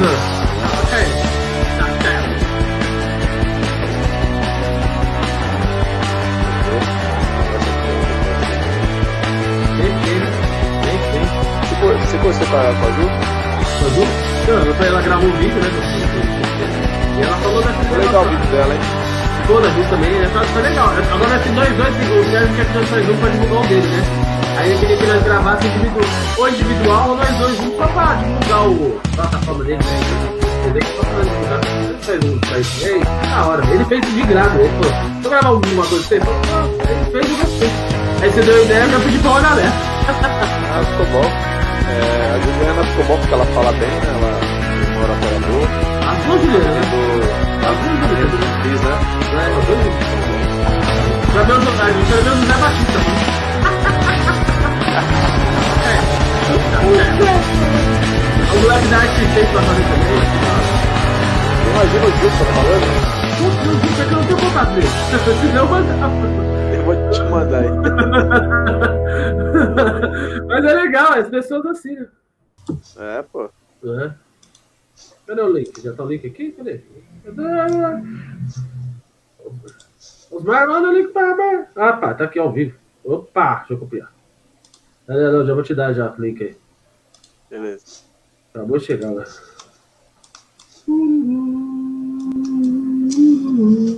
Tá. Perfeito. Perfeito. Você ficou separado com a Ju? Manu? Não, eu falei, ela gravou um vídeo, né? E ela falou dessa Foi legal o vídeo dela, hein? Toda vez também, né? Tá, tá legal. Agora assim, nós dois, o Sérgio quer que nós um pra divulgar o dele, né? Aí eu queria que nós gravássemos individual, ou individual ou nós dois juntos só pra divulgar o a plataforma dele, né? Entendeu? Só pra divulgar. Ele faz um faz, ei, na hora. Ele fez isso de graça. Ele falou, deixa eu gravar alguma coisa pra você? Ele falou, "Ah, ele fez e gostei. Aí você deu a ideia, eu já pedi pra uma galera. Ah, ficou bom. É, a Juliana ficou bom porque ela fala bem, né? Ela oratória boa. As duas Juliana, né? Do... As duas Juliana. Fiz, né? É, as duas Juliana. Já viu o José Batista, O da arte fez pra fazer também. Imagina o Gilson falando. Não que eu não tenho contato dele. Senão eu mandava. Eu vou te mandar aí. Mas é legal, as pessoas assim, né? É, pô. É. Cadê o link? Já tá o link aqui? Cadê? Cadê? Osmar, manda o link pra mim. Ah, pá, tá aqui ao vivo. Opa, deixa eu copiar. Não, não, já vou te dar já o link aí. Beleza. Acabou de chegar, né?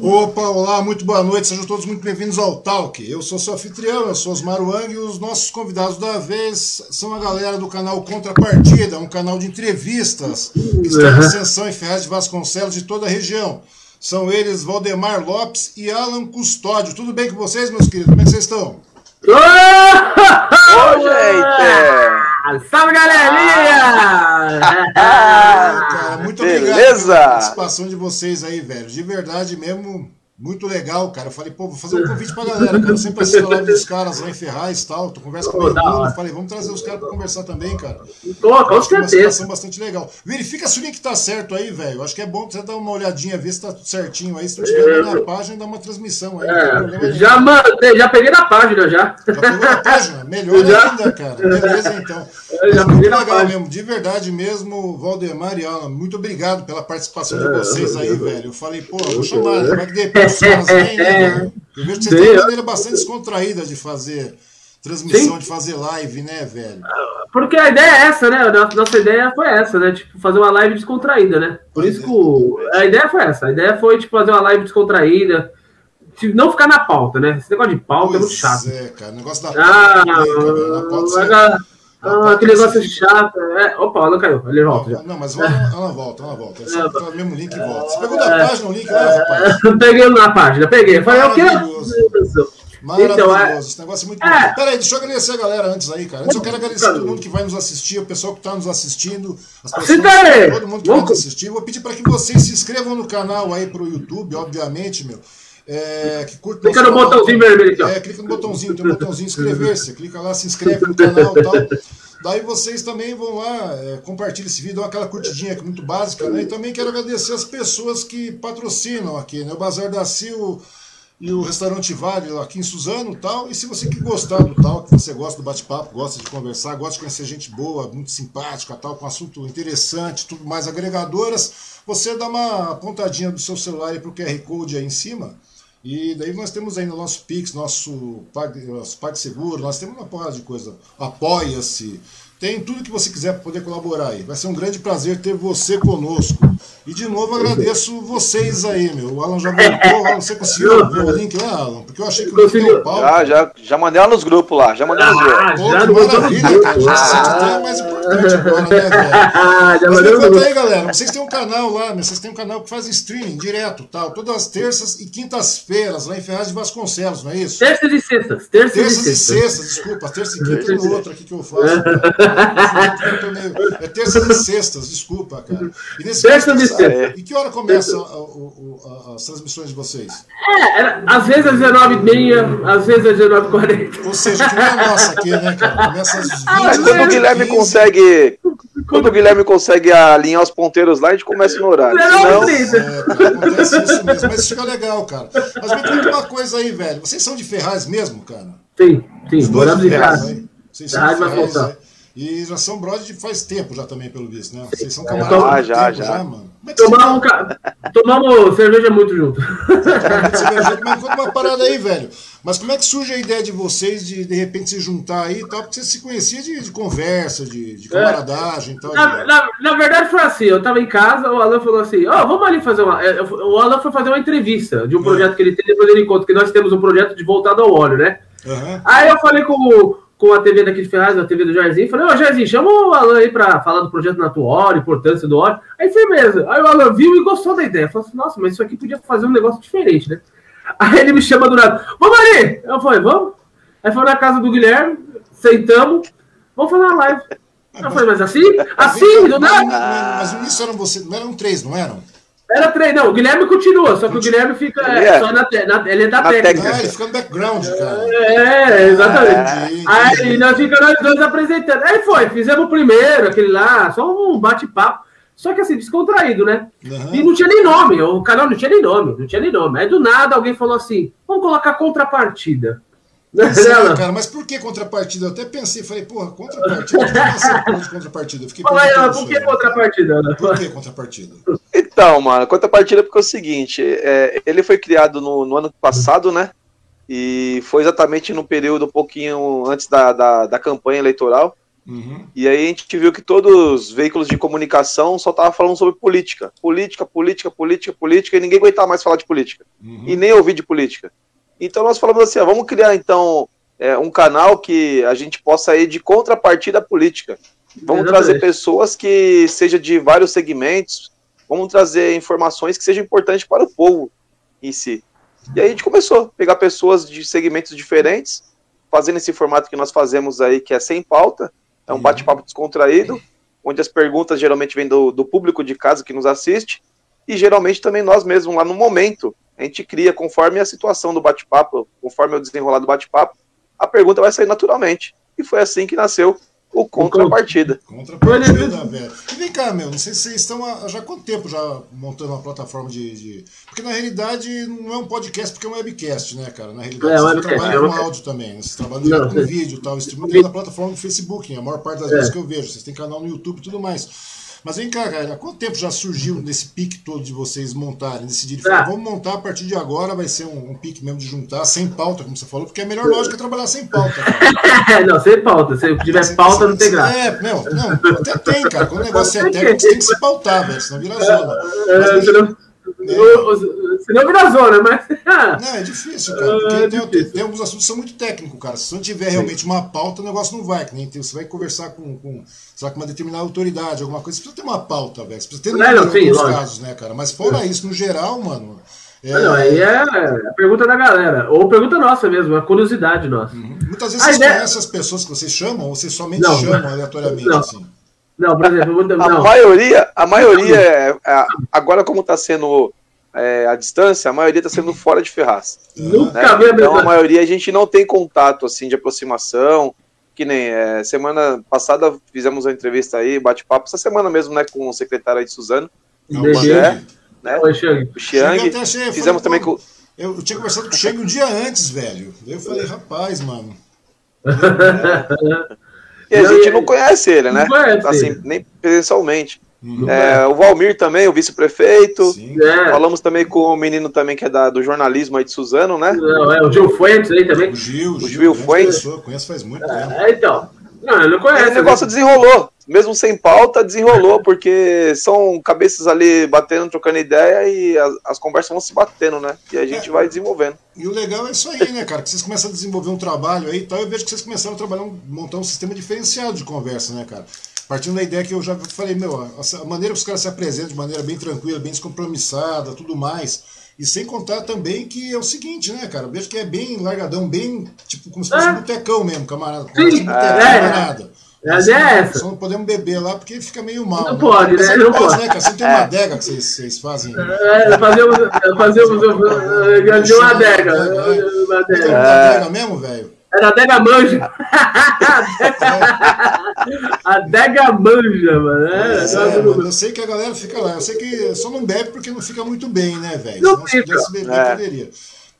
Opa, olá, muito boa noite, sejam todos muito bem-vindos ao Talk. Eu sou seu anfitrião, eu sou Osmar Wang e os nossos convidados da vez são a galera do canal Contrapartida, um canal de entrevistas que está em ascensão em Ferraz de Vasconcelos de toda a região. São eles Valdemar Lopes e Alan Custódio. Tudo bem com vocês, meus queridos? Como é que vocês estão? Ô, gente! Salve, galerinha! Ah, cara, muito obrigado Beleza? pela participação de vocês aí, velho. De verdade mesmo, muito legal, cara. Eu falei, pô, vou fazer um convite pra galera, cara. Eu sempre assisto a live dos caras lá em Ferraz e tal. Tu conversa com mundo. hora. Falei, vamos trazer os caras pra conversar também, cara. Pô, com Acho que é uma certeza. situação bastante legal. Verifica se o link tá certo aí, velho. Acho que é bom você dar uma olhadinha, ver se tá certinho aí. Se não tiver na página, dá uma transmissão aí. É, já mandei, já peguei na página já. Já pegou na página? Melhor Já. ainda, cara. Beleza, então. Já Mas muito peguei na legal página. mesmo, de verdade mesmo, Valdemar e Alan. Muito obrigado pela participação de É, vocês aí, velho. Eu falei, pô, vou chamar, vai que de repente vêm, né? Eu vejo que vocês Sim, têm uma maneira bastante descontraída de fazer transmissão, Sim. de fazer live, né, velho? Porque a ideia é essa, né? Nossa, nossa ideia foi essa, né? Tipo, fazer uma live descontraída, né? Por isso que a ideia foi essa. A ideia foi, tipo, fazer uma live descontraída. Tipo, não ficar na pauta, né? Esse negócio de pauta é muito chato. é, cara. O negócio da Ah, pauta, né, Na pauta, você- ah, na ah, pauta aquele você- negócio chato. É, opa, ela caiu. Ele volta já. Não, mas ela, ela volta, ela volta. É só É. botar o mesmo link e volta. Você pegou da página o link lá, rapaz? peguei na página, peguei. Eu Falei, o quê? Maravilhoso. Então, é- Esse negócio é muito É. bom. Peraí, deixa eu agradecer a galera antes aí, cara. Antes eu quero agradecer todo mundo que vai nos assistir, o pessoal que está nos assistindo, as pessoas, todo mundo que vai nos assistir. Vou pedir para que vocês se inscrevam no canal aí pro YouTube, obviamente, meu. É, que curta Clica no botãozinho vermelho aqui, ó. É, clica no botãozinho, tem um botãozinho inscrever-se. Clica lá, se inscreve no canal e tal. Daí vocês também vão lá, é, compartilha esse vídeo, dá aquela curtidinha aqui muito básica, né? E também quero agradecer as pessoas que patrocinam aqui, né? O Bazar da Sil e o Restaurante Vale aqui em Suzano e tal. E se você que gostar do tal, que você gosta do bate-papo, gosta de conversar, gosta de conhecer gente boa, muito simpática, tal, com assunto interessante, tudo mais agregadoras, você dá uma pontadinha do seu celular aí pro QR Code aí em cima. E daí nós temos aí no nosso Pix, nosso PagSeguro, nós temos uma porrada de coisa. Apoia-se. Tem tudo que você quiser para poder colaborar aí. Vai ser um grande prazer ter você conosco. E de novo agradeço vocês aí, meu. O Alan já voltou. Alan, você conseguiu ver o link lá, Alan? Porque eu achei que o link Conseguiu. deu pau. Já, já, já mandei ela nos grupos lá, já mandei nos grupos. Ah, Pô, já que não maravilha, cara. Já se sente até mais importante agora, né, velho? Ah, já Mas conta aí, galera. Vocês têm um canal lá, né? Vocês têm um canal que faz streaming direto, tal, todas as terças e quintas-feiras, lá em Ferraz de Vasconcelos, não é isso? Terças e sextas. Terças, Terças e e sextas. sextas, desculpa, terça e quinta no outro aqui que eu faço. cara. É terças e sextas, desculpa, cara. E nesse Terças e caso, sextas. E que hora começa a- o- o- as transmissões de vocês? É, era, às vezes é 19h30, às vezes é 19h40. Ou seja, que nem a nossa aqui, né, cara? Começa às 20 Mas às quando o Guilherme 15. consegue. Quando o Guilherme consegue alinhar os ponteiros lá, a gente começa no horário. Não, Senão, não, É, acontece isso mesmo, mas fica legal, cara. Mas me conta uma coisa aí, velho. Vocês são de Ferraz mesmo, cara? Sim, sim, Os dois moramos de em Ferraz, casa. Vocês são Ferraz de vai Ferraz, voltar. né? E já são brother de faz tempo já também, pelo visto, né? Vocês são Ah, camaradas já, há tempo já. mano. É Tomamos, ca- tomamos cerveja muito junto. Mas conta uma parada aí, velho. Mas como é que surge a ideia de vocês de de repente se juntar aí e tal? Porque você se conhecia de, de conversa, de, de camaradagem e tal. Na, na- na verdade foi assim, eu tava em casa, o Alan falou assim, ó, vamos ali fazer uma. é, O Alan foi fazer uma entrevista de um projeto que ele tem, depois ele conta que nós temos um projeto de voltado ao óleo, né? Aham. Aí eu falei com, o- com a TV daqui de Ferraz, a TV do Jairzinho, falei, ô Jairzinho, chama o Alan aí pra falar do projeto Natural, importância do óleo. Aí firmeza. Aí o Alan viu e gostou da ideia. Falou assim, nossa, mas isso aqui podia fazer um negócio diferente, né? Aí ele me chama do nada, vamos ali! Eu falei, vamos? Aí foi na casa do Guilherme, sentamos, vamos fazer uma live. Eu falei, mas assim? Assim, do nada? mas, início eram você, não eram três, não eram? Era três, não, o Guilherme continua, só que o Guilherme fica Ele é, é. só na, na- ele é da técnica. técnica. Ah, ele fica no background, cara. É, exatamente. Entendi, Aí entendi. nós ficamos nós dois apresentando. Aí foi, fizemos o primeiro, aquele lá, só um bate-papo. Só que assim, descontraído, né? Aham. E não tinha nem nome, o canal não tinha nem nome, não tinha nem nome. Aí do nada alguém falou assim: vamos colocar contrapartida. É, Alan? cara, mas por que contrapartida? Eu até pensei, falei, porra, contrapartida? De contrapartida? Eu Fiquei Fala aí, por que contrapartida? Por que contrapartida? Então, mano, contrapartida é porque é o seguinte, é, ele foi criado no, no ano passado, né? E foi exatamente no período um pouquinho antes da, da, da campanha eleitoral. Uhum. E aí a gente viu que todos os veículos de comunicação só estavam falando sobre política. Política, política, política, política, e ninguém aguentava mais falar de política. Uhum. E nem ouvir de política. Então nós falamos assim, ó, vamos criar então é, um canal que a gente possa ir de contrapartida política. Vamos Exatamente. trazer pessoas que seja de vários segmentos, vamos trazer informações que sejam importantes para o povo em si. E aí a gente começou a pegar pessoas de segmentos diferentes, fazendo esse formato que nós fazemos aí, que é sem pauta, é um Uhum. bate-papo descontraído, onde as perguntas geralmente vêm do, do público de casa que nos assiste, e geralmente também nós mesmos, lá no momento, a gente cria conforme a situação do bate-papo, conforme o desenrolar do bate-papo, a pergunta vai sair naturalmente. E foi assim que nasceu o Contrapartida. Contrapartida, velho. E vem cá, meu, não sei se vocês estão há, já há quanto tempo já montando uma plataforma de, de- Porque na realidade não é um podcast, porque é um webcast, né, cara? Na realidade, É, vocês webcast, trabalham é com webcast. áudio também, né? Vocês trabalham direto Não, com vídeo e tal. Streaming dentro da plataforma do Facebook, a maior parte das É. vezes que eu vejo. Vocês têm canal no YouTube e tudo mais. Mas vem cá, cara, há quanto tempo já surgiu nesse pique todo de vocês montarem, decidirem, falar, Ah. vamos montar a partir de agora, vai ser um, um pique mesmo de juntar, sem pauta, como você falou, porque a melhor lógica é trabalhar sem pauta, cara. não, sem pauta. Se tiver pauta, não tem graça. É, não, não, até tem, cara. Quando o negócio é técnico, você tem que se pautar, velho, senão vira zona. É, Mas, senão, o- senão vira zona, mas. ah, não, é difícil, cara. Porque É tem, difícil. tem alguns assuntos que são muito técnicos, cara. Se não tiver realmente uma pauta, o negócio não vai. Que nem você vai conversar com, com, sei lá, com uma determinada autoridade, alguma coisa. Você precisa ter uma pauta, velho. Você precisa ter Não, não, sim, casos, né, cara? Mas fora isso, no geral, mano. É, Ah, Não, aí é a pergunta da galera. Ou pergunta nossa mesmo, a curiosidade nossa. Muitas vezes A vocês ideia- conhecem as pessoas que vocês chamam, ou vocês somente Não. chamam aleatoriamente, Não. assim. Não, por exemplo, eu vou- A não. maioria, a maioria, é- é- agora como está sendo é, a distância, a maioria está sendo fora de Ferraz. Nunca né? vi a Então a maioria a gente não tem contato assim de aproximação, que nem é, semana passada fizemos uma entrevista aí, bate-papo, essa semana mesmo, né, com o secretário aí de Suzano, É o. Xang. né, Oi, Xang. o Xang Xiang, fizemos também com Eu, eu tinha conversado com o Cheng um dia antes, velho. Daí eu falei, rapaz, mano. e a gente não conhece ele, né? Não conhece Assim, ele. nem presencialmente. É, o Valmir também, o vice-prefeito. Sim. É, Falamos também com o menino também que é da, do jornalismo aí de Suzano, né? não, é o Gil Fuentes aí também. O Gil, o Gil, Gil Fuentes. pessoa, conheço faz muito tempo. É, então. Não, ele não conhece. o negócio né? desenrolou. Mesmo sem pauta, desenrolou, porque são cabeças ali batendo, trocando ideia e as, as conversas vão se batendo, né? E a gente É. vai desenvolvendo. E o legal é isso aí, né, cara? Que vocês começam a desenvolver um trabalho aí e tal. Eu vejo que vocês começaram a trabalhar, um, montar um sistema diferenciado de conversa, né, cara? Partindo da ideia que eu já falei, meu, a, a maneira que os caras se apresentam de maneira bem tranquila, bem descompromissada, tudo mais. E sem contar também que é o seguinte, né, cara? Eu vejo que é bem largadão, bem, tipo, como se fosse É. um botecão mesmo, camarada. Sim, botecão, é. camarada. A Mas ideia é só- essa. Só não podemos beber lá porque fica meio mal. Não pode, Mas né? é Não pode, pode. né, cara? Você tem uma adega que vocês, vocês fazem. É, fazemos, fazemos uh, de uma adega. Uma adega mesmo, velho? Era a adega manja. A adega manja, mano. É, é, mano, eu sei que a galera fica lá. Eu sei que só não bebe porque não fica muito bem, né, velho? Não se fica. pudesse beber, É. poderia.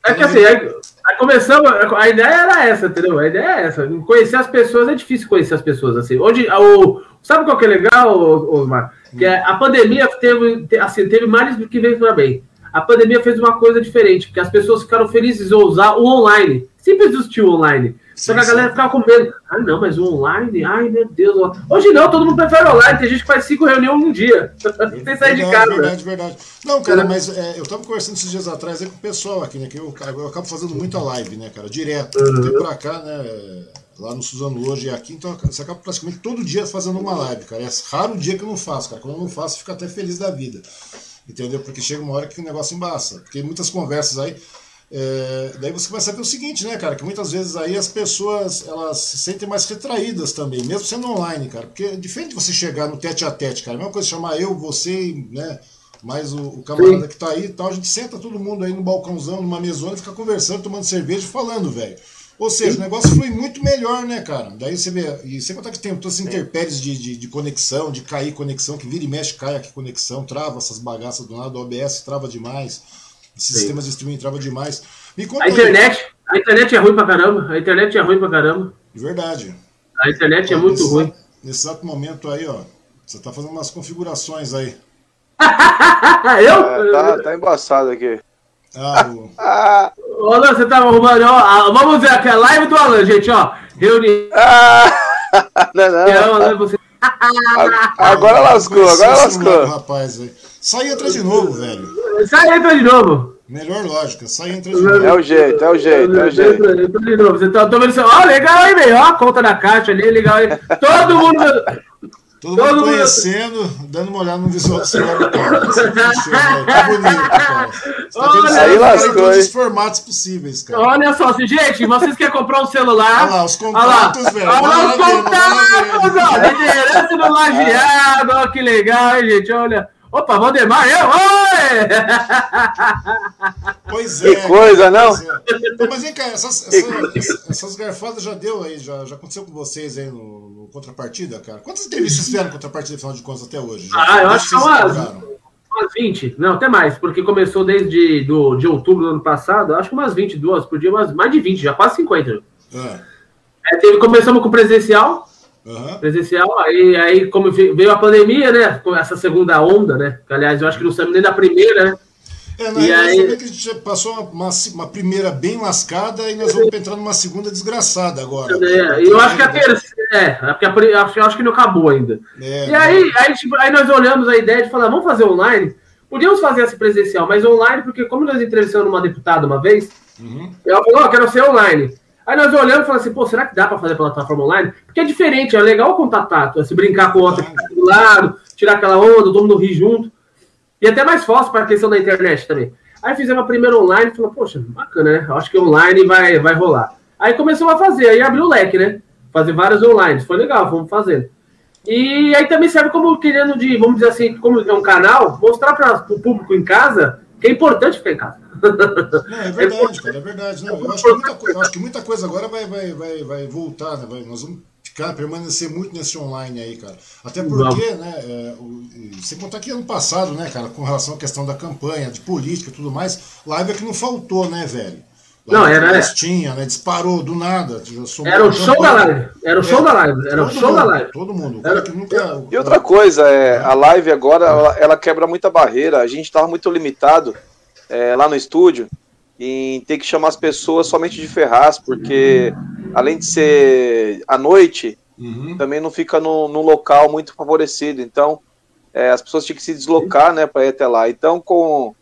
É que assim, aí, aí começamos, a ideia era essa, entendeu? A ideia é essa. Conhecer as pessoas é difícil conhecer as pessoas assim. Hoje, o, sabe qual que é legal, Osmar? Que é, a pandemia teve, assim, teve mais do que veio para bem. A pandemia fez uma coisa diferente, porque as pessoas ficaram felizes em usar o online. Sempre existiu o online. Só que a galera ficava com medo. Ah, não, mas o online? Ai, meu Deus. Hoje não, todo mundo prefere online. Tem gente que faz cinco reuniões num dia. Tem sair de casa. Verdade, verdade. Não, cara, mas é, eu tava conversando esses dias atrás aí com o pessoal aqui, né? Que eu, eu acabo fazendo muita live, né, cara? Direto. Uhum. pra cá, né? Lá no Suzano hoje e aqui, então você acaba praticamente todo dia fazendo uma live, cara. É raro o dia que eu não faço, cara. Quando eu não faço, fico até feliz da vida. Entendeu? Porque chega uma hora que o negócio embaça. Porque muitas conversas aí. É, daí você vai saber o seguinte, né, cara? Que muitas vezes aí as pessoas elas se sentem mais retraídas também, mesmo sendo online, cara. Porque é diferente de você chegar no tete a tete, cara. A mesma coisa chamar eu, você, né? Mais o, o camarada Sim. que tá aí e tal. A gente senta todo mundo aí no balcãozão, numa mesona, fica conversando, tomando cerveja e falando, velho. Ou seja, o negócio flui muito melhor, né, cara? Daí você vê, e sem contar que tem todas as interpéries de, de, de, conexão, de cair conexão, que vira e mexe, cai aqui conexão, trava essas bagaças do lado, o OBS trava demais. Sistemas de streaming travam demais. a internet, aí. a internet é ruim pra caramba. A internet é ruim pra caramba. Verdade. A internet é muito nesse, ruim. Nesse exato momento aí, ó. Você tá fazendo umas configurações aí. Eu? É, tá, tá embaçado aqui. Ah, o... Ô, Alan, você tava arrumando, ó. Vamos ver aqui, a live do Alan, gente, ó. Reunião. Ah, não, não. Alan, você... agora lascou, agora lascou. Rapaz, Sai e entra de novo, velho. Sai e entra de novo. Melhor lógica, sai e entra de novo. É o jeito, é o jeito, é o jeito. Entra de novo. Você tá tomando isso. Ó, legal aí, velho. Ó, a conta da caixa ali, legal aí. Todo mundo. Todo, Todo mundo conhecendo, mundo... dando uma olhada no visual do celular do cara. Tá bonito, cara. Você tá vendo aí lascou, todos os formatos possíveis, cara. Olha só, assim, gente, vocês querem comprar um celular. Olha lá, os contatos, velho. Olha lá, os contatos, ó. Liderança do lajeado, ó, que legal, hein, gente. Olha. Opa, Valdemar, eu? Oi! Pois é. Que coisa, não? É. Mas vem cá, essas, essas, essas, garfadas já deu aí, já, já aconteceu com vocês aí no, no Contrapartida, cara? Quantas entrevistas fizeram Contrapartida, afinal de contas, até hoje? Já, ah, eu acho que umas, umas 20, não, até mais, porque começou desde do, de outubro do ano passado, acho que umas 22 por dia, umas, mais de 20, já quase 50. É. É, teve, começamos com presencial, Uhum. Presencial, aí, aí como veio a pandemia, né? Com essa segunda onda, né? Que, aliás, eu acho que não saímos nem da primeira, né? É, na e aí... que a gente passou uma, uma, primeira bem lascada e nós vamos entrar numa segunda desgraçada agora. É, eu acho que a terceira. É, é porque a, acho, acho que não acabou ainda. É, e aí, aí, tipo, aí nós olhamos a ideia de falar, vamos fazer online. Podíamos fazer essa presencial, mas online, porque como nós entrevistamos uma deputada uma vez, uhum. ela falou, oh, quero ser online. Aí nós olhamos e falamos assim, pô, será que dá para fazer plataforma online? Porque é diferente, é legal o contato, é se brincar com que tá do lado, tirar aquela onda, todo mundo rir junto. E até mais fácil para a questão da internet também. Aí fizemos a primeira online e falou, poxa, bacana, né? Acho que online vai, vai rolar. Aí começou a fazer, aí abriu o leque, né? Fazer várias online. Foi legal, vamos fazendo. E aí também serve como querendo de, vamos dizer assim, como é um canal, mostrar para o público em casa que é importante ficar em casa. Não, é verdade, cara, é verdade. Não, eu, acho que muita, eu acho que muita coisa agora vai, vai, vai, vai voltar, né? Vai, nós vamos ficar, permanecer muito nesse online aí, cara. Até porque, né, é, o, sem contar que ano passado, né, cara, com relação à questão da campanha, de política e tudo mais, live é que não faltou, né, velho? Não, era. Tinha, né? Disparou do nada. Era o show da live. Era o show é, da live. Era o show mundo, da live. Todo mundo. Era... Nunca... E outra coisa, é, a live agora ela, ela, quebra muita barreira. A gente estava muito limitado é, lá no estúdio em ter que chamar as pessoas somente de Ferraz, porque além de ser à noite, uhum. também não fica num, num local muito favorecido. Então, é, as pessoas tinham que se deslocar né, para ir até lá. Então, com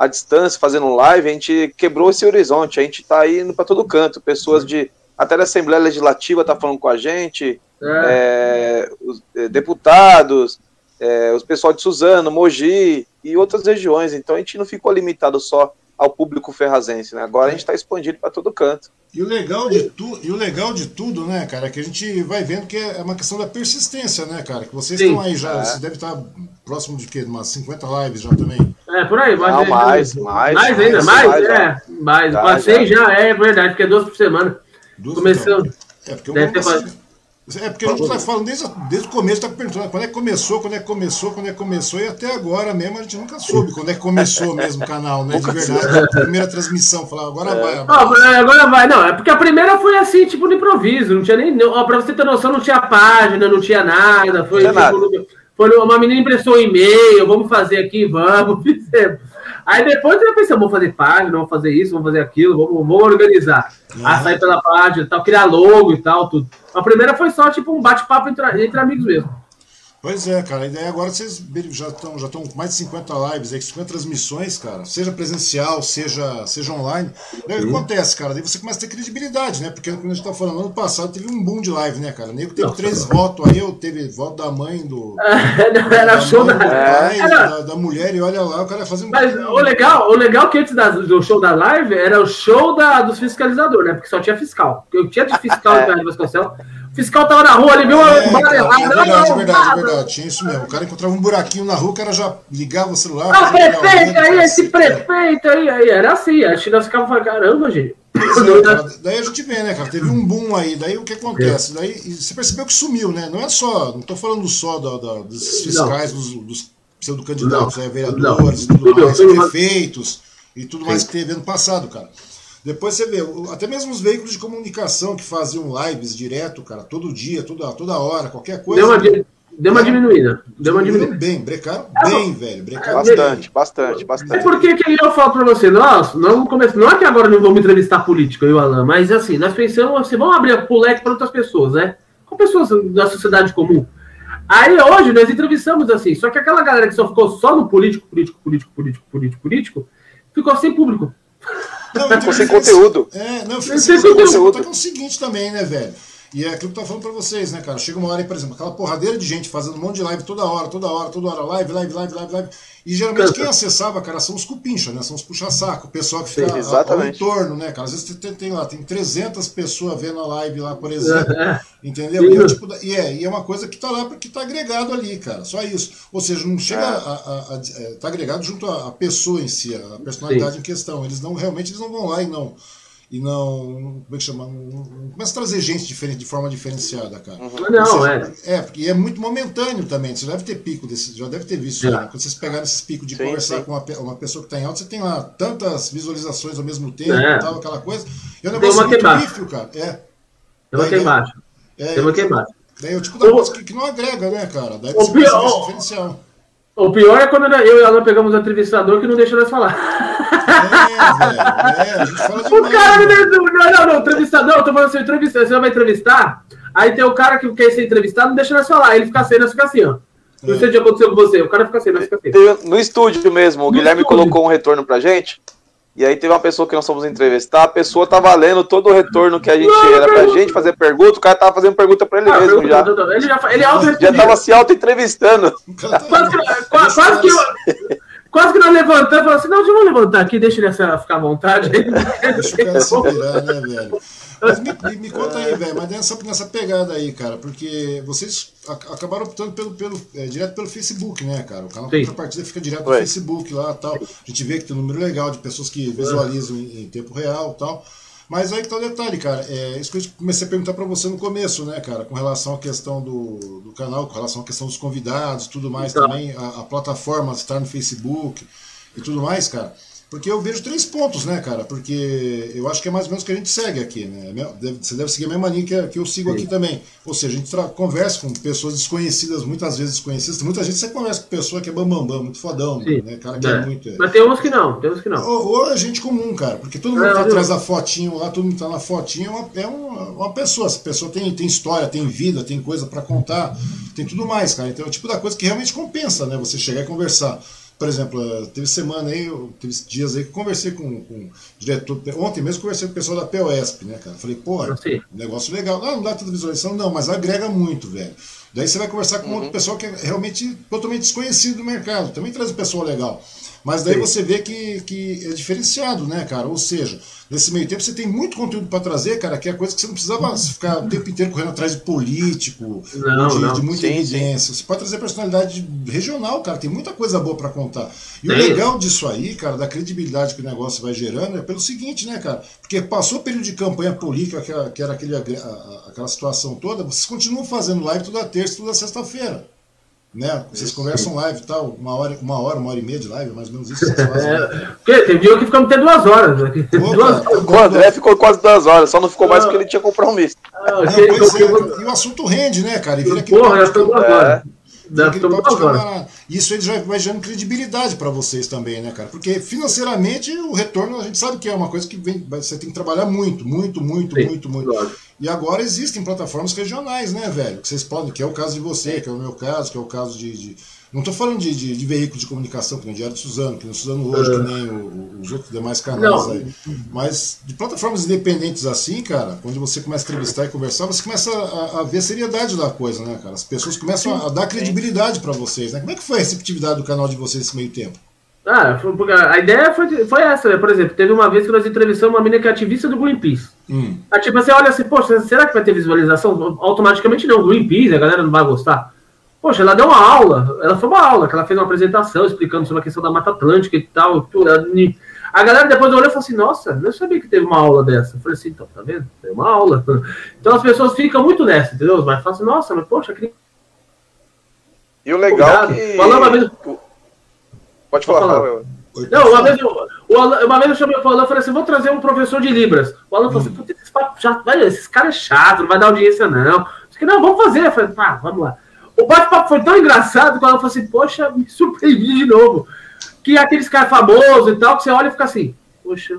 a distância, fazendo live, a gente quebrou esse horizonte. A gente está indo para todo canto. Pessoas de. Até da Assembleia Legislativa tá falando com a gente, é. É, os, é, deputados, é, os pessoal de Suzano, Mogi e outras regiões. Então a gente não ficou limitado só ao público ferrazense, né? Agora a gente está expandindo para todo canto. E o legal de tu, e o legal de tudo, né, cara, é que a gente vai vendo que é uma questão da persistência, né, cara? Que vocês Sim. estão aí já, é. você deve estar próximo de quê? Umas 50 lives já também. É, por aí, mais, Não, mais, mais, mais, ainda, mais, mais, é, mais, passei já. já, é verdade, porque é duas por semana. Duas Começando. Então. É, porque o bom, dessa, É porque a gente está falando desde, desde o começo, está perguntando quando é que começou, quando é que começou, quando é que começou, e até agora mesmo a gente nunca soube quando é que começou mesmo o canal, né? De verdade. A primeira transmissão, falar, agora é. vai. Não, agora vai, não, é porque a primeira foi assim, tipo, no improviso, não tinha nem. Ó, pra você ter noção, não tinha página, não tinha nada. Foi, tipo, foi uma menina impressou um e-mail, vamos fazer aqui, vamos, fizemos. Aí depois eu pensei, vamos fazer página, vamos fazer isso, vamos fazer aquilo, vamos, vamos organizar. Uhum. Sair pela página, tal, criar logo e tal, tudo. A primeira foi só tipo um bate-papo entre, entre amigos mesmo. Pois é, cara. E daí agora vocês já estão já estão com mais de 50 lives, aí, 50 transmissões, cara. Seja presencial, seja, seja online. Daí o que acontece, cara? Daí você começa a ter credibilidade, né? Porque quando a gente tá falando, ano passado teve um boom de live, né, cara? Nego teve Nossa, três cara. votos aí, eu teve voto da mãe do. Não, era da show mãe, da. do pai, Era- da, da mulher, e olha lá, o cara fazendo. Mas o legal, o legal que antes da- do show da live era o show da, dos fiscalizadores, né? Porque só tinha fiscal. Eu tinha de fiscal Pedro Vasconcelos. O fiscal tava na rua, ele viu uma É, cara, errada. é não, verdade, é não, verdade, é verdade. Tinha isso mesmo. O cara encontrava um buraquinho na rua, o cara já ligava o celular. Ah, prefeito aí, esse cacete. prefeito aí, aí. Era assim, que nós ficávamos falando, caramba, gente. É, cara, daí a gente vê, né, cara? Teve um boom aí, daí o que acontece? Daí e você percebeu que sumiu, né? Não é só, não tô falando só da, da- dos fiscais, dos, dos pseudo-candidatos, Não. né, vereadores e tudo Tudo, mais, tudo mais. prefeitos e tudo mais que teve ano passado, cara. Depois você vê, até mesmo os veículos de comunicação que faziam lives direto, cara, todo dia, toda, toda hora, qualquer coisa. Deu uma, deu uma diminuída. Deu uma diminuída. bem, brecaram É, bem, velho. Brecaram Bastante, bastante, É bastante. porque que eu falo pra você, nós, vamos começar, não é que agora não vamos entrevistar político, eu e o Alan, mas assim, nós pensamos assim, vamos abrir o leque para outras pessoas, né? Com pessoas da sociedade comum. Aí hoje nós entrevistamos assim, só que aquela galera que só ficou só no político, político, político, político, político, político, ficou sem público. Não, Ficou sem conteúdo. É, não, fica Sem conteúdo. conteúdo. Só que é o seguinte também, né, velho? E é aquilo que eu tô falando pra vocês, né, cara? Chega uma hora aí, por exemplo, aquela porradeira de gente fazendo um monte de live toda hora, toda hora, toda hora, live, live, live, live, live. E geralmente quem acessava, cara, são os cupincha, né? São os puxa-saco, o pessoal que fica Sim, ao- entorno, né, cara? Às vezes tem, tem lá, tem 300 pessoas vendo a live lá, por exemplo. É. Entendeu? Sim. E é, tipo e, é, e é uma coisa que tá lá porque tá agregado ali, cara. Só isso. Ou seja, não chega É. a, a- a- é, tá agregado junto à, pessoa em si, a personalidade em questão. Eles não realmente eles não vão lá e não e não como é que chama? Não, não começa a trazer gente diferente de forma diferenciada, cara. Não, Ou é. é, porque é muito momentâneo também. Você deve ter pico desse, já deve ter visto. Né? Quando vocês pegarem esses picos de Sim, conversar sim. com uma, uma pessoa que está em alta, você tem lá tantas visualizações ao mesmo tempo, É. tal, aquela coisa. E é um negócio muito queimada. pífio, cara. É. Tem uma embaixo. É, Tem uma. Daí é o tipo da O- coisa que, não agrega, né, cara? Daí O você ver pior- esse diferencial. O pior é quando eu e o Alan pegamos o entrevistador que não deixa nós falar. É, velho. É, a gente fala O demais. cara né? não, não, não, não, entrevistador, eu tô falando assim, entrevista, você vai entrevistar, aí tem o cara que quer ser entrevistado, não deixa nós falar, aí ele fica assim, nós fica assim, ó. Não sei o que aconteceu com você, o cara fica assim, nós fica assim. No estúdio mesmo, o No Guilherme estúdio. colocou um retorno pra gente. E aí teve uma pessoa que nós fomos entrevistar, a pessoa tava lendo todo o retorno que a gente Não, era pra pergunta. gente fazer pergunta, o cara tava fazendo pergunta pra ele Ah, mesmo já. Ele já ele é auto Já tava se auto-entrevistando. Quase que, quase, quase que eu- quase que nós levantamos e falamos assim, não, vamos levantar aqui, deixa ele ficar à vontade. Deixa o cara se virar, né, velho? Mas me, me- conta aí, velho, mas nessa, nessa pegada aí, cara, porque vocês ac- acabaram optando pelo, pelo, é, direto pelo Facebook, né, cara? O canal Sim. Contrapartida fica direto no. Facebook lá tal. A gente vê que tem um número legal de pessoas que visualizam em, em tempo real tal. Mas aí que tá o detalhe, cara. É isso que eu comecei a perguntar pra você no começo, né, cara? Com relação à questão do, do canal, com relação à questão dos convidados tudo mais Tá. também, a, a plataforma estar no Facebook e tudo mais, cara. Porque eu vejo três pontos, né, cara? Porque eu acho que é mais ou menos o que a gente segue aqui, né? Deve- Você deve seguir a mesma linha que, que eu sigo Sim. aqui também. Ou seja, a gente conversa com pessoas desconhecidas, muitas vezes desconhecidas. Muita gente você conversa com pessoa que é bambambam, bam, bam, muito fodão, Sim. né? Cara que é, É. muito. é. Mas tem uns que não, tem uns que não. Ou, ou é gente comum, cara, porque todo mundo É, tá atrás da fotinho lá, todo mundo tá na fotinha, é uma, é uma, uma pessoa. Essa pessoa tem, tem história, tem vida, tem coisa pra contar, tem tudo mais, cara. Então é o tipo da coisa que realmente compensa, né? Você chegar e conversar. Por exemplo, eh, teve semana aí, teve dias aí que conversei com, com o diretor. Ontem mesmo conversei com o pessoal da POSP, né, cara? Falei, porra, Sim. negócio legal. Ah, não dá tanta visualização, não, mas agrega muito, velho. Daí você vai conversar com Uhum. outro pessoal que é realmente totalmente desconhecido do mercado. Também traz um pessoal legal. Mas daí Sim. você vê que, que é diferenciado, né, cara? Ou seja, nesse meio tempo você tem muito conteúdo para trazer, cara, que é coisa que você não precisava ficar o tempo inteiro correndo atrás de político, não, de, não. de, muita sim, evidência. Sim. Você pode trazer personalidade regional, cara, tem muita coisa boa para contar. E o legal disso aí, cara, da credibilidade que o negócio vai gerando, é pelo seguinte, né, cara? Porque passou o período de campanha política, que era, que era aquele, aquela situação toda, vocês continuam fazendo live toda terça, toda sexta-feira né? Vocês conversam live e tal, uma hora, uma hora, uma hora e meia de live, mais ou menos isso vocês fazem. É, porque tem dia que ficamos até duas horas. Né? Pô, duas O André ficou quase duas horas, só não ficou mais porque ele tinha compromisso. Ah, não, pois é, e o assunto rende, né, cara? E vira Porra, já estamos agora. Isso aí já vai gerando credibilidade para vocês também, né, cara? Porque financeiramente o retorno a gente sabe que é uma coisa que vem, você tem que trabalhar muito, muito, muito, Sim, muito, muito. Claro. E agora existem plataformas regionais, né, velho? Que vocês podem, que é o caso de você, que é o meu caso, que é o caso de. de não estou falando de, de, de veículos de comunicação, que nem o Diário de Suzano, que nem o Suzano hoje, que nem o, os outros demais canais não. aí. Mas de plataformas independentes assim, cara, quando você começa a entrevistar e conversar, você começa a, a ver a seriedade da coisa, né, cara? As pessoas começam a, a dar credibilidade para vocês, né? Como é que foi a receptividade do canal de vocês nesse meio tempo? Ah, a ideia foi, foi essa, né? Por exemplo, teve uma vez que nós entrevistamos uma menina que é ativista do Greenpeace. Hum. Aí, tipo, você olha assim, poxa, será que vai ter visualização? Automaticamente não, Greenpeace, a galera não vai gostar. Poxa, ela deu uma aula, ela foi uma aula, que ela fez uma apresentação explicando sobre a questão da Mata Atlântica e tal. A galera depois olhou e falou assim, nossa, não sabia que teve uma aula dessa. Eu falei assim, então, tá vendo? Tem uma aula. Então as pessoas ficam muito nessa, entendeu? Mas falam assim, nossa, mas poxa, que... E o legal é que... Falando uma vez... Pode falar, falar. Não, uma vez, eu, uma vez eu chamei o Alan e falei assim: vou trazer um professor de Libras. O Alan falou assim: hum. esses, já, vai, esses caras é chato, não vai dar audiência, não. Eu não, vamos fazer. Eu falei, ah, vamos lá. O bate-papo foi tão engraçado que o Alan falou assim: poxa, me surpreendi de novo. Que é aqueles caras famosos e tal, que você olha e fica assim, poxa.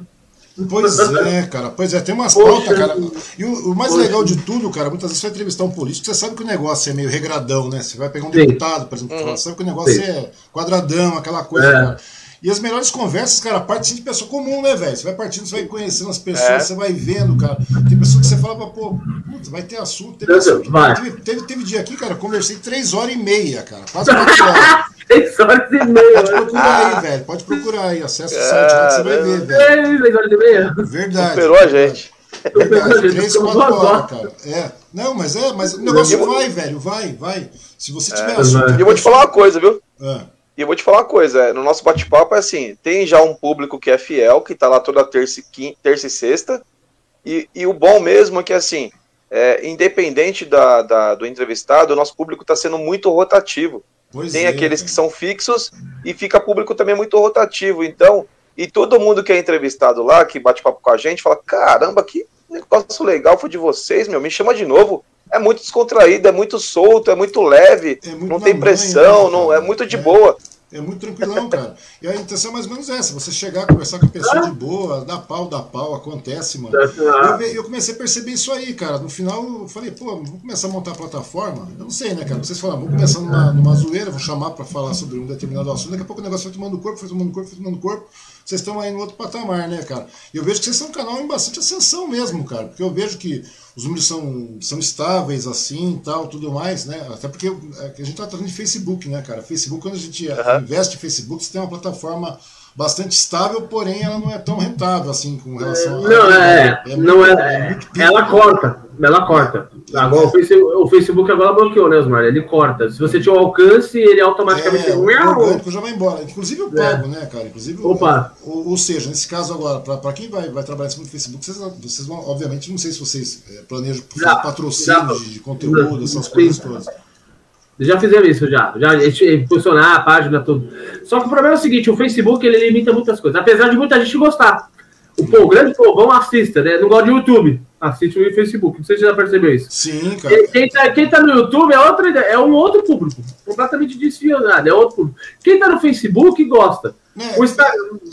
Pois é, cara. Pois é, tem umas pautas, cara. E o, o mais poxa. legal de tudo, cara, muitas vezes você vai entrevistar um político, você sabe que o negócio é meio regradão, né? Você vai pegar um Sim. deputado, por exemplo, uhum. você sabe que o negócio Sim. é quadradão, aquela coisa, é. cara. E as melhores conversas, cara, parte de pessoa comum, né, velho? Você vai partindo, você vai conhecendo as pessoas, é. você vai vendo, cara. Tem pessoas que você fala, pô, putz, vai ter assunto. Teve, assunto. Teve, teve, teve, dia aqui, cara, conversei três horas e meia, cara. Quase quatro horas. Três horas e meia. Pode procurar aí, velho. Pode procurar aí. Acessa o site lá que você vai ver, velho. Três horas e meia. Verdade. Superou a gente. Verdade, três, quatro horas, cara. É. Não, mas é, mas o negócio vai, velho, vai, vai. Se você tiver é, assunto. Eu vou te falar uma coisa, viu? É. E eu vou te falar uma coisa, é, no nosso bate-papo é assim, tem já um público que é fiel, que tá lá toda terça, quinta, terça e sexta, e, e, o bom mesmo é que assim, é, independente da, da, do entrevistado, o nosso público está sendo muito rotativo. Pois tem é, aqueles cara. que são fixos e fica público também muito rotativo. Então, e todo mundo que é entrevistado lá, que bate papo com a gente, fala: caramba, que negócio legal foi de vocês, meu, me chama de novo é muito descontraído, é muito solto, é muito leve, é muito não tem pressão, né, não, é muito de é, boa. É muito tranquilão, cara. E a intenção é mais ou menos essa: você chegar, conversar com a pessoa de boa, dá pau, dá pau, acontece, mano. Eu, eu, comecei a perceber isso aí, cara. No final eu falei, pô, vamos começar a montar a plataforma. Eu não sei, né, cara? Vocês falaram, vamos começar numa, numa zoeira, vou chamar pra falar sobre um determinado assunto. Daqui a pouco o negócio vai tomando corpo, vai tomando corpo, vai tomando corpo vocês estão aí no outro patamar, né, cara? E eu vejo que vocês são um canal em bastante ascensão mesmo, cara. Porque eu vejo que os números são, são estáveis assim e tal, tudo mais, né? Até porque é, a gente tá tratando de Facebook, né, cara? Facebook, quando a gente uhum. investe em Facebook, você tem uma plataforma bastante estável, porém ela não é tão rentável assim com relação a. Não, é, é, não é. é ela corta, ela corta. Agora o Facebook, o Facebook agora bloqueou, né, Osmar? Ele corta. Se você tiver o alcance, ele automaticamente. É, o orgânico já vai embora. Inclusive eu pago, é. né, cara? Inclusive, Opa. Ou, ou, seja, nesse caso agora, para quem vai, vai trabalhar em cima do Facebook, vocês, vocês vão, obviamente, não sei se vocês é, planejam já, patrocínio já, de, de, conteúdo, essas coisas todas. Já fizemos isso, já. Já funcionar a página, tudo. Só que o problema é o seguinte: o Facebook ele limita muitas coisas, apesar de muita gente gostar. O, pô, o grande povão assista, né? Não gosta de YouTube. Assiste o Facebook. Não sei se você já percebeu isso. Sim, cara. Quem, tá, quem tá no YouTube é, outra, é um outro público. Completamente desfiado. É outro público. Quem tá no Facebook gosta. É, o, Insta...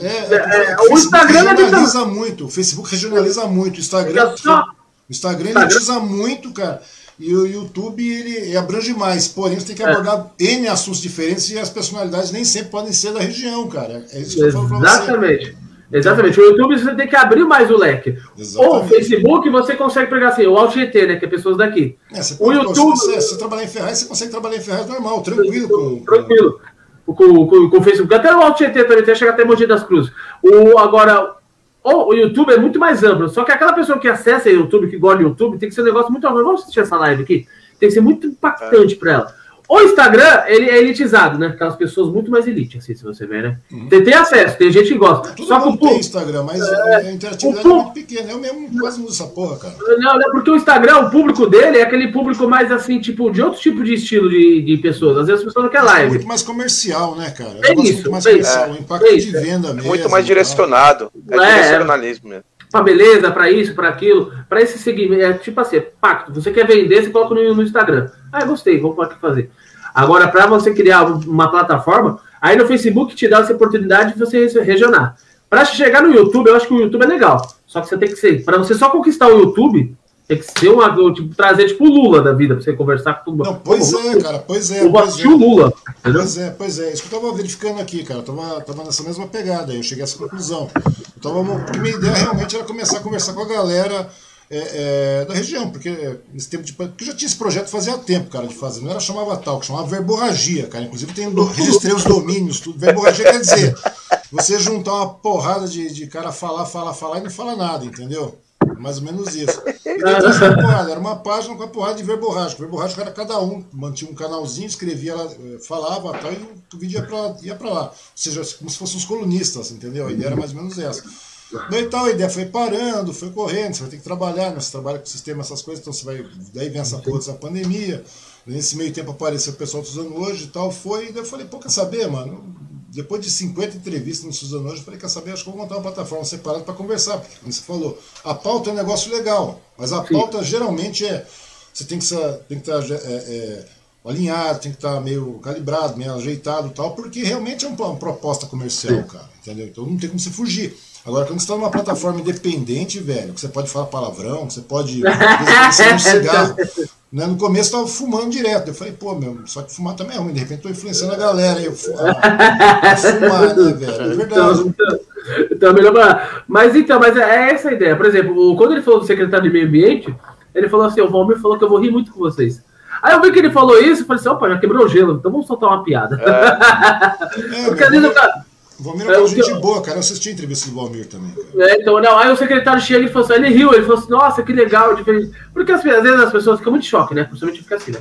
é, é, é, o, o Instagram regionaliza muito. O Facebook regionaliza muito. O Instagram, só... o Instagram, Instagram. utiliza muito, cara. E o YouTube ele abrange mais, porém você tem que é. abordar é. N assuntos diferentes e as personalidades nem sempre podem ser da região, cara. É isso que eu falo pra você. Exatamente. Exatamente. O YouTube você tem que abrir mais o leque. Exatamente. Ou o Facebook você consegue pegar assim, o Alt GT, né? Que é pessoas daqui. É, o YouTube. Se você, trabalhar em Ferraz, você consegue trabalhar em Ferraz normal, tranquilo. Com, tranquilo. com, com, com o Facebook, até o Alto GT também, até chegar até Mogi das Cruzes. O, agora, o, o, YouTube é muito mais amplo, só que aquela pessoa que acessa o YouTube, que gosta do YouTube, tem que ser um negócio muito. Vamos assistir essa live aqui. Tem que ser muito impactante é. para ela. O Instagram, ele é elitizado, né? Aquelas pessoas muito mais elite, assim, se você ver, né? Uhum. Tem, tem, acesso, tem gente que gosta. Todo Só que o tem Instagram, mas é, a interatividade é muito pequena. Eu mesmo quase não uso essa porra, cara. Não, não, porque o Instagram, o público dele é aquele público mais assim, tipo, de outro tipo de estilo de, de pessoas. Às vezes as pessoas não querem live. É muito mais comercial, né, cara? É, é isso, muito mais é comercial. O impacto de venda mesmo. Muito mais direcionado. É, é direcionalismo mesmo para beleza, para isso, para aquilo, para esse segmento. É tipo assim, é pacto. Você quer vender, você coloca no, no Instagram. Ah, gostei, vamos aqui fazer. Agora, para você criar uma plataforma, aí no Facebook te dá essa oportunidade de você regionar. Para chegar no YouTube, eu acho que o YouTube é legal. Só que você tem que ser. Para você só conquistar o YouTube, tem que ser uma. Tipo, trazer tipo o Lula da vida, para você conversar com mundo. Não, pois Pô, é, cara, pois é. Eu pois é. o Lula. Entendeu? Pois é, pois é. Isso que eu tava verificando aqui, cara. Eu tava, tava nessa mesma pegada aí, eu cheguei a essa conclusão. Então, porque minha ideia realmente era começar a conversar com a galera é, é, da região, porque nesse tempo de porque já tinha esse projeto fazia tempo, cara, de fazer. Não era chamava tal, que chamava verborragia, cara. Inclusive tem registrei os domínios, tudo. Verborragia quer dizer você juntar uma porrada de, de cara falar, falar, falar e não fala nada, entendeu? Mais ou menos isso. E porrada, era uma página com a porrada de verborrágico. Verborrágico era cada um, mantinha um canalzinho, escrevia, eh, falava tal, e o vídeo ia pra, ia pra lá. Ou seja, como se fossem os colunistas, entendeu? A ideia era mais ou menos essa. Daí tal, a ideia foi parando, foi correndo, você vai ter que trabalhar, né? Você trabalha com o sistema, essas coisas, então você vai. Daí vem essa porra dessa pandemia. Nesse meio tempo apareceu o pessoal do Suzano hoje e tal, foi. E daí eu falei, pô, quer saber, mano? Depois de 50 entrevistas no Suzano hoje, eu falei, quer saber, acho que vou montar uma plataforma separada para conversar, porque como você falou, a pauta é um negócio legal, mas a pauta Sim. geralmente é. Você tem que, tem que estar. É, é, alinhado, tem que estar meio calibrado, meio ajeitado e tal, porque realmente é uma, uma proposta comercial, Sim. cara, entendeu? Então não tem como você fugir. Agora, quando você está numa plataforma independente, velho, que você pode falar palavrão, que você pode acender um cigarro. Né? No começo eu tava fumando direto. Eu falei, pô, meu, só que fumar também é ruim. De repente tô influenciando a galera. Eu fumar, fumar né, velho? É verdade. Então, então, então melhor pra... Mas então, mas é essa a ideia. Por exemplo, quando ele falou do secretário de meio ambiente, ele falou assim: o Valmir falou que eu vou rir muito com vocês. Aí eu vi que ele falou isso e falei assim: opa, já quebrou o gelo, então vamos soltar uma piada. É. É, o cara. O Valmir é uma gente eu... boa, cara. Eu assisti a entrevista do Valmir também. Cara. É, então, não, aí o secretário chega e falou assim, ele riu, ele falou assim, nossa, que legal, diferente. Porque às vezes as pessoas ficam muito em choque, né? Principalmente fica assim, né?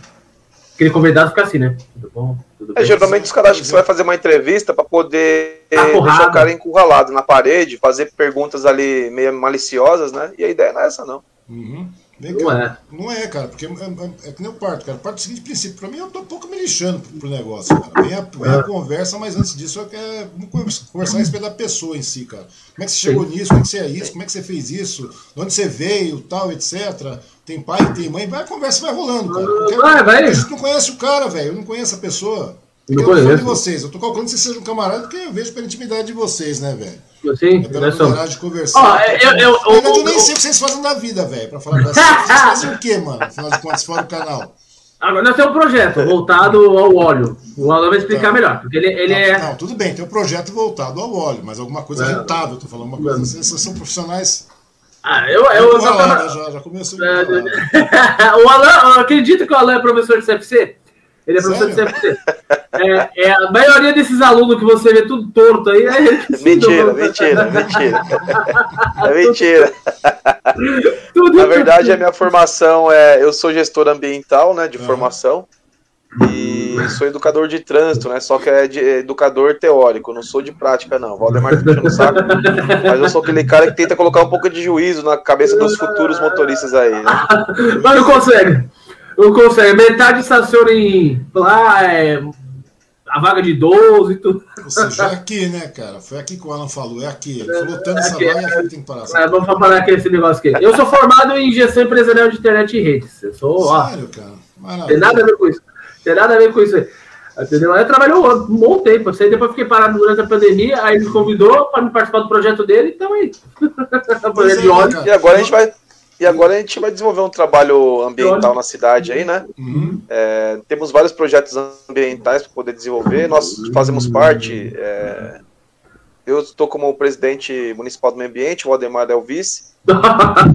Aquele convidado fica assim, né? Tudo bom? Tudo é, geralmente os caras acham que você vai fazer uma entrevista para poder deixar o cara encurralado na parede, fazer perguntas ali meio maliciosas, né? E a ideia não é essa, não. Uhum. Não é. Não é, cara, porque é, é, é que nem o parto, cara. Parte do seguinte princípio. Pra mim, eu tô um pouco me lixando pro, pro negócio, cara. Vem a, vem a é. conversa, mas antes disso, eu quero conversar a respeito da pessoa em si, cara. Como é que você chegou Sim. nisso? Como é que você é isso? Como é que você fez isso? De onde você veio, tal, etc. Tem pai, tem mãe. Vai, a conversa vai rolando, cara. Porque vai, vai. A gente não conhece o cara, velho. Eu não conheço a pessoa. Eu, eu não de vocês. Eu tô calculando que vocês sejam um camarada porque eu vejo pela intimidade de vocês, né, velho? Sim, é pela oportunidade de conversar. Oh, eu, eu, eu, eu, nem sei o que vocês fazem da vida, velho, pra falar pra vocês. Vocês fazem o quê, mano? Afinal de contas, fora do canal. Agora nós temos um projeto voltado ao óleo. O Alan vai explicar tá. melhor. Porque ele, ele não, é. Não, tudo bem, tem um projeto voltado ao óleo, mas alguma coisa é. rentável, tô falando uma coisa. Vocês são profissionais. Ah, eu. eu, eu já, já, já começou. O Alan, acredita que o Alan é professor de CFC? Ele é professor Sério? de CFC. É, é, a maioria desses alunos que você vê tudo torto aí. É mentira, mentira, mentira. É mentira. Na verdade, a minha formação é. Eu sou gestor ambiental, né? De uhum. formação. E sou educador de trânsito, né? Só que é, de, é educador teórico, não sou de prática, não. Valdemar tá puxando o saco. Mas eu sou aquele cara que tenta colocar um pouco de juízo na cabeça dos futuros motoristas aí, né? Mas não consegue. Não consegue. Metade estaciona em. Lá, é, a vaga de 12 e tudo. Ou seja, é aqui, né, cara? Foi aqui que o Alan falou, é aqui. Ele falou tanto essa vaga, é aqui tem que parar. É, vamos parar aqui esse negócio aqui. Eu sou formado em gestão empresarial de internet e redes. Eu sou. Sério, ó, cara? Maravilha. Tem nada a ver com isso. Tem nada a ver com isso aí. Entendeu? Eu trabalhei um bom tempo. Assim, depois fiquei parado durante a pandemia, aí me convidou para participar do projeto dele, então aí. É, e agora a gente vai e agora a gente vai desenvolver um trabalho ambiental na cidade aí, né? Uhum. É, temos vários projetos ambientais para poder desenvolver. Nós fazemos parte é, Eu estou como presidente municipal do meio ambiente, o Ademar é o vice.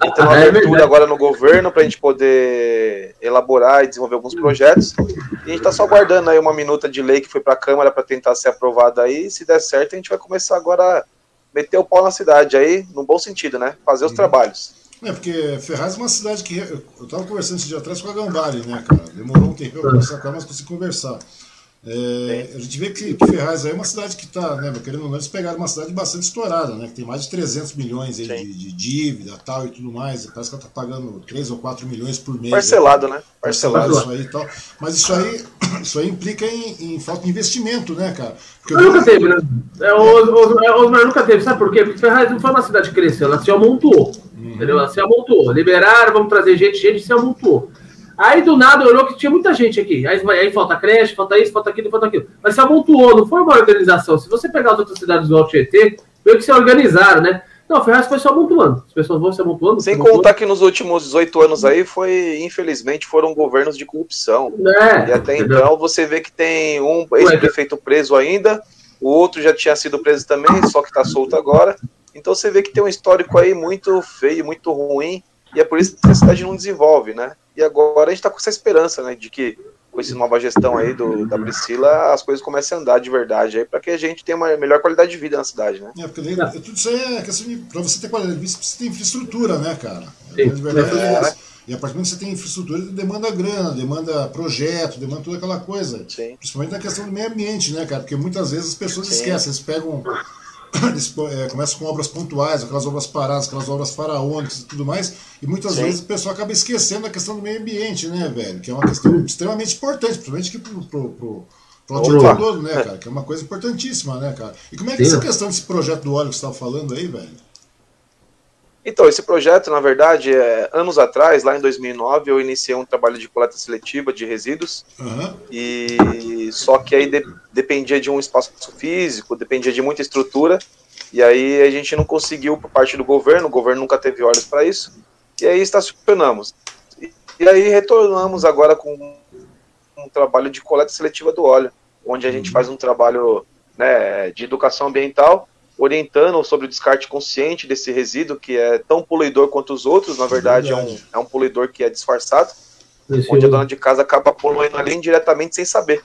Então, uma é abertura agora no governo para a gente poder elaborar e desenvolver alguns projetos. E a gente está só aguardando aí uma minuta de lei que foi para a Câmara para tentar ser aprovada aí. Se der certo, a gente vai começar agora a meter o pau na cidade aí, no bom sentido, né? Fazer os uhum. trabalhos. É, porque Ferraz é uma cidade que. Eu estava conversando esse dia atrás com a Gambari, né, cara? Demorou um tempo para conversar com ela, mas consegui conversar. É, a gente vê que, que, Ferraz é uma cidade que está, né, querendo ou não, eles pegaram uma cidade bastante estourada, né, que tem mais de 300 milhões aí de, de, dívida tal e tudo mais, parece que ela está pagando 3 ou 4 milhões por mês. Parcelado, né? Parcelado. Isso aí e tal. Mas isso aí, isso aí implica em, em falta de investimento, né, cara? Porque nunca eu... teve, né? É, Osmar, é, Osmar nunca teve, sabe por quê? Porque Ferraz não foi uma cidade que cresceu, ela se amontoou, uhum. entendeu? Ela se amontoou. Liberaram, vamos trazer gente, gente se amontoou. Aí do nada olhou que tinha muita gente aqui. Aí, aí falta creche, falta isso, falta aquilo, falta aquilo. Mas se amontoou, não foi uma organização. Se você pegar as outras cidades do Alto Tietê, meio que se organizaram, né? Não, Ferraz foi só amontoando. As pessoas vão se amontoando. Sem contar que nos últimos 18 anos aí foi, infelizmente, foram governos de corrupção. É, e até entendeu? então você vê que tem um ex-prefeito preso ainda, o outro já tinha sido preso também, só que está solto agora. Então você vê que tem um histórico aí muito feio, muito ruim, e é por isso que a cidade não desenvolve, né? E agora a gente está com essa esperança, né, de que com essa nova gestão aí do, da Priscila, as coisas comecem a andar de verdade aí, para que a gente tenha uma melhor qualidade de vida na cidade, né? É, porque daí, tudo isso aí é questão de. Para você ter qualidade de vida, você tem infraestrutura, né, cara? Sim. De verdade é, é E a partir do momento que você tem infraestrutura, demanda grana, demanda projeto, demanda toda aquela coisa. Sim. Principalmente na questão do meio ambiente, né, cara? Porque muitas vezes as pessoas Sim. esquecem, eles pegam eles é, começam com obras pontuais, aquelas obras paradas, aquelas obras faraônicas e tudo mais, e muitas Sim. vezes o pessoal acaba esquecendo a questão do meio ambiente, né, velho? Que é uma questão extremamente importante, principalmente aqui pro, pro, pro, pro né, cara? Que é uma coisa importantíssima, né, cara? E como é que é essa questão desse projeto do óleo que você estava falando aí, velho? Então, esse projeto, na verdade, é, anos atrás, lá em 2009, eu iniciei um trabalho de coleta seletiva de resíduos. Uhum. E só que aí de, dependia de um espaço físico, dependia de muita estrutura. E aí a gente não conseguiu por parte do governo, o governo nunca teve olhos para isso. E aí estacionamos. E, e aí retornamos agora com um trabalho de coleta seletiva do óleo, onde a gente uhum. faz um trabalho né, de educação ambiental orientando sobre o descarte consciente desse resíduo, que é tão poluidor quanto os outros, na verdade, é, um, é um poluidor que é disfarçado, Esse onde a dona de casa acaba poluindo ali indiretamente sem saber.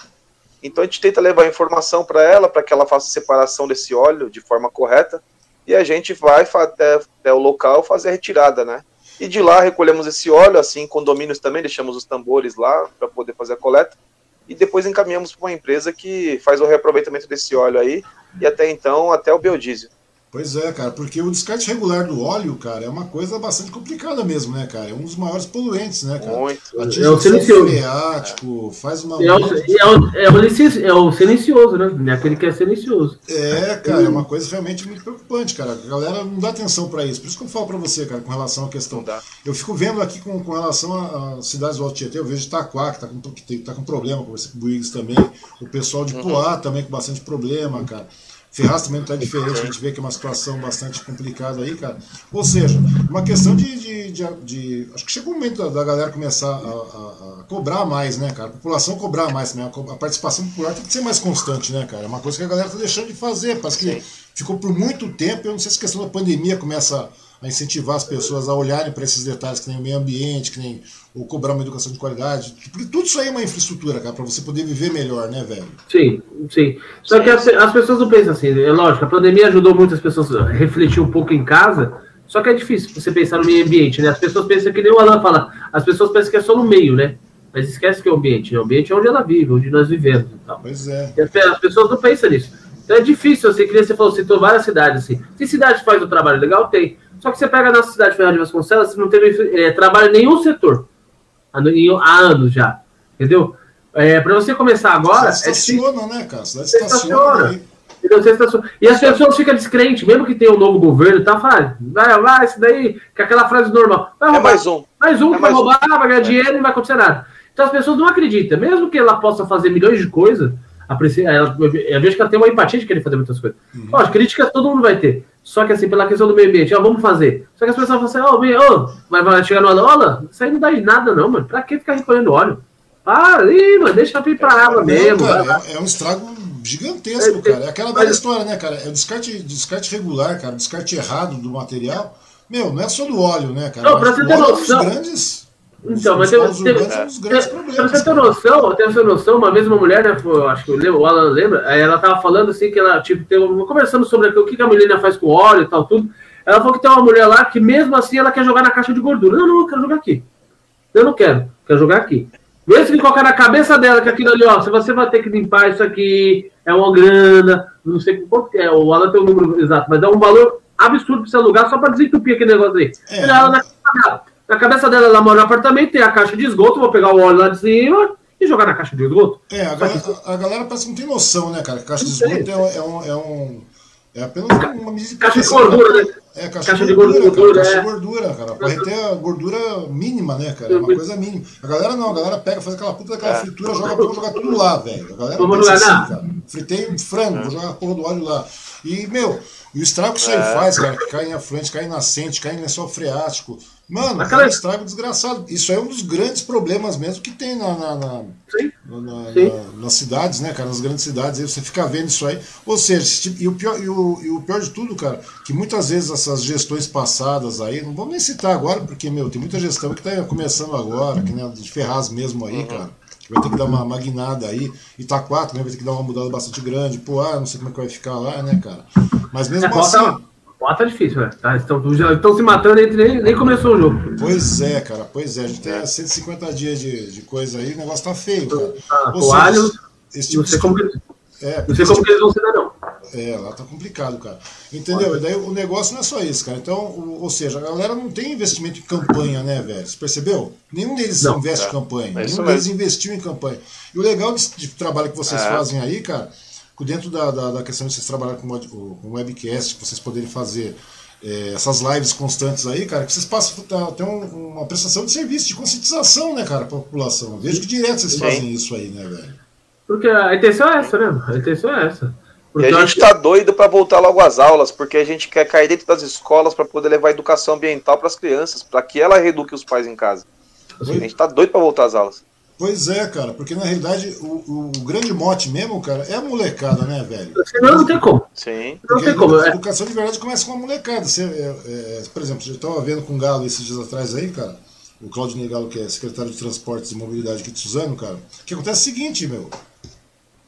Então a gente tenta levar a informação para ela, para que ela faça a separação desse óleo de forma correta, e a gente vai até, até o local fazer a retirada, né? E de lá recolhemos esse óleo, assim, em condomínios também, deixamos os tambores lá para poder fazer a coleta, e depois encaminhamos para uma empresa que faz o reaproveitamento desse óleo aí e até então até o biodiesel. Pois é, cara, porque o descarte regular do óleo, cara, é uma coisa bastante complicada mesmo, né, cara? É um dos maiores poluentes, né, cara? Muito. Atinge é o silencioso. Freático, faz uma. É o, é, o, é, o, é o silencioso, né? É aquele que é silencioso. É, cara, é uma coisa realmente muito preocupante, cara. A galera não dá atenção para isso. Por isso que eu falo para você, cara, com relação à questão. Eu fico vendo aqui com, com relação às cidades do Alto Tietê, eu vejo Itaquá, que tá com, que tem, tá com problema, conversei com o Buígues também. O pessoal de uhum. Poá também com bastante problema, cara. Ferraz também não está diferente, a gente vê que é uma situação bastante complicada aí, cara. Ou seja, uma questão de. de, de, de acho que chegou o momento da, da galera começar a, a, a, cobrar mais, né, cara? A população cobrar mais também. A, participação popular tem que ser mais constante, né, cara? É uma coisa que a galera está deixando de fazer. Parece que Sim. ficou por muito tempo. Eu não sei se a questão da pandemia começa a incentivar as pessoas a olharem para esses detalhes, que nem o meio ambiente, que nem ou cobrar uma educação de qualidade. Porque tudo isso aí é uma infraestrutura, cara, para você poder viver melhor, né, velho? Sim, sim. Só que as, as, pessoas não pensam assim, é lógico, a pandemia ajudou muitas pessoas a refletir um pouco em casa, só que é difícil você pensar no meio ambiente, né? As pessoas pensam que nem o Alan fala, as pessoas pensam que é só no meio, né? Mas esquece que é o ambiente, né? o ambiente é onde ela vive, onde nós vivemos e tal. Pois é. E as pessoas não pensam nisso. Então é difícil, assim, que você falou, citou várias cidades, assim. Se cidade faz o trabalho legal, tem. Só que você pega na cidade de Ferraz de Vasconcelos, você não teve é, trabalho em nenhum setor. Há, há anos já. Entendeu? É, para você começar agora. Você estaciona, é né, cara? Você estaciona. Estaciona. E as pessoas ficam descrentes, mesmo que tenha um novo governo, tá? Fala, vai, vai, isso daí, que é aquela frase normal. Vai roubar. É mais um. Mais um é que vai roubar, um. vai ganhar dinheiro e não vai acontecer nada. Então as pessoas não acreditam. Mesmo que ela possa fazer milhões de coisas, ela, eu vejo que ela tem uma empatia de querer fazer muitas coisas. Uhum. Lógico, críticas todo mundo vai ter. Só que assim, pela questão do meio ambiente, ó, vamos fazer. Só que as pessoas falam assim, ó, oh, oh, vai, chegar no olha, isso aí não dá de nada, não, mano. Pra que ficar recolhendo óleo? Para aí, mano, deixa eu ir pra água mesmo. Cara, é, é, um estrago Gigantesco, cara. É aquela velha história, né, cara? É o descarte, descarte regular, cara, descarte errado do material. Meu, não é só do óleo, né, cara? Não, pra você ter noção. grandes. Então, mas tem, tem, pra você ter noção, tem essa noção, uma vez uma mulher, né, foi, acho que o Alan lembra, ela tava falando assim que ela, tipo, tem, conversando sobre o que a menina faz com óleo e tal, tudo. Ela falou que tem uma mulher lá que mesmo assim ela quer jogar na caixa de gordura. Não, não, eu quero jogar aqui. Eu não quero, quero jogar aqui. Mesmo que colocar na cabeça dela que aquilo ali, ó, se você vai ter que limpar isso aqui, é uma grana, não sei quanto é, o Alan tem o um número exato, mas é um valor absurdo para você alugar só para desentupir aquele negócio aí. É. Ela, na, na, cabeça dela, ela mora no apartamento, tem a caixa de esgoto, vou pegar o óleo lá de cima e jogar na caixa de esgoto. É, a galera, a galera parece que não tem noção, né, cara? Caixa de esgoto é, é, um, é um é apenas uma medida de Caixa de gordura, né? É, caixa, caixa de gordura, gordura, cara, é. caixa de gordura, cara. Pra reter a gordura mínima, né, cara? É uma coisa mínima. A galera não, a galera pega, faz aquela puta daquela é. fritura, joga, vamos jogar tudo lá, velho. A galera vamos pensa assim, cara. Fritei um frango, vou jogar a porra do óleo lá. E, meu, o estrago que isso aí é. faz, cara, que cai em afluente, cai em nascente, cai em lençol freático. Mano, Aquela... é um estrago desgraçado. Isso é um dos grandes problemas mesmo que tem na, na, na, Sim. na, Sim. na nas cidades, né, cara? Nas grandes cidades, aí você fica vendo isso aí. Ou seja, e o, pior, e, o, e o pior de tudo, cara, que muitas vezes essas gestões passadas aí, não vamos nem citar agora, porque, meu, tem muita gestão que tá começando agora, que né, de Ferraz mesmo aí, uhum. cara vai ter que dar uma magnada aí. Itaquá também vai ter que dar uma mudada bastante grande. Pô, ah, não sei como é que vai ficar lá, né, cara? Mas mesmo é, assim. Pô, tá difícil, né? Tá, estão, já estão se matando entre nem, nem começou o jogo. Pois é, cara, pois é. A gente tem 150 dias de, de coisa aí, o negócio tá feio, cara. Ah, Ou seja, esse tipo não sei de... como, é, não sei como que eles vão se dar, não. É, lá tá complicado, cara. Entendeu? E daí o negócio não é só isso, cara. Então, ou seja, a galera não tem investimento em campanha, né, velho? Você percebeu? Nenhum deles não, investe em é. campanha. É Nenhum deles investiu em campanha. E o legal de, de trabalho que vocês é. fazem aí, cara, dentro da, da, da, questão de vocês trabalharem com, com webcast, que vocês poderem fazer é, essas lives constantes aí, cara, que vocês passam a ter um, uma prestação de serviço, de conscientização, né, cara, pra população. Vejo que direto vocês Sim. fazem isso aí, né, velho? Porque a intenção é essa, né? A intenção é essa. Porque e a gente está doido para voltar logo às aulas, porque a gente quer cair dentro das escolas para poder levar educação ambiental para as crianças, para que ela reeduque os pais em casa. A gente está doido para voltar às aulas. Pois é, cara, porque na realidade o, o, grande mote mesmo, cara, é a molecada, né, velho? Senão não tem como. Sim. Não tem como. A é. educação de verdade começa com a molecada. Você, é, é, por exemplo, eu estava vendo com o Galo esses dias atrás aí, cara, o Claudio Galo, que é secretário de Transportes e Mobilidade aqui de Suzano, cara, que acontece o seguinte, meu.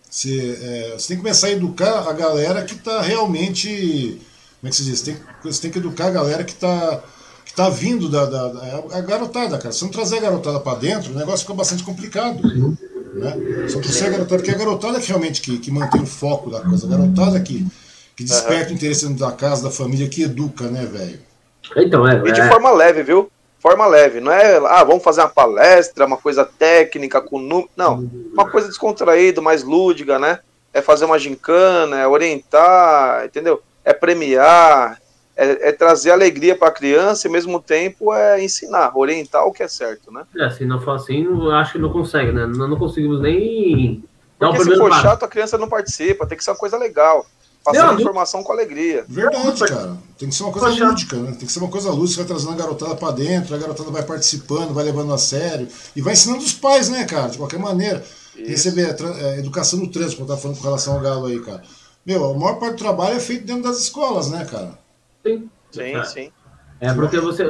Você, é, você tem que começar a educar a galera que está realmente. Como é que se diz? Você tem, você tem que educar a galera que está que tá vindo da, da, da, é a garotada, cara. Se não trazer a garotada para dentro, o negócio fica bastante complicado. Né? Não trouxer a garotada, porque é a garotada que realmente que, que mantém o foco da coisa, a garotada que, que desperta o interesse da casa, da família, que educa, né, velho? Então, é, e de é... forma leve, viu? Forma leve, não é, ah, vamos fazer uma palestra, uma coisa técnica com número, não, uma coisa descontraída, mais lúdica, né? É fazer uma gincana, é orientar, entendeu? É premiar, é, é trazer alegria para a criança e ao mesmo tempo é ensinar, orientar o que é certo, né? É, se não for assim, acho que não consegue, né? Não, não conseguimos nem Porque se for chato, a criança não participa, tem que ser uma coisa legal. Passando não, informação com alegria. Verdade, cara. Tem que ser uma coisa lúdica, né? Tem que ser uma coisa lúdica, vai trazendo a garotada pra dentro, a garotada vai participando, vai levando a sério. E vai ensinando os pais, né, cara? De qualquer maneira. Receber a, educação no trânsito, como eu tava falando com relação ao galo aí, cara. Meu, a maior parte do trabalho é feito dentro das escolas, né, cara? Sim. Sim, é. sim. É porque você.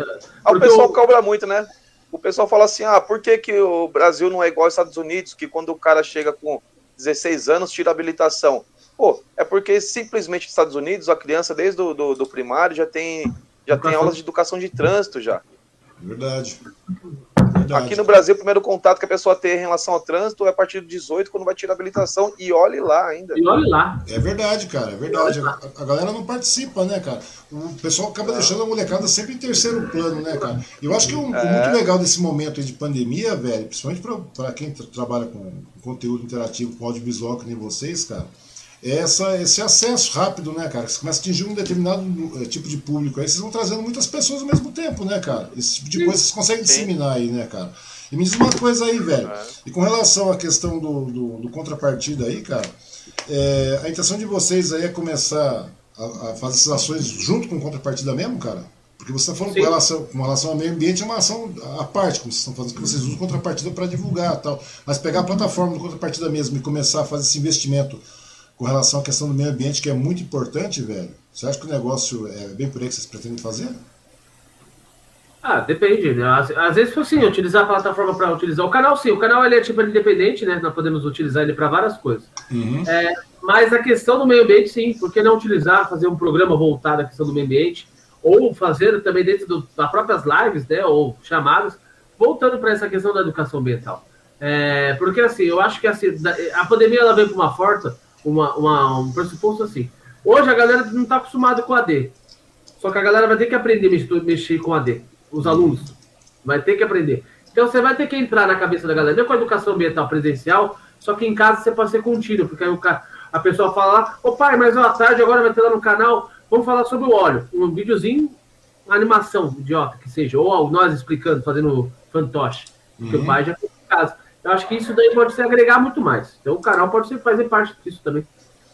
Ah, o pessoal cobra muito, né? O pessoal fala assim: ah, por que, que o Brasil não é igual aos Estados Unidos, que quando o cara chega com 16 anos tira habilitação? Pô, é porque simplesmente nos Estados Unidos a criança desde o do, do primário já tem, já tem aulas de educação de trânsito já. Verdade. Verdade. Aqui no Brasil, o primeiro contato que a pessoa tem em relação ao trânsito é a partir do 18, quando vai tirar a habilitação, e olhe lá ainda. E olhe lá. É verdade, cara, é verdade. A, a, galera não participa, né, cara? O pessoal acaba deixando a molecada sempre em terceiro plano, né, cara? Eu acho que o, é. muito legal desse momento de pandemia, velho, principalmente para quem trabalha com conteúdo interativo, com audiovisual, que nem vocês, cara essa, esse acesso rápido, né, cara? Você começa a atingir um determinado eh, tipo de público. Aí vocês vão trazendo muitas pessoas ao mesmo tempo, né, cara? Esse tipo de coisa vocês conseguem disseminar aí, né, cara? E me diz uma coisa aí, velho. É. E com relação à questão do, do, do contrapartida aí, cara, é, a intenção de vocês aí é começar a, a, fazer essas ações junto com contrapartida mesmo, cara? Porque você está falando com relação, com relação ao meio ambiente, é uma ação à parte, como vocês estão fazendo, que vocês usam contrapartida para divulgar tal. Mas pegar a plataforma do contrapartida mesmo e começar a fazer esse investimento com relação à questão do meio ambiente, que é muito importante, velho? Você acha que o negócio é bem por aí que vocês pretendem fazer? Ah, depende, né? Às, às vezes, assim, utilizar a plataforma para utilizar o canal, sim. O canal ele é tipo independente, né? Nós podemos utilizar ele para várias coisas. Uhum. É, mas a questão do meio ambiente, sim. Por que não utilizar, fazer um programa voltado à questão do meio ambiente? Ou fazer também dentro do, das próprias lives, né? Ou chamadas, voltando para essa questão da educação ambiental. É, porque, assim, eu acho que assim, a pandemia ela veio com uma força, uma, uma, um pressuposto assim. Hoje a galera não está acostumada com AD. Só que a galera vai ter que aprender a mexer com AD os alunos. Vai ter que aprender. Então você vai ter que entrar na cabeça da galera, não com a educação ambiental presencial, só que em casa você pode ser contínuo, porque aí o cara, a pessoa fala ô pai, mas à tarde agora vai ter lá no canal, vamos falar sobre o óleo. Um videozinho, uma animação idiota que seja, ou nós explicando, fazendo fantoche, uhum. que o pai já. Eu acho que isso daí pode se agregar muito mais. Então o canal pode ser, fazer parte disso também.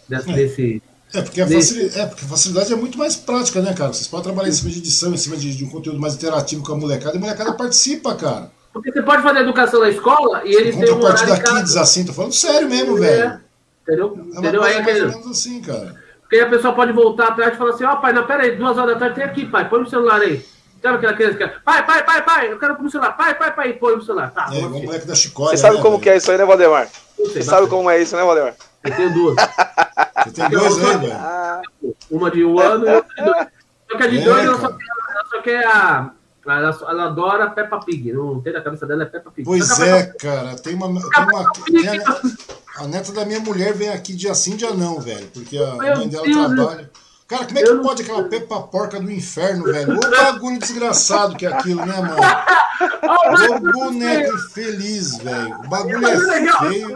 Desse, é. desse é porque, a facilidade, é, porque a facilidade é muito mais prática, né, cara? Vocês podem trabalhar em cima de edição, em cima de, de um conteúdo mais interativo com a molecada, e a molecada participa, cara. Porque você pode fazer educação na escola e eles têm um partida Kids, assim, tô falando sério mesmo, é, velho. Entendeu? É entendeu? Aí, mais ou menos assim, cara. Porque aí a pessoa pode voltar atrás e falar assim, ó, oh, pai, não, pera aí, duas horas da tarde tem aqui, pai, põe no celular aí. Sabe aquela criança que é, pai, pai, pai, pai, eu quero pôr no celular, pai, pai, pai, põe no celular. Tá, é, o moleque da chicória, Você sabe né, como velho? que é isso aí, né, Valdemar? Você sabe como é isso, né, Valdemar? Eu tenho duas. Você tem dois aí, velho? Uma de um ano e outra de dois. Só que a de é, dois, ela só, quer, ela só quer a. Ela, ela adora Peppa Pig. Não tem na cabeça dela, é Peppa Pig. Pois é, Peppa... cara. Tem uma. Tem uma tem a, a, neta da minha mulher vem aqui dia sim, dia não, velho. Porque a Meu mãe dela Deus trabalha. Cara, como é que eu pode aquela Peppa Porca do inferno, velho? O bagulho desgraçado que é aquilo, né, mano? O boneco infeliz, velho. O bagulho é feio.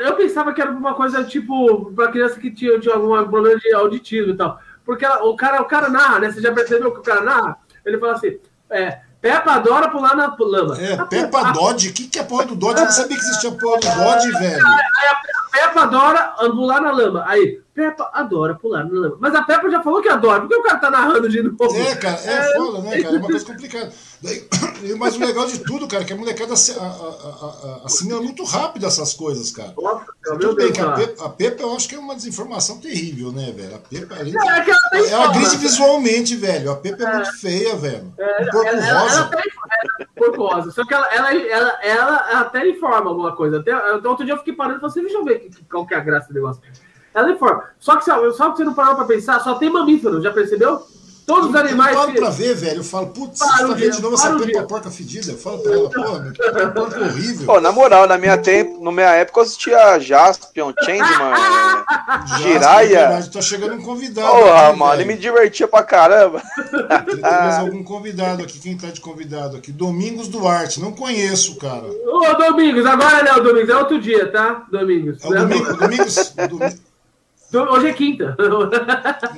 Eu pensava que era uma coisa tipo para criança que tinha, tinha algum problema de auditivo e tal. Porque ela, o, cara, o cara narra, né? Você já percebeu que o cara narra? Ele fala assim: é, Peppa adora pular na lama. É, Peppa Dodge. O que, que é porra do Dodge? Eu não sabia que existia porra do Dodge, velho. Aí a Peppa adora pular na lama. Aí, Peppa adora pular na lama. Mas a Peppa já falou que adora. Por que o cara tá narrando de novo? É, cara, é, é foda, né, cara? É uma coisa complicada. Mas o legal de tudo, cara, é que a molecada assimila muito rápido essas coisas, cara. Nossa, tudo bem que a Pepa, a Pepa, eu acho que é uma desinformação terrível, né, velho? A Pepa, a gente, é, é ela agride visualmente, velho. A Pepa é, é, muito feia, velho. É, um porco ela, rosa. Ela, ela porco rosa. Só que ela, ela, ela, ela, até informa alguma coisa. Até, outro dia eu fiquei parando e falei assim, deixa eu ver qual que é a graça do negócio. Ela informa. Só que, só que você não parou pra pensar, só tem mamífero, já percebeu? Todos os animais. Eu falo pra ver, velho. Eu falo, putz, você tá vendo de novo essa Peppa porca fedida? Eu falo pra ela, porra, que porca horrível. Pô, na moral, na minha, tempo, na minha época eu assistia Jaspion, Changeman, Jiraya. Tô chegando um convidado. Porra, aqui, mano, ele me divertia pra caramba. Tem mais algum convidado aqui. Quem tá de convidado aqui? Domingos Duarte. Não conheço, cara. Ô, Domingos, agora não, Domingos. É outro dia, tá? Domingos. É o Domingos. Domingos, Domingos Hoje é quinta.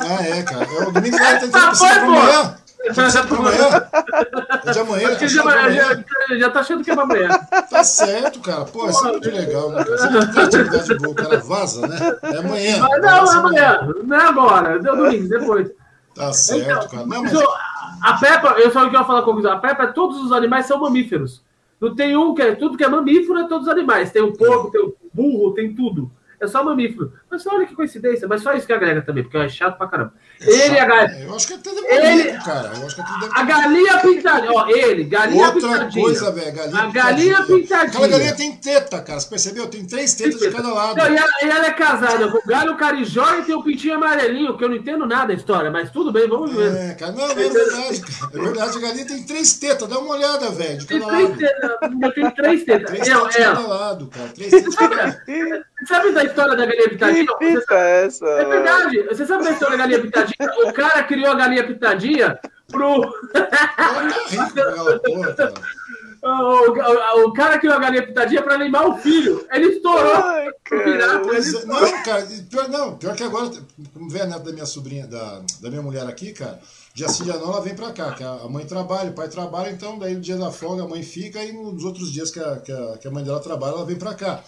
Ah, é, cara. É o domingo vai tentar ah, amanhã. Tá pra amanhã? É de amanhã? Já, já, já, tá achando que é pra amanhã. Tá certo, cara. Pô, isso é muito legal, né? Você não tem atividade boa, o cara vaza, né? É amanhã. Mas não, é amanhã. Não é agora. É domingo, depois. Tá certo, então, cara. Não, mas... A Peppa, eu só que eu falar com você. A Peppa, todos os animais são mamíferos. Não tem um que é tudo que é mamífero, é todos os animais. Tem o porco, tem o burro, tem tudo é só mamífero. Mas olha que coincidência, mas só isso que agrega também, porque é chato pra caramba. É ele e a galinha. Eu acho que é tudo ele, cara. Eu acho que é tudo A galinha pintadinha, ó, ele, galinha Outra pintadinha. coisa, velho, galinha A galinha pintadinha. Aquela galinha tem teta, cara. Você percebeu? Tem três tetas de cada lado. Não, e, ela, e, ela, é casada com o galho carijó e tem o pintinho amarelinho, que eu não entendo nada da história, mas tudo bem, vamos ver. É, cara, não, é verdade, cara. É verdade, a galinha tem três tetas, dá uma olhada, velho, de cada tem lado. Teta, tem três tetas. Três tetas de cada lado, cara. Três tetas de cada lado. Sabe da história da galinha pitadinha? Que é essa? É verdade. Você sabe da história da galinha pitadinha? O cara criou a galinha pitadinha pro. o, o, o, cara criou a galinha pitadinha para animar o filho. Ele estourou. Ai, cara. Ele não, cara, pior, não, pior que agora, como vê a neta da minha sobrinha, da, da minha mulher aqui, cara, dia sim, dia não, ela vem pra cá, que a mãe trabalha, o pai trabalha, então daí no dia da folga a mãe fica e nos outros dias que a, que a, que a mãe dela trabalha, ela vem pra cá.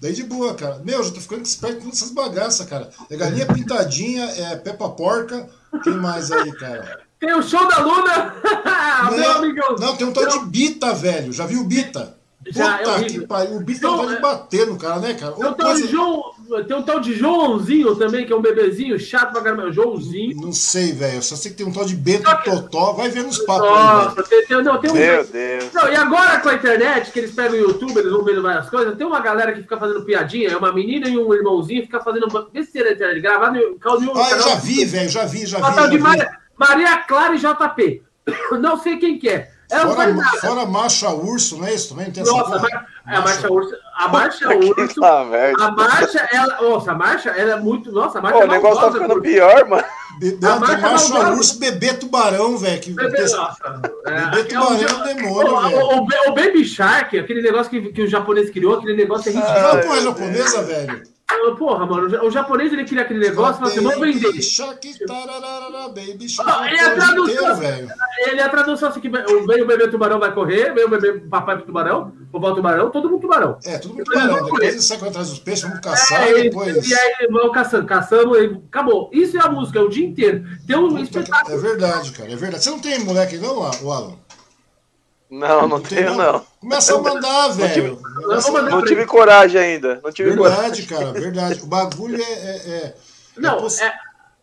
Daí de boa, cara. Meu, já tô ficando esperto com essas bagaças, cara. É galinha pintadinha, é Peppa Porca. Quem mais aí, cara? Tem o show da Luna! Não, Meu amigão. Não, tem um tal de Bita, velho. Já viu Bita? Já é Puta é que pariu. O bicho então, tá de é- bater no cara, né, cara? Tem um, coisa... João, tem um tal de Joãozinho também, que é um bebezinho chato pra caramba. Joãozinho. Não sei, velho. Só sei que tem um tal de Beto que... Totó. Vai ver nos papos Nossa, aí, tem, tem, não, tem um... Meu Deus. Não, e agora com a internet, que eles pegam o YouTube, eles vão vendo várias coisas, tem uma galera que fica fazendo piadinha. É uma menina e um irmãozinho fica fazendo besteira na internet, gravado em caldo Ah, eu já vi, velho. Já vi, já vi. Já vi. Maria, Maria Clara e JP. Não sei quem que é. É fora, fora marcha urso, não é isso também? Tem Nossa, essa marcha, é a marcha urso. A marcha urso. a marcha, ela. Nossa, a marcha, ela é muito. Nossa, a marcha. Pô, é o negócio tá ficando pior, mano. Be, a marcha, marcha urso, bebê tubarão, velho. Que, bebê, nossa, é, bebê tubarão é um demônio, o, velho. O, o, o, Baby Shark, aquele negócio que, que o japonês criou, aquele negócio é ridículo. Não, pô, é japonesa, velho. Porra, mano, o japonês ele queria aquele negócio e assim: vamos vender. ele, é a tradução, ele é a tradução assim: que veio o bebê tubarão vai correr, veio o bebê papai tubarão, o vovó tubarão, todo mundo tubarão. É, todo mundo tubarão. Depois eles saem atrás dos peixes, vamos caçar é, depois. E aí vão caçando, caçando, e acabou. Isso é a música, é o dia inteiro. Tem um espetáculo. É verdade, cara, é verdade. Você não tem moleque, não, o Alan? Não, não, tenho, não. Começa a mandar, velho. Não tive, não tive coragem ainda. Não tive verdade, coragem. cara, verdade. O bagulho é. é, é não, é,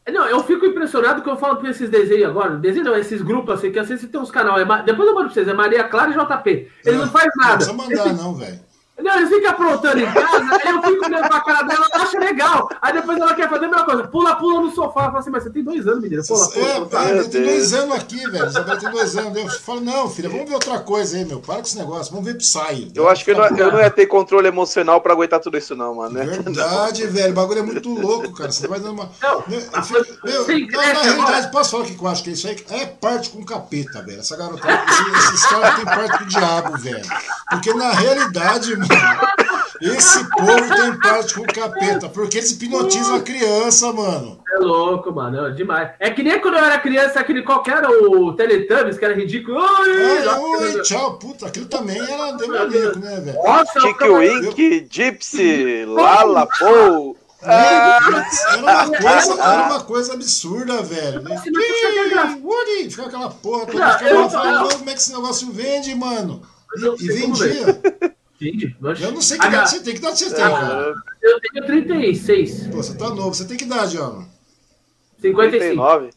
é, não, eu fico impressionado que eu falo com esses desenhos agora. Desenho não, esses grupos assim, que às vezes tem uns canais. É, depois eu mando pra vocês, é Maria Clara e JP. Eles não, não fazem nada. Não precisa mandar, não, velho. Não, ele fica aprontando em casa, aí eu fico olhando pra cara dela, ela acha legal. Aí depois ela quer fazer a mesma coisa, pula, pula no sofá. Eu falo assim, mas você tem dois anos, menina. Pula, pula. É, pula, é, tem dois anos aqui, velho. Isabela tem dois anos. Eu falo, não, filha, vamos ver outra coisa aí, meu. Para com esse negócio, vamos ver Psy. Eu acho que eu não, eu não ia ter controle emocional pra aguentar tudo isso, não, mano. Né? Verdade, não. velho. O bagulho é muito louco, cara. Você vai dando uma. Não, fico... meu, sim, não, na realidade, posso falar o que eu acho que isso aí é parte com capeta, velho. Essa garota, esses, esses caras têm parte com o diabo, velho. Porque na realidade, mano. Esse povo tem parte com o capeta, porque eles hipnotizam a criança, mano. É louco, mano, é demais. É que nem quando eu era criança, aquele qualquer o Teletubbies, que era ridículo. Oi, oi, tchau, puta, aquilo também era demoníaco, né, velho? Nossa, Chique Wink, Gypsy, Lala. Ah, era, uma coisa, era uma coisa absurda, velho. Né? Woody, fica aquela porra toda. Não, eu, como é que esse negócio vende, mano? E, e vendia. Entendi. Eu não sei que idade você tem. Que idade você tem, cara? Eu tenho 36. Pô, você tá novo. Você tem que idade, Ana? 55. 39.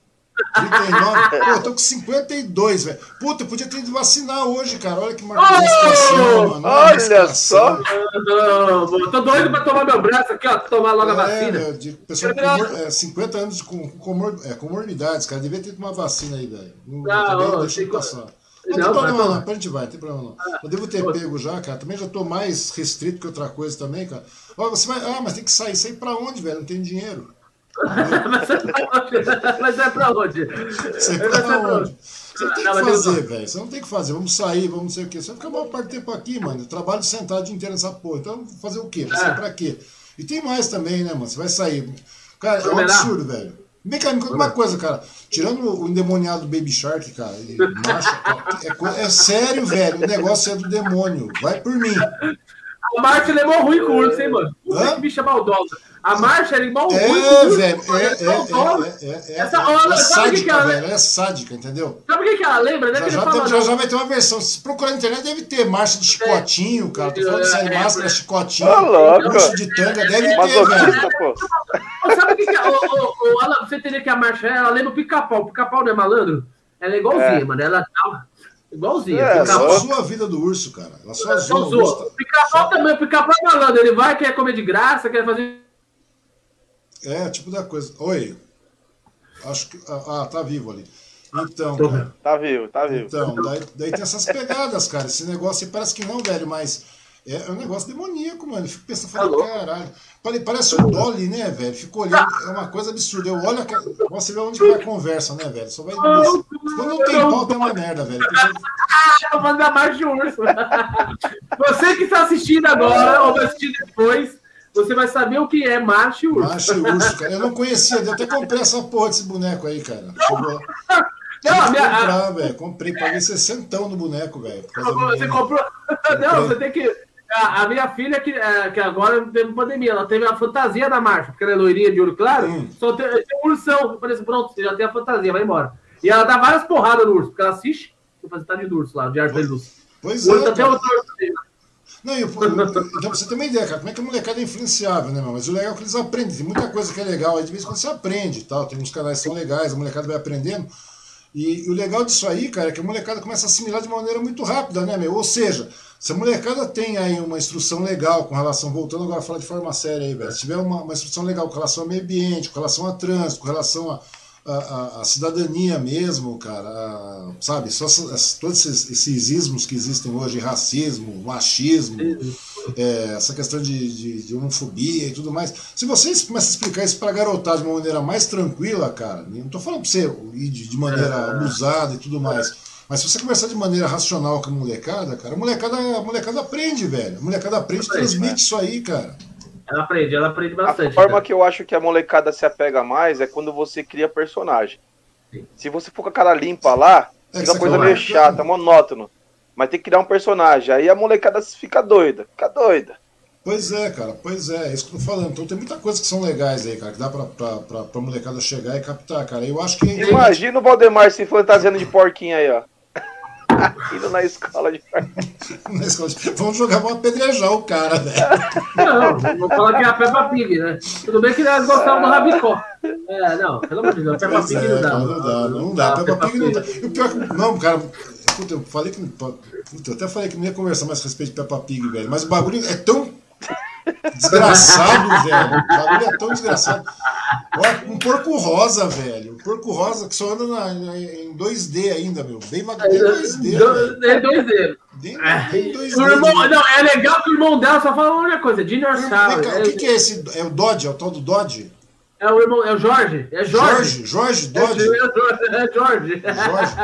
39? Pô, eu tô com 52, velho. Puta, eu podia ter ido vacinar hoje, cara. Olha que marcada oh, mano. Olha, só. Não, tô doido pra tomar meu braço aqui, ó. Tomar logo é, a vacina. De pessoa com comor, é, 50 anos com, com comor, é, comorbidades, cara. Devia ter tomado vacina aí, velho. Não, não, deixa eu passar. Não, não tem problema não, a gente vai, não tem problema não. Ah, eu devo ter pego já, cara. Também já tô mais restrito que outra coisa também, cara. Ó, você vai. Ah, mas tem que sair. Sair pra onde, velho? Não tem dinheiro. mas é pra onde? Você é pra onde? Você não tem que fazer, velho. Você não tem que fazer. Vamos sair, vamos não sei o quê. Você vai ficar a maior parte do tempo aqui, mano. Eu trabalho sentado o dia inteiro nessa porra. Então, fazer o quê? Vai sair é. pra quê? E tem mais também, né, mano? Você vai sair. Cara, é um absurdo, velho. Vem cá, me conta uma coisa, cara. Tirando o endemoniado Baby Shark, cara, é, é, sério, velho. O negócio é do demônio. Vai por mim. A Marcha é mó ruim com o urso, hein, mano? Puta que bicha maldosa. A marcha era igual é, ruim. Velho, é, é, é, é, é, Essa hora, é sádica, ela... velho. É sádica, entendeu? Sabe o que, que ela lembra? Né? Já, já, tem, já, já vai ter uma versão. Se procurar na internet, deve ter marcha de chicotinho, cara. Tô falando sério, máscara, chicotinho. Tá louco. de tanga, deve ter, velho. Sabe o que, que é? Você teria que a marcha, ela lembra o pica-pau. O pica-pau não é malandro? Ela é igualzinha, mano. Ela tá Igualzinho. É, ela só zoa a vida do urso, cara. Ela só zoa. o. O pica-pau também, o pica-pau é malandro. Ele vai, quer comer de graça, quer fazer é, tipo da coisa. Oi. Acho que. Ah, ah tá vivo ali. Então. Cara, tá vivo, tá vivo. Então, daí, daí tem essas pegadas, cara. Esse negócio parece que não, velho, mas. É, um negócio demoníaco, mano. Eu fico pensando, tá caralho. Parece um Dolly, né, velho? Fico olhando, é uma coisa absurda. Eu olho, você vê onde vai a conversa, né, velho? Só vai. Quando não tem pau, tem uma merda, velho. Eu vou dar mais de urso. Você que está assistindo agora, ou vai assistir depois, você vai saber o que é macho e urso. Macho e urso, cara. Eu não conhecia, eu até comprei essa porra desse boneco aí, cara. Chegou. Não, minha... comprar, velho. Comprei, paguei 60 no boneco, velho. Você comprou. Não, você tem que. A, a minha filha, que, é, que agora teve pandemia, ela teve a fantasia da marcha, porque ela é loirinha de olho claro, hum. só tem, tem um ursão. Eu falei assim, pronto, você já tem a fantasia, vai embora. E ela dá várias porradas no urso, porque ela assiste o fantasia de urso lá, de ar Pois é. Até o Não, eu, então você tem uma ideia, cara, como é que a molecada é influenciável, né, meu? Mas o legal é que eles aprendem, tem muita coisa que é legal, aí de vez em quando você aprende tal, tem uns canais que são legais, a molecada vai aprendendo. E, e, o legal disso aí, cara, é que a molecada começa a assimilar de maneira muito rápida, né, meu? Ou seja, se a molecada tem aí uma instrução legal com relação, voltando agora a falar de forma séria aí, velho, se tiver uma, uma instrução legal com relação ao meio ambiente, com relação a trânsito, com relação a a, a, cidadania mesmo, cara, a, sabe? Só todos esses, esses, ismos que existem hoje, racismo, machismo, é, essa questão de, de, de, homofobia e tudo mais. Se vocês começam a explicar isso pra garotada de uma maneira mais tranquila, cara, não tô falando pra você ir de, de maneira é. abusada e tudo mais. Mas se você conversar de maneira racional com a molecada, cara, a molecada, a molecada aprende, velho. A molecada aprende e transmite né? isso aí, cara. Ela aprende, ela aprende bastante. A forma cara. que eu acho que a molecada se apega mais é quando você cria personagem. Sim. Se você for com a cara limpa lá, é fica uma coisa meio chata, monótono. Mas tem que criar um personagem. Aí a molecada fica doida, fica doida. Pois é, cara, pois é, é isso que eu tô falando. Então tem muita coisa que são legais aí, cara, que dá pra, pra, pra, pra molecada chegar e captar, cara. Eu acho que. Imagina o Valdemar se fantasiando de porquinho aí, ó. Indo na escola de Na escola de... Vamos jogar, vamos apedrejar o cara, velho. Não, vou falar que é a Peppa Pig, né? Tudo bem que eles gostavam do Rabicó. É, não, pelo amor de Deus, Peppa Pig é, não dá. Não dá, não dá. Peppa, Peppa Pig não dá. E o pior que. Não, cara. Puta, eu falei que. Puta, eu até falei que não ia conversar mais a respeito de Peppa Pig, velho. Mas o bagulho é tão Desgraçado, velho. O bagulho é tão desgraçado. Olha, um porco rosa, velho. Um porco rosa que só anda na, em 2D ainda, meu. Bem, bem 2D. É 2D. Bem, bem 2D. O irmão, não, é legal que o irmão dela só fala uma coisa: dinossauro. O que, que é esse? É o Dodge? É o tal do Dodge? É o irmão, é o Jorge. É Jorge. Jorge, Jorge, Dodge. É, Jorge. É Jorge.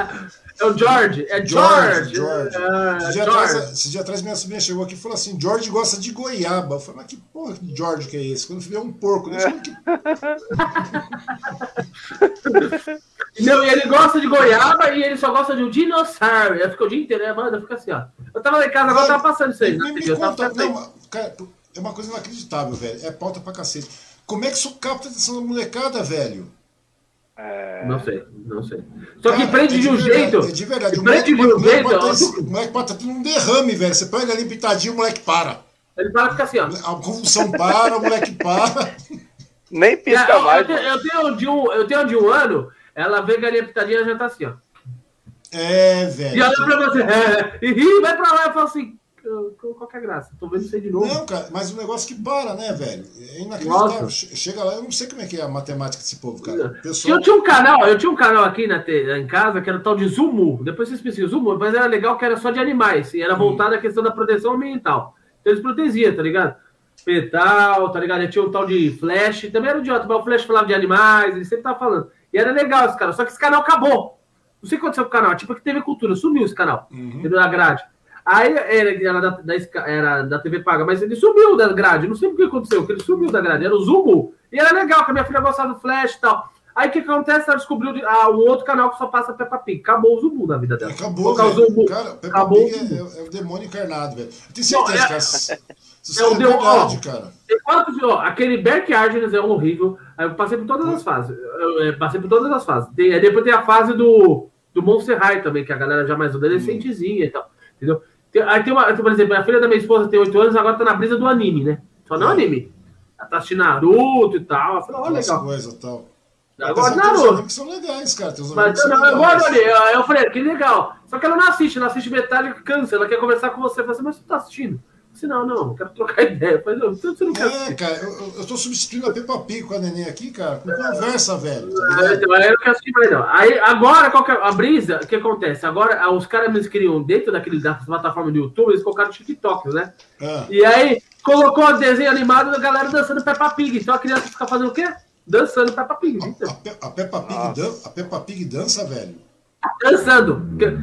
É o George, é George. George. George. Uh, esse, dia George. Atrás, esse dia atrás minha sobrinha chegou aqui e falou assim: George gosta de goiaba. Eu falei, mas que porra de George que é esse? Quando vê um porco, né? Que... Não, e ele gosta de goiaba e ele só gosta de um dinossauro. Ele fica o dia inteiro, né, mano? Fica assim, ó. Eu tava lá em casa, agora tava passando isso aí. Me, me, me conta, não, cara, é uma coisa inacreditável, velho. É pauta pra cacete. Como é que isso capta a atenção da molecada, velho? É... Não sei, não sei. Só que prende é de, um jeito. É de verdade. O moleque, de um jeito. O moleque pode tendo um derrame, velho. Você pega ali pitadinho, o moleque para. Ele para e fica assim, ó. A convulsão para, o moleque para. Nem pisca é, mais. Eu, eu, tenho de um, eu tenho de um ano, ela vê galinha pitadinha e já tá assim, ó. É, velho. E olha pra você, é, e ri, vai pra lá e fala assim, qualquer graça. Tô vendo isso aí de novo. Não, cara, mas o um negócio que para, né, velho? É inacreditável. Nossa. Chega lá, eu não sei como é que é a matemática desse povo, cara. Pessoal... Eu tinha um canal, eu tinha um canal aqui na, em casa que era o tal de Zumu. Depois vocês pesquisam Zumu, mas era legal que era só de animais. E era hum. voltado à questão da proteção ambiental. Então eles protegiam, tá ligado? Metal, tá ligado? Eu tinha um tal de Flash, também era idiota, mas o Flash falava de animais, ele sempre tava falando. E era legal esse cara, só que esse canal acabou. Não sei o que aconteceu com o canal, tipo que teve cultura, sumiu esse canal, uhum. na grade. Aí era, da, da, era da TV paga, mas ele sumiu da grade. Não sei o que aconteceu, que ele sumiu da grade. Era o Zumu. E era legal, que a minha filha gostava do Flash e tal. Aí o que acontece? Ela descobriu ah, um outro canal que só passa Peppa Pig. Acabou o Zumu na vida dela. Acabou, velho. Zumu. Cara, Peppa Acabou Pig é, é, é, o demônio encarnado, velho. Eu tenho certeza, não, é, cara. Isso é, é verdade, cara. Quantos, ó, aquele Backyardigans é horrível. Eu passei por todas as fases. Eu, eu passei por todas as fases. Tem, depois tem a fase do, do Monster High também, que a galera já mais adolescentezinha hum. e tal. Entendeu? Aí tem uma, por exemplo, a filha da minha esposa tem 8 anos, agora tá na brisa do anime, né? Só não é. anime. Ela tá assistindo Naruto e tal. Ó, legal. Coisa, tal. Agora, Naruto. são legais, cara. Tem Mas, não, não, agora, ali, eu falei, que legal. Só que ela não assiste, ela assiste metade e cansa. Ela quer conversar com você. Eu falei assim, mas você tá assistindo? Disse, não, não, quero trocar ideia. Mas eu, você não quer. É, cara, eu, eu tô substituindo a Peppa Pig com a neném aqui, cara, com conversa, velho. Tá então, aí eu não quero assistir mais, não. Aí, agora, qual que é a brisa? O que acontece? Agora, os caras eles criam dentro daquele, da plataforma do YouTube, eles colocaram TikTok, né? Ah. E aí, colocou o desenho animado da galera dançando Peppa Pig. Então a criança fica fazendo o quê? Dançando Peppa Pig. A, a, a, Peppa, Pig dan, a Peppa Pig dança, velho. Dançando.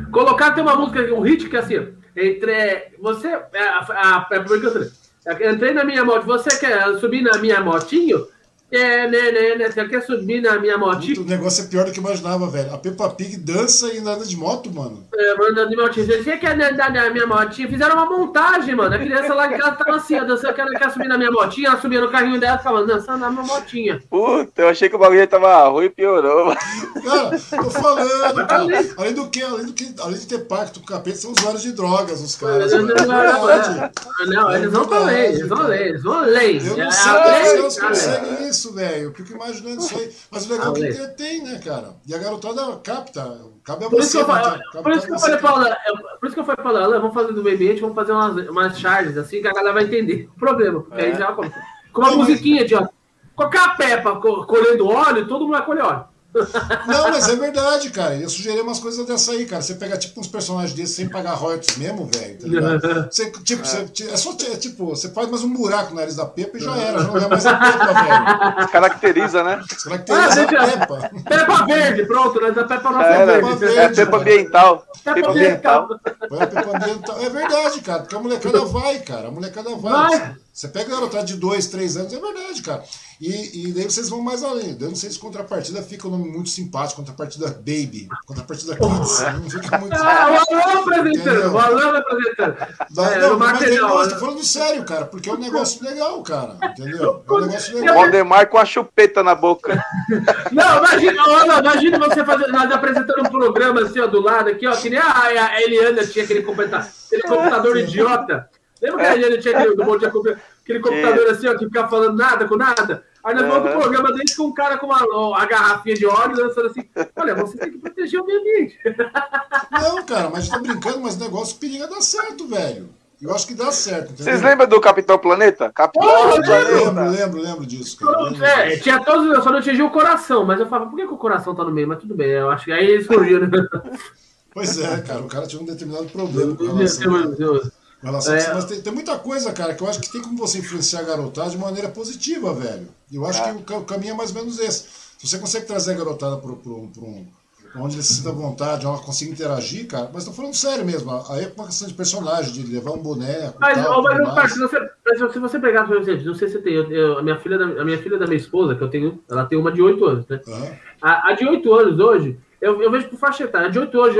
Colocar tem uma música, um hit que é assim entre você. A, a, a, entrei na minha moto. Você quer subir na minha motinho? É, né, né, né? Você quer subir na minha motinha? O negócio é pior do que eu imaginava, velho. A Peppa Pig dança e anda de moto, mano. É, mano, de motinha. Você quer andar na minha motinha? Fizeram uma montagem, mano. A criança lá que ela tava assim, dançando, ela quer subir na minha motinha, ela subia no carrinho dela e ficava dançando na minha motinha. Puta, eu achei que o bagulho tava ruim e piorou. Cara, tô falando, cara. Além do que, além do que, além de ter pacto com o capeta, são usuários de drogas, os caras. Não, não, não, não, eles vão pra lei, eles vão ler, eles vão ler. Eu não sei como os caras conseguem isso, velho. Eu fico imaginando isso aí. Mas o legal é que entretém, né, cara? E a garotada capta. Cabe a Por isso, você. que eu, falei, cara? por isso que eu falei pra ela, por isso que eu falei pra ela, vamos fazer do meio ambiente, vamos fazer umas, umas charges assim que a galera vai entender o problema. Porque aí já. Com uma Não, mas- musiquinha de ó. Qualquer a Peppa co- colhendo óleo, todo mundo vai colher óleo. Não, mas é verdade, cara. Eu sugeri umas coisas dessa aí, cara. Você pega tipo uns personagens desses sem pagar royalties mesmo, velho. Tá ligado? Você, tipo, você, é só é, tipo, você faz mais um buraco no nariz da Pepa e já era. Não é mais a Pepa, velho. Caracteriza, né? Você caracteriza Ah, a Peppa. Peppa verde, pronto, nós a Peppa nossa É, é Peppa verde. verde. é Pepa ambiental. Pepa verde, ambiental. Põe a Pepa ambiental. É verdade, cara. Porque a molecada vai, cara. A molecada vai. Vai. Você pega a garotada de dois, três anos, é verdade, cara. E, e daí vocês vão mais além. Eu não sei se contrapartida fica um nome muito simpático, contrapartida Baby, contrapartida Kids. Não fica muito. Ah, o Alan apresentando, o Alan apresentando. É, não, mas eu né? tô falando sério, cara, porque é um negócio legal, cara. Entendeu? É um negócio legal. Valdemar com a chupeta na boca. Não, imagina, não, imagina você fazer, nós apresentando um programa assim, ó, do lado aqui, ó, que nem a, a Eliana tinha aquele, computador, aquele computador idiota. Lembra que a Eliana tinha aquele, do Bom Dia aquele computador assim, ó, que ficava falando nada com nada? Aí nós vamos pro Aham. programa desse com um cara com uma, ó, a garrafinha de óleo lançando assim, olha, você tem que proteger o meio ambiente. Não, cara, mas gente tá brincando, mas o negócio periga dar certo, velho. Eu acho que dá certo, entendeu? Vocês lembram do Capitão Planeta? Capitão Lembro, Planeta. lembro, lembro disso, cara. Lembro É, disso. tinha todos, eu só não atingi o coração, mas eu falava, por que, que o coração tá no meio? Mas tudo bem, eu acho que aí surgiu, né? Pois é, cara, o cara tinha um determinado problema com relação a Com relação É. mas tem, tem muita coisa, cara, que eu acho que tem como você influenciar a garotada de maneira positiva, velho. Eu acho que o, ca- o caminho é mais ou menos esse. Se você consegue trazer a garotada para um. onde ele se sinta à vontade, onde ela consiga interagir, cara. Mas tô falando sério mesmo. Aí é uma questão de personagem, de levar um boneco. Mas, tal, mas, cara, se você, mas se você pegar, por exemplo, não sei se você tem, eu- eu- a, minha filha da, a minha filha da minha esposa, que eu tenho, ela tem uma de 8 anos, né? Aham. A, a de 8 anos hoje, eu, eu vejo por faixa etária, de 8, hoje,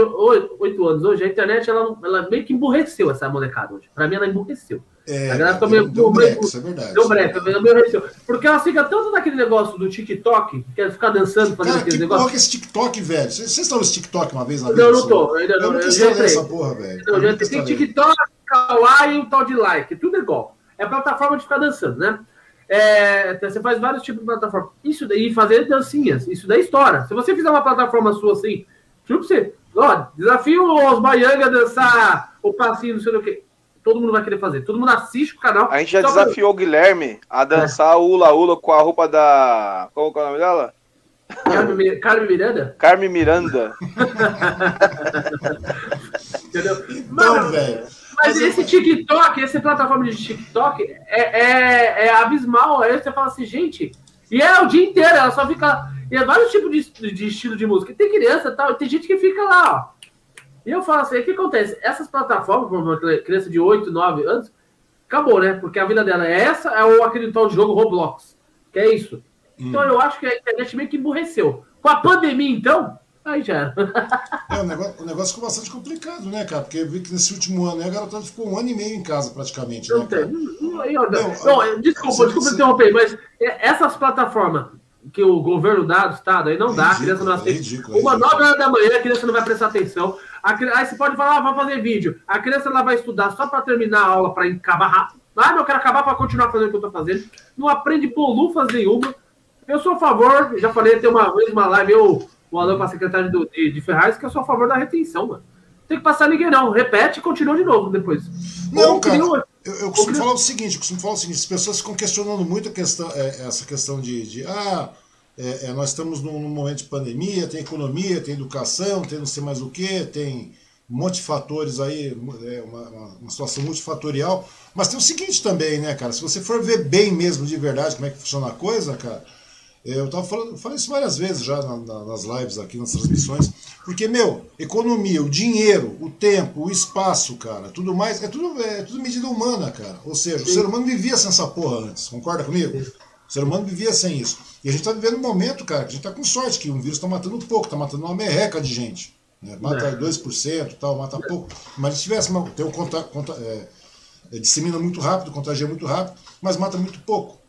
8 anos hoje, a internet, ela, ela meio que emburreceu essa molecada hoje. Pra mim, ela emburreceu. É, A galera deu, também- deu um meio- break, isso é verdade. Deu breca, ela emburreceu. Porque ela fica tanto naquele negócio do TikTok, que é ficar dançando, fazendo Cara, aquele que negócio. é esse TikTok, velho? Vocês estão nesse TikTok uma vez na Não, vida? eu não assim? tô, ainda não, Eu nunca eu já instalei entrei. essa porra, velho. Não, Eu já tem. TikTok, Kawaii e o tal de like, tudo é igual. É plataforma de ficar dançando, né? É, você faz vários tipos de plataforma. Isso daí, fazer dancinhas, isso daí estoura. Se você fizer uma plataforma sua assim, tipo você, ó, desafio os baianga a dançar o passinho, não sei o que. Todo mundo vai querer fazer. Todo mundo assiste o canal. A gente já pra- desafiou o Guilherme a dançar o Ula Ula com a roupa da. Como é o nome dela? Carmen Mi- Carmen Miranda, Carmen Miranda. entendeu? Mano, velho. Mas eu- esse TikTok, essa plataforma de TikTok é, é, é abismal. Aí você fala assim, gente, e é o dia inteiro, ela só fica. E é vários tipos de, de estilo de música. Tem criança e tal, tem gente que fica lá, ó. E eu falo assim, o que acontece? Essas plataformas, para uma criança de 8, 9 anos, acabou, né? Porque a vida dela é essa, é o aquele tal de jogo Roblox. Que é isso. Então eu acho que a internet meio que emburreceu. Com a pandemia, então, aí já era. É, o negócio, o negócio ficou bastante complicado, né, cara? Porque eu vi que nesse último ano a garotada ficou um ano e meio em casa, praticamente, né, Não tem. cara? Não, eu- Não, não, eu- desculpa, desculpa você- interromper, mas é, essas plataformas que o governo dá do Estado, aí não dá, a Ridículo, criança não é aceita. ridículo, é Uma ridículo. 9 horas da manhã, a criança não vai prestar atenção. A aí você pode falar, ah, vai fazer vídeo. A criança ela vai estudar só para terminar a aula, para acabar rápido. Ah, eu quero acabar para continuar fazendo o que eu tô fazendo. Não aprende bolufas nenhuma. Eu sou a favor, já falei até uma vez uma live, eu, o Alan com a secretária do- de, de Ferraz, que eu sou a favor da retenção, mano. Não tem que passar ninguém, não. Repete e continua de novo depois. Não, Ou cara, um- eu, eu costumo falar o seguinte, eu costumo falar o seguinte, as pessoas ficam questionando muito a questão, é, essa questão de, de, ah, é, é, nós estamos num, num momento de pandemia, tem economia, tem educação, tem não sei mais o que, tem um monte de fatores aí, é, uma- uma situação multifatorial, mas tem o seguinte também, né, cara, se você for ver bem mesmo, de verdade, como é que funciona a coisa, cara, eu tava falando, falei isso várias vezes já na- na- nas lives aqui, nas transmissões, porque, meu, economia, o dinheiro, o tempo, o espaço, cara, tudo mais, é tudo, é tudo medida humana, cara. Ou seja, o ser humano vivia sem essa porra antes, concorda comigo? O ser humano vivia sem isso. E a gente está vivendo um momento, cara, que a gente está com sorte, que um vírus está matando pouco, está matando uma merreca de gente. Né? Mata é. 2% tal, mata pouco. Mas se tivesse tem um conta, conta, é, é, dissemina muito rápido, contagia muito rápido, mas mata muito pouco.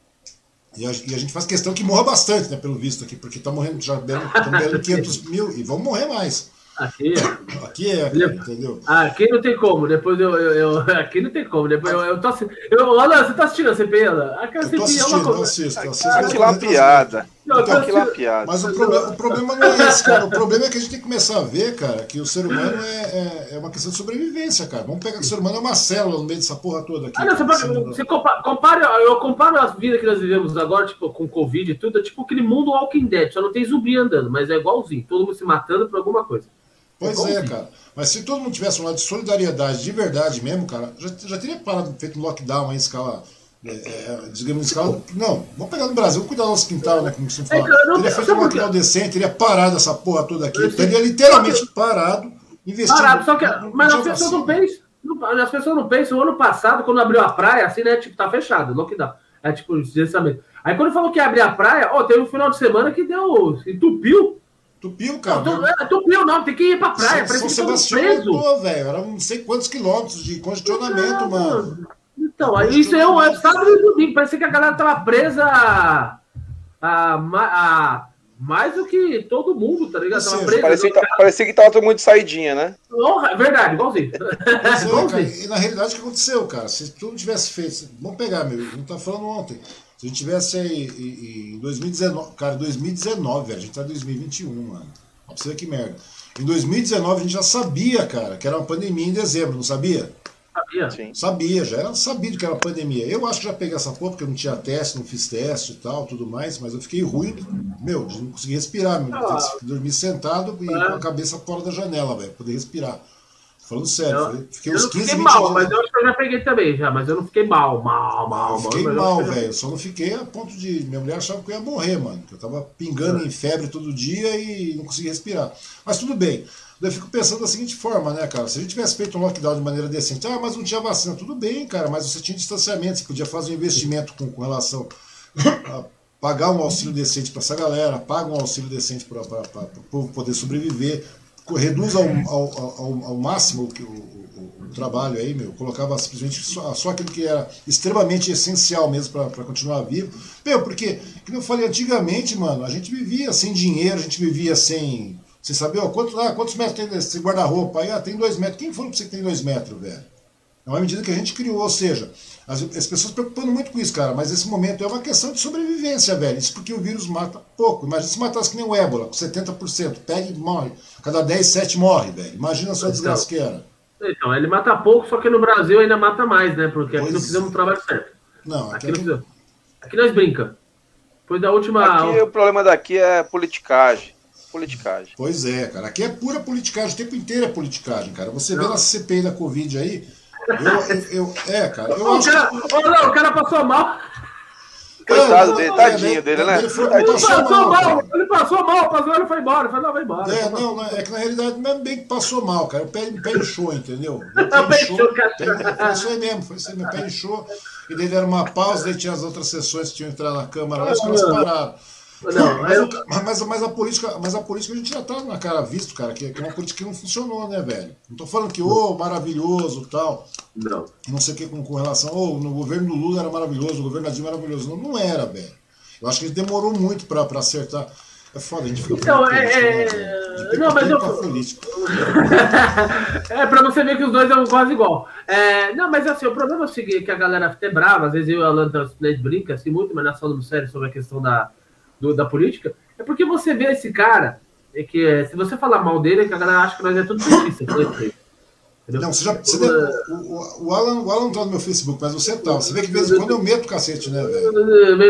E a, e a, gente faz questão que morra bastante, né, pelo visto aqui, porque está morrendo já estamos 500 mil e vão morrer mais. Aqui é. Aqui é, cara, entendeu? Aqui não tem como. Depois eu. eu, eu aqui não tem como. Depois eu, eu tô assistindo. Eu, Alan, você tá assistindo a CPI, Alan? Aquela CPI é uma coisa. Eu assisto, eu assisto. Aquela piada. Aquela piada. Mas o problema, o problema não é esse, cara. O problema é que a gente tem que começar a ver, cara, que o ser humano é, é, é uma questão de sobrevivência, cara. Vamos pegar que o ser humano é uma célula no meio dessa porra toda aqui. Ah, não, você, você compara, compara, eu comparo a vida que nós vivemos agora, tipo, com Covid e tudo, é tipo aquele mundo Walking Dead, só não tem zumbi andando, mas é igualzinho, todo mundo se matando por alguma coisa. Pois é, é cara. Mas se todo mundo tivesse um lado de solidariedade de verdade mesmo, cara, já, já teria parado, feito um lockdown em escala. É, é, escala. Não, vamos pegar no Brasil, cuidar do nosso quintal, né? Como você fala. É, teria feito um lockdown decente, teria parado essa porra toda aqui. Teria literalmente parado, investindo. Parado, só que. Mas as pessoas não pensam. As pessoas não pensam, o ano passado, quando abriu a praia, assim, né? Tipo, tá fechado, lockdown. É tipo, licenciamento. Aí quando falou que ia abrir a praia, ó, teve um final de semana que deu. entupiu. Tupiu, cara. Não, é, tupiu não, tem que ir pra praia. São, São Sebastião mudou, velho. Era não sei quantos quilômetros de congestionamento, não, mano. Então, isso é um sábado e domingo. Parecia que a galera tava presa a, a, a, mais do que todo mundo, tá ligado? Tava presa, parecia, que, parecia que tava todo mundo de saidinha, né? É verdade, igualzinho. É, cara, e na realidade, o que aconteceu, cara? Se tudo tivesse feito. Vamos pegar, meu. Não tá falando ontem. Se a gente tivesse aí em 2019, cara, 2019, velho, a gente tá em 2021, mano. Ó, pra você ver que merda. Em 2019 a gente já sabia, cara, que era uma pandemia em dezembro, não sabia? Sabia. Sim. Sabia, já era sabido que era pandemia. Eu acho que já peguei essa porra, porque eu não tinha teste, não fiz teste e tal, tudo mais, mas eu fiquei ruim, meu, não consegui respirar, meu. Ah. Dormir sentado e é. com a cabeça fora da janela, velho, poder respirar. Falando sério, eu, fiquei uns 15 fiquei mal, mas eu acho que eu já peguei também, já, mas eu não fiquei mal, mal, mal. Eu fiquei mal, mal velho. Só não fiquei a ponto de. Minha mulher achava que eu ia morrer, mano. Que eu tava pingando é. em febre todo dia e não conseguia respirar. Mas tudo bem. Eu fico pensando da seguinte forma, né, cara? Se a gente tivesse feito um lockdown de maneira decente, ah, mas não tinha vacina, tudo bem, cara, mas você tinha distanciamento, você podia fazer um investimento com, com relação a pagar um auxílio decente para essa galera, paga um auxílio decente para o povo poder sobreviver, reduz ao, ao, ao, ao máximo o, o, o, trabalho aí, meu, colocava simplesmente só, só aquilo que era extremamente essencial mesmo para continuar vivo. Meu, porque, como eu falei antigamente, mano, a gente vivia sem dinheiro, a gente vivia sem. Você sabia, ó, quanto, ah, quantos metros tem esse guarda-roupa? Aí, ah, tem dois metros. Quem falou pra você que tem dois metros, velho? É uma medida que a gente criou, ou seja, as, as pessoas se preocupando muito com isso, cara, mas esse momento é uma questão de sobrevivência, velho. Isso porque o vírus mata pouco. Imagina se matasse que nem o ébola, com 70%. Pega e morre. Cada 10, 7 morre, velho. Imagina só a desgraça que era. Então, ele mata pouco, só que no Brasil ainda mata mais, né? Porque pois aqui não fizemos o trabalho certo. Não, aqui, aqui, não aqui nós brinca. Depois da última. Aqui o problema daqui é politicagem. Politicagem. Pois é, cara. Aqui é pura politicagem. O tempo inteiro é politicagem, cara. Você não. vê na CPI da Covid aí eu, eu, é, cara. Eu o, acho cara que... não, o cara passou mal. Coitado dele, tadinho dele, né? Ele, foi, ele passou, mal, mal ele passou mal, passou, ele foi embora. Falei, não, vai embora. É, não, não, é que na realidade não é bem que passou mal, cara. O pé, o pé inchou, entendeu? O pé inchou, pé, foi isso aí mesmo, foi isso aí, meu pé inchou. E daí deram uma pausa, daí tinha as outras sessões que tinham que entrar na Câmara lá, os caras pararam. Não, mas, eu... mas, mas, a política, mas a política a gente já tá na cara visto, cara, que, que é uma política que não funcionou, né, velho? Não tô falando que, ô, oh, maravilhoso tal. Não. Não sei o que com, com relação, ô, oh, no governo do Lula era maravilhoso, o governo da Dilma era maravilhoso. Não, não era, velho. Eu acho que ele demorou muito pra, pra acertar. É foda, a gente fica Então, é. é... Não, mas eu. é, pra você ver que os dois são quase igual. É, não, mas assim, o problema é o seguinte: que a galera fica brava, às vezes eu e a Alan brinca assim muito, mas nós falamos sério sobre a questão da do, da política, é porque você vê esse cara, é que é, se você falar mal dele, é que a galera acha que nós é tudo petista. Não, você já. Você deve, o, o, Alan, o Alan não tá no meu Facebook, mas você tá. Você vê que de vez em quando eu meto o cacete, né, velho?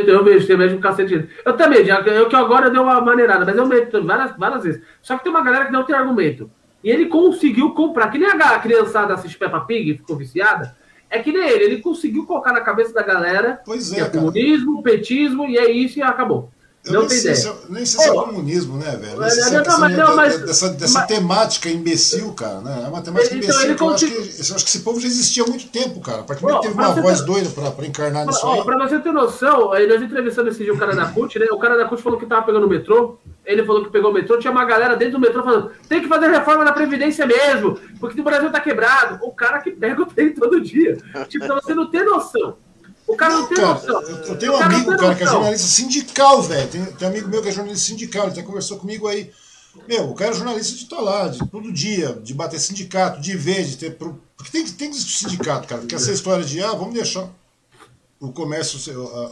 Eu vejo, você mexe o cacete. Eu também, já, eu que agora deu uma maneirada, mas eu meto várias, várias vezes. Só que tem uma galera que não tem argumento. E ele conseguiu comprar, que nem a criançada assiste Peppa Pig ficou viciada. É que nem ele, ele conseguiu colocar na cabeça da galera pois é, que é comunismo, petismo, e é isso e acabou. Eu não nem sei, se é, nem sei se é comunismo, né, velho? Essa, não, essa- mas- não, mas- dessa dessa mas- temática imbecil, cara, né? É uma temática Então, imbecil ele que eu acho, que, eu acho que esse povo já existia há muito tempo, cara. A partir do que teve uma voz tá- doida pra, pra encarnar nisso Ó, aí. pra você ter noção, aí nós entrevistando esse dia o cara da CUT, né? O cara da CUT falou que tava pegando o metrô. Ele falou que pegou o metrô, tinha uma galera dentro do metrô falando: tem que fazer reforma na Previdência mesmo, porque o Brasil tá quebrado. O cara que pega o trem todo dia. Tipo, pra você não ter noção. O cara não, Não, tem cara, noção. eu, eu tenho um amigo, cara, que é jornalista sindical, velho. Tem, tem um amigo meu que é jornalista sindical, ele até conversou comigo aí. Meu, o cara é jornalista de estar lá, de todo dia, de bater sindicato, de ver, de ter. pro- Porque tem, que- tem que existir sindicato, cara. Porque essa história de, ah, vamos deixar o comércio,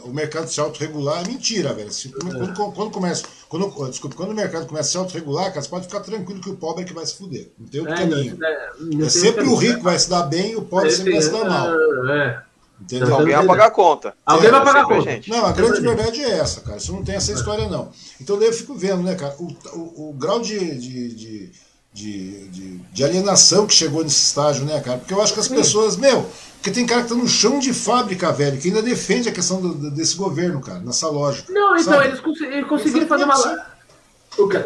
o mercado se autorregular é mentira, velho. Quando, quando, quando começa, quando, oh, desculpa, quando o mercado começa a se autorregular, cara, você pode ficar tranquilo que o pobre é que vai se fuder. Não tem outro É, caminho. não, é, não É sempre caminho. o rico que vai se dar bem e o pobre sempre vai se dar mal. É. Entendeu? Não, Alguém vai pagar a conta. Alguém vai É, pagar a conta. gente. Não, a grande verdade é essa, cara. Isso não tem essa história, não. Então daí eu fico vendo, né, cara, o, o, o grau de, de, de, de, de- de alienação que chegou nesse estágio, né, cara? Porque eu acho que as pessoas, meu, porque tem cara que tá no chão de fábrica, velho, que ainda defende a questão do- do- desse governo, cara, nessa lógica. Não, então, sabe? eles, cons- eles conseguiram fazer uma. Exatamente, la- O cara-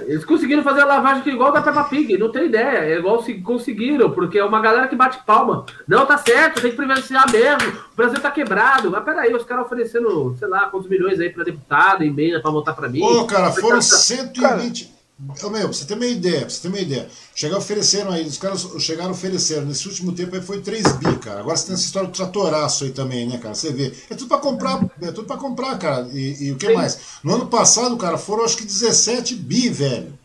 Eles conseguiram fazer a lavagem que igual da Peppa Pig, não tem ideia. É igual se conseguiram, porque é uma galera que bate palma. Não, tá certo, tem que privatizar mesmo. O Brasil tá quebrado. Mas peraí, os caras oferecendo, sei lá, quantos milhões aí pra deputado, emenda pra votar pra mim. Ô, cara, foram Tá- 120. Ô, meu, pra você ter uma ideia, pra você ter uma ideia. Chegaram, ofereceram aí, os caras chegaram ofereceram. Nesse último tempo aí foi 3 bi, cara. Agora você tem essa história do tratoraço aí também, né, cara? Você vê. É tudo pra comprar, é tudo pra comprar, cara. E, e o que Sim. mais? No ano passado, cara, foram acho que 17 bi, velho.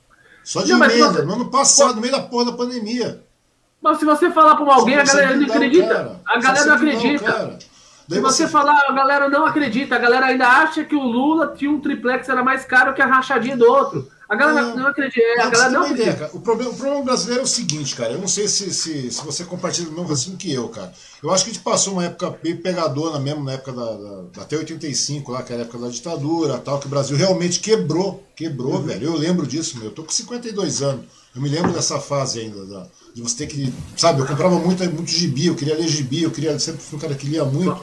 Só de Não, emenda. você- No ano passado, no meio da porra da pandemia. Mas se você falar pra alguém, a galera não acredita. A galera não acredita. Se você falar, a galera não acredita. A galera ainda acha que o Lula tinha um triplex era mais caro que a rachadinha do outro. A galera não, Não. acredita. é, A galera não ideia, acredita. cara. O problema, o problema brasileiro é o seguinte, cara. Eu não sei se, se, se você compartilha o mesmo raciocínio que eu, cara. Eu acho que a gente passou uma época bem pegadona mesmo, na época da, da- até 85, lá, que era a época da ditadura tal, que o Brasil realmente quebrou. Quebrou, Uhum. velho. Eu lembro disso, meu. Eu tô com 52 anos. Eu me lembro dessa fase ainda, da- de você ter que. Sabe, eu comprava muito, muito gibi, eu queria ler gibi, eu queria. Sempre fui um cara que lia muito.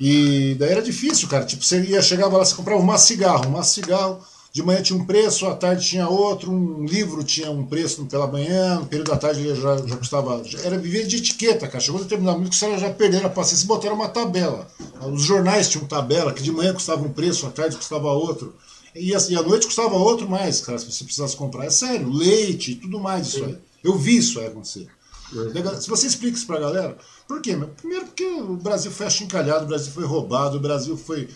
E daí era difícil, cara. Tipo, você ia, chegava lá, você comprava um maço cigarro, um maço cigarro, de manhã tinha um preço, à tarde tinha outro, um livro tinha um preço pela manhã, no período da tarde ele já, já custava. já- era viver de etiqueta, cara. Chegou um determinado momento que os caras já perderam a paciência e botaram uma tabela. Os jornais tinham tabela, que de manhã custava um preço, à tarde custava outro. E, assim, à noite custava outro mais, cara, se você precisasse comprar. É sério, leite e tudo mais isso aí. Eu vi isso aí acontecer. Se você explica isso pra galera, por quê? Primeiro porque o Brasil foi achincalhado, o Brasil foi roubado, o Brasil foi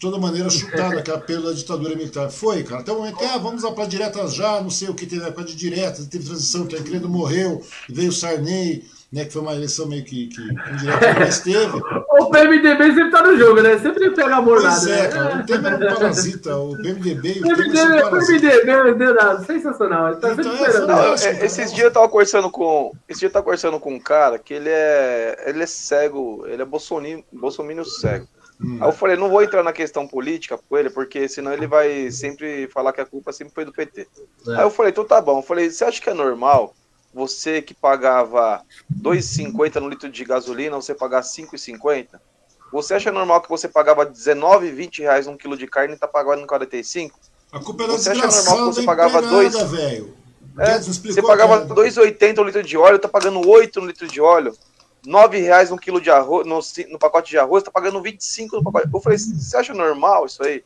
toda maneira chutado aquela pela ditadura militar. Foi, cara. Até o momento que, ah, vamos lá para diretas já, não sei o que, teve a de diretas, teve transição, que a Credo morreu, veio o Sarney, né, que foi uma eleição meio que, que indireta, mas teve. O PMDB sempre tá no jogo, né? Sempre pega a Pois mornada. é, né? cara, o tema era um parasita, o PMDB e o tema PMDB, são parasitas. PMDB, PMDB, sensacional. Tá Então, é. Não, Fantástico, esses cara. dias eu tava conversando com. Esse dia eu tava conversando com um cara que ele é. Ele é cego, ele é bolsominion, bolsominion cego. Hum. Aí eu falei, não vou entrar na questão política com ele, porque senão ele vai sempre falar que a culpa sempre foi do PT. É. Aí eu falei, então tá bom. Eu falei, você acha que é normal você que pagava 2,50 no litro de gasolina, você pagar 5,50? Você acha normal que você pagava 19, 20 reais um quilo de carne e tá pagando 45? A culpa era Você acha normal que você pagava empregada, dois- velho. É, Você pagava cara. 2,80 o litro de óleo, tá pagando 8 no litro de óleo. 9 reais um quilo de arroz, no, no pacote de arroz, tá pagando 25 no pacote. Eu falei, você acha normal isso aí?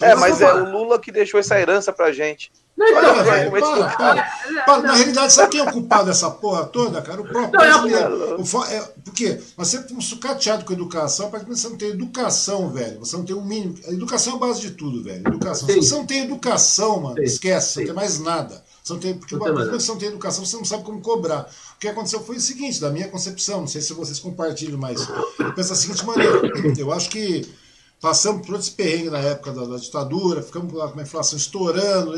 É, mas é o Lula que deixou essa herança pra gente. Não, então, Para, Olha, para, para. Para, Na realidade, sabe quem é o culpado dessa porra toda, cara? O próprio Não, é o- brasileiro. O fo- é, por quê? Nós sempre fomos sucateados com a educação, porque você não tem educação, velho. Você não tem o mínimo. A educação é a base de tudo, velho. Educação. Sim. Se você não tem educação, mano, Sim. esquece, você Sim. não tem mais nada. Você não tem, porque Não uma coisa mais que você não tem educação, você não sabe como cobrar. O que aconteceu foi o seguinte, da minha concepção, não sei se vocês compartilham, mas eu penso da seguinte maneira. Eu acho que passamos por esse perrengue na época da, da ditadura, ficamos com a inflação estourando,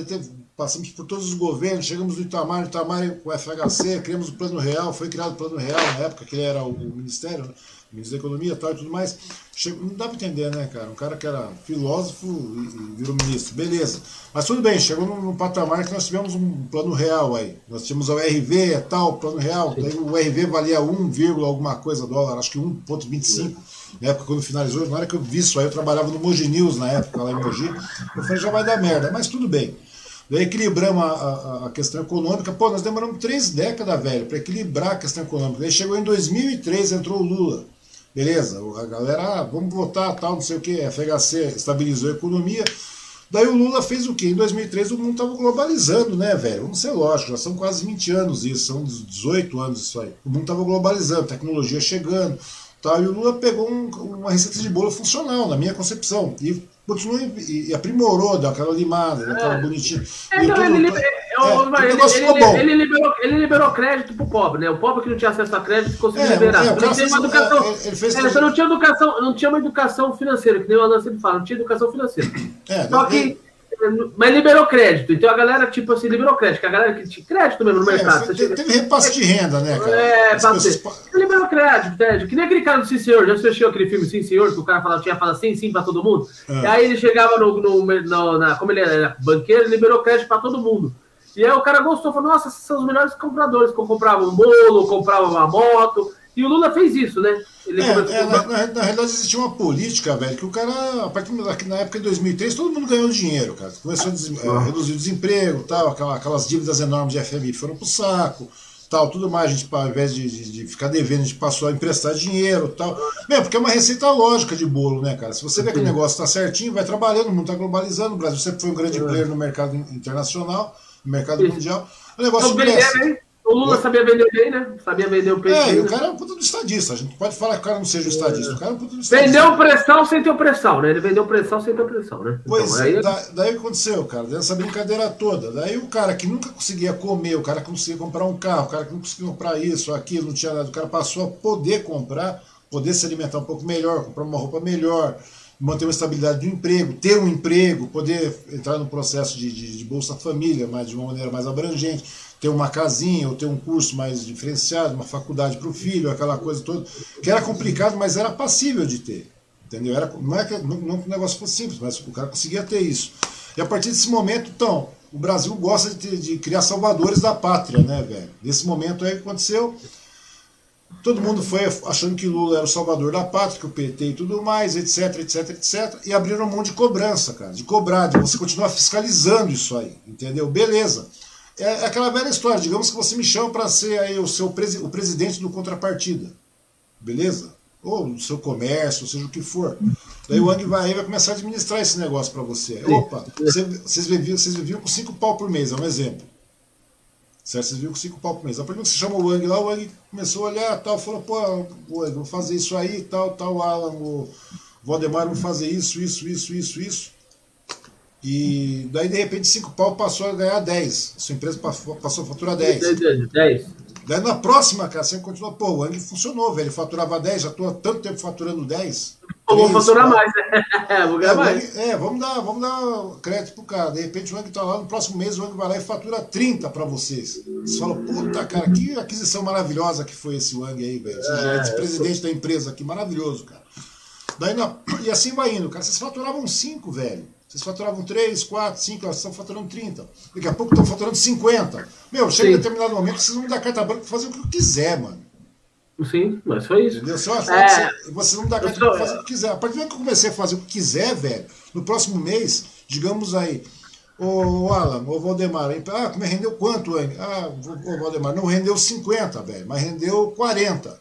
passamos por todos os governos, chegamos no Itamar, no Itamar com o FHC, criamos o Plano Real, foi criado o Plano Real na época que era o, Ministério, né? o Ministro da Economia tal e tudo mais. Chegou, não dá para entender, né, cara? Um cara que era filósofo e, virou ministro, beleza. Mas tudo bem, chegou num, num, patamar que nós tivemos um plano real aí. Nós tínhamos o RV e tal, plano real, daí o RV valia 1, alguma coisa dólar, acho que 1,25 na época quando finalizou, na hora que eu vi isso aí, eu trabalhava no Mogi News na época, lá em Mogi, eu falei, já vai dar merda, mas tudo bem. Daí equilibramos a, a, a, questão econômica. Pô, nós demoramos três décadas, velho, para equilibrar a questão econômica. Daí chegou em 2003, entrou o Lula. Beleza, a galera, ah, vamos votar, tal, não sei o que, FHC estabilizou a economia. Daí o Lula fez o quê? Em 2003 o mundo estava globalizando, né, velho? Vamos ser lógico, já são quase 20 anos isso, são 18 anos isso aí. O mundo estava globalizando, tecnologia chegando, tal, e o Lula pegou um, uma receita de bolo funcional, na minha concepção. E continuou e, aprimorou, deu aquela limada, deu aquela é. bonitinha. É, então, ele, liber... é, ele, liberou, ele liberou crédito pro pobre, né? O pobre que não tinha acesso a crédito conseguiu liberar. É, não tinha uma educação. Ele fez você não tinha educação, não tinha uma educação financeira, que nem o Alan sempre fala, não tinha educação financeira. É, Só que mas liberou crédito. Então a galera, tipo assim, liberou crédito. Que a galera que tinha crédito mesmo no é, mercado. Teve, teve repasse de renda, né, cara? É, pessoas... liberou crédito, crédito. Que nem aquele cara do Sim Senhor. Já assistiu aquele filme Sim Senhor, que o cara falava, tinha falado sim, sim pra todo mundo? É. E aí ele chegava no, no, no, na. Como ele era banqueiro, ele liberou crédito pra todo mundo. E aí o cara gostou, falou, nossa, esses são os melhores compradores, que compravam um bolo, compravam uma moto. E o Lula fez isso, né? Ele é, é, na, na, na, realidade existia uma política, velho, que o cara, a partir da, na época de 2003, todo mundo ganhou dinheiro, cara. Começou a des, é, reduzir o desemprego, tal, aquelas, aquelas dívidas enormes de FMI foram pro saco, tal, tudo mais. A gente, ao invés de, de, de, ficar devendo, a gente passou a emprestar dinheiro, tal. Mesmo, porque é uma receita lógica de bolo, né, cara? Se você vê que o negócio tá certinho, vai trabalhando, o mundo tá globalizando, o Brasil sempre foi um grande é. player no mercado internacional, no mercado mundial. O negócio então, cresce. O Lula sabia vender bem, né? Sabia vender o peixe. É, e o cara é um puta do estadista. A gente pode falar que o cara não seja um estadista. O cara é um puta do estadista. Vendeu pressão sem ter pressão, né? Ele vendeu pressão sem ter pressão, né? Pois então, aí... Da, daí aconteceu, cara, dessa brincadeira toda. Daí o cara que nunca conseguia comer, o cara que não conseguia comprar um carro, o cara que não conseguia comprar isso, aquilo, não tinha nada, o cara passou a poder comprar, poder se alimentar um pouco melhor, comprar uma roupa melhor, manter uma estabilidade do emprego, ter um emprego, poder entrar no processo de, de, de Bolsa Família, mas de uma maneira mais abrangente ter uma casinha ou ter um curso mais diferenciado, uma faculdade para o filho, aquela coisa toda, que era complicado, mas era passível de ter. Entendeu? Era, não é que não, não que o negócio fosse simples, mas o cara conseguia ter isso. E a partir desse momento, então, o Brasil gosta de, de criar salvadores da pátria, né, velho? Nesse momento aí que aconteceu, todo mundo foi achando que Lula era o salvador da pátria, que o PT e tudo mais, etc, etc, etc, e abriram mão de cobrança, cara, de cobrar, de você continuar fiscalizando isso aí, entendeu? Beleza. É, é aquela velha história, digamos que você me chama para ser aí o seu presi o presidente do contrapartida, beleza? Ou do seu comércio, seja o que for. Daí o Ang vai, vai começar a administrar esse negócio para você. Opa, vocês viviam, vocês viviam com cinco pau por mês, é um exemplo. Certo? Vocês viviam com cinco pau por mês. A partir que você chamou o Ang lá, o Ang começou a olhar tal, falou, pô, Ang, vou fazer isso aí, tal, tal, Alan, o Valdemar, vou fazer isso, isso, isso, isso, isso. E daí, de repente, 5 pau passou a ganhar 10. A sua empresa passou a faturar 10. 10. Daí na próxima, cara, você continua, pô, o Ang funcionou, velho. Ele faturava 10, já estou há tanto tempo faturando 10. Eu vou faturar mais, né? vou ganhar é, mais. é, vamos dar, vamos dar crédito pro cara. De repente o Ang tá lá, no próximo mês o Ang vai lá e fatura 30 para vocês. Você fala, puta, cara, que aquisição maravilhosa que foi esse Wang aí, velho. Esse, é, esse presidente da empresa aqui, maravilhoso, cara. Daí, na, e assim vai indo, cara. Vocês faturavam 5, velho. Vocês faturavam 3, 4, 5, elas estão faturando 30. Daqui a pouco estão faturando 50. Meu, chega Sim. em determinado momento que vocês vão me dar carta branca para fazer o que eu quiser, mano. Sim, mas foi isso. Entendeu? Você, é... você não me dá carta branca para fazer o que quiser. A partir do momento que eu comecei a fazer o que quiser, velho, no próximo mês, digamos aí, Ô Alan, ô Valdemar, ah, me rendeu quanto, hein? Ah, ô Valdemar, não rendeu 50, velho, mas rendeu 40.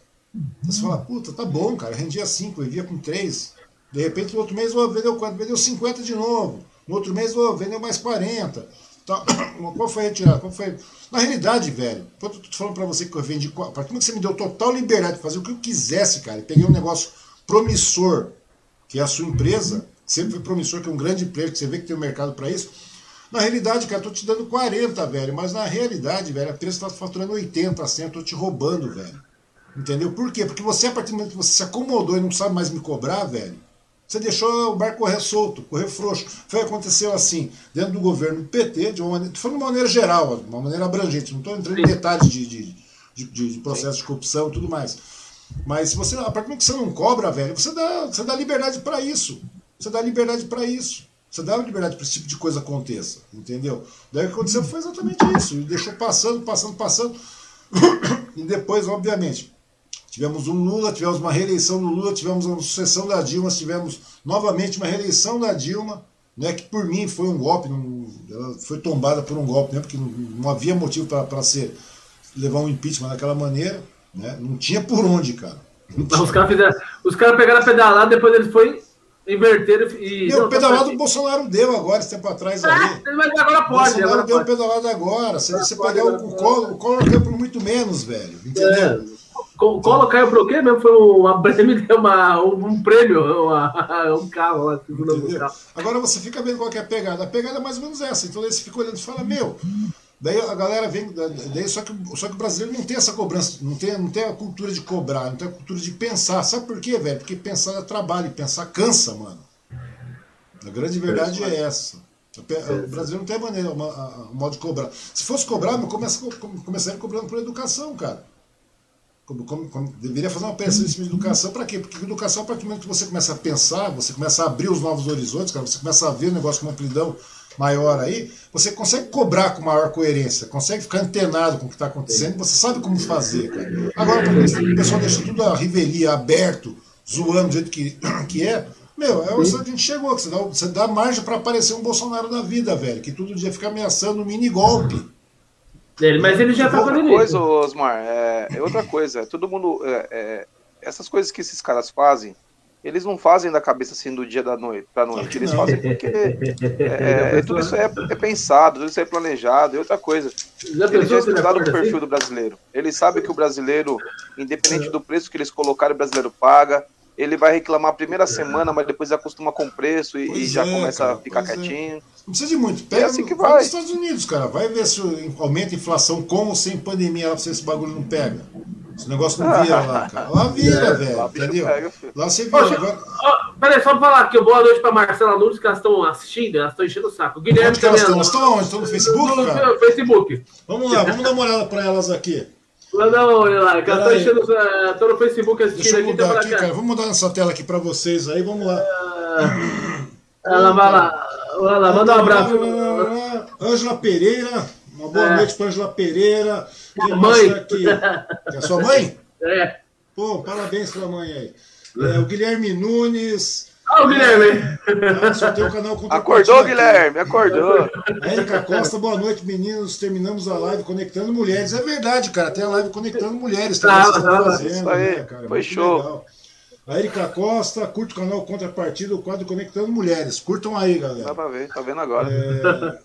Você fala, puta, tá bom, cara, rendia 5, eu via com 3. De repente, no outro mês, oh, vendeu quanto? Vendeu 50 de novo. No outro mês, oh, vendeu mais 40. Tá. Qual foi a retirada? Qual foi? Na realidade, velho, eu tô falando para você que eu vendi. A partir do que você me deu total liberdade de fazer o que eu quisesse, cara, peguei um negócio promissor, que é a sua empresa, sempre foi promissor, que é um grande player, que você vê que tem um mercado para isso. Na realidade, cara, tô te dando 40, velho, mas na realidade, velho, a empresa tá faturando 80, 100, eu tô te roubando, velho. Entendeu? Por quê? Porque você, a partir do momento que você se acomodou e não sabe mais me cobrar, velho, Você deixou o barco correr solto, correr frouxo. Foi aconteceu assim, dentro do governo do PT, de uma maneira, foi de uma maneira geral, de uma maneira abrangente. Não estou entrando em detalhes de, de, de, de processo de corrupção e tudo mais. Mas se você, a partir do momento que você não cobra, velho, você dá, você dá liberdade para isso. Você dá liberdade para isso. Você dá liberdade para esse tipo de coisa aconteça, entendeu? Daí o que aconteceu foi exatamente isso. Ele deixou passando, passando, passando. e depois, obviamente, tivemos um Lula, tivemos uma reeleição do Lula, tivemos uma sucessão da Dilma, tivemos novamente uma reeleição da Dilma, né, que por mim foi um golpe, não, ela foi tombada por um golpe, né, porque não, não havia motivo para ser levar um impeachment daquela maneira, né, não tinha por onde, cara. Os caras fizeram, os caras pegaram a pedalada, depois eles foi inverteram e. Meu, o pedalado o Bolsonaro deu agora, esse tempo atrás é, ali. Mas agora pode. O Bolsonaro agora deu pode. o pedalado agora. Se você pegar o, o Collor, o Collor deu por muito menos, velho. Entendeu? É. O Collor caiu pro quê mesmo? Foi uma prêmio, uma, um prêmio, uma, um carro lá. Agora você fica vendo qual é a pegada. A pegada é mais ou menos essa. Então daí você fica olhando e fala, meu. Daí a galera vem. Daí, só, que, só que o brasileiro não tem essa cobrança, não tem, não tem a cultura de cobrar, não tem a cultura de pensar. Sabe por quê, velho? Porque pensar é trabalho, pensar cansa, mano. A grande verdade é essa. O Brasil não tem maneira, um modo de cobrar. Se fosse cobrar, começa, começaria cobrando por educação, cara. Como, como, como, deveria fazer uma peça de educação para quê? Porque educação, a partir do momento que você começa a pensar, você começa a abrir os novos horizontes, cara, você começa a ver o negócio com uma amplidão maior aí, você consegue cobrar com maior coerência, consegue ficar antenado com o que está acontecendo, você sabe como fazer, cara. Agora, o pessoal deixa tudo a revelia aberto, zoando do jeito que, que é, meu, é onde a gente chegou, que você dá, você dá margem para aparecer um Bolsonaro da vida, velho, que todo dia fica ameaçando um mini golpe. Ele, mas ele já tá outra fazendo coisa. Osmar, é, é outra coisa. Todo mundo. É, é, essas coisas que esses caras fazem, eles não fazem da cabeça assim do dia da noite pra noite. Eles fazem porque é, é, tudo isso é, é, pensado, tudo isso é planejado. E outra coisa, Já eles já estudaram o perfil assim? do brasileiro. Eles sabem que o brasileiro, independente do preço que eles colocarem, o brasileiro paga. Ele vai reclamar a primeira semana, mas depois acostuma com o preço e, e já é, começa cara, a ficar é. quietinho. Não precisa de muito. Pega, É assim que vai. vai. nos Estados Unidos, cara. Vai ver se aumenta a inflação com ou sem pandemia lá pra você esse bagulho não pega. Esse negócio não vira lá, cara. Lá vira, velho. lá o entendeu? pega, lá você vira. Poxa, Agora, ó, peraí, só pra falar aqui, boa noite pra Marcela Nunes, que elas estão assistindo, elas estão enchendo o saco. Guilherme onde que elas também. estão? Elas estão onde? Estão no Facebook, no, cara? no Facebook. Vamos lá, vamos dar uma olhada pra elas aqui. Lá não, olha lá, que estão Peraí. enchendo. Estão no Facebook assistindo eu aqui, então mudar aqui, cara. Vamos mudar essa tela aqui pra vocês aí. Vamos lá. Ela vai lá, lá, manda um abraço. Ângela Pereira. Uma boa É. noite pra Ângela Pereira. Minha mãe. tá aqui? É a sua mãe? É. Pô, parabéns pra mãe aí. É, o Guilherme Nunes. Olha o Guilherme. Ah, canal Acordou. Guilherme, acordou. A Erika Costa, boa noite, meninos. Terminamos a live conectando mulheres. É verdade, cara. Tem a live conectando mulheres. Tá, Tá, tá, fazendo, né, cara? foi Muito show. legal. A Erika Costa, curta o canal Contrapartida, o quadro Conectando Mulheres. Curtam aí, Dá galera. pra ver, tá vendo agora.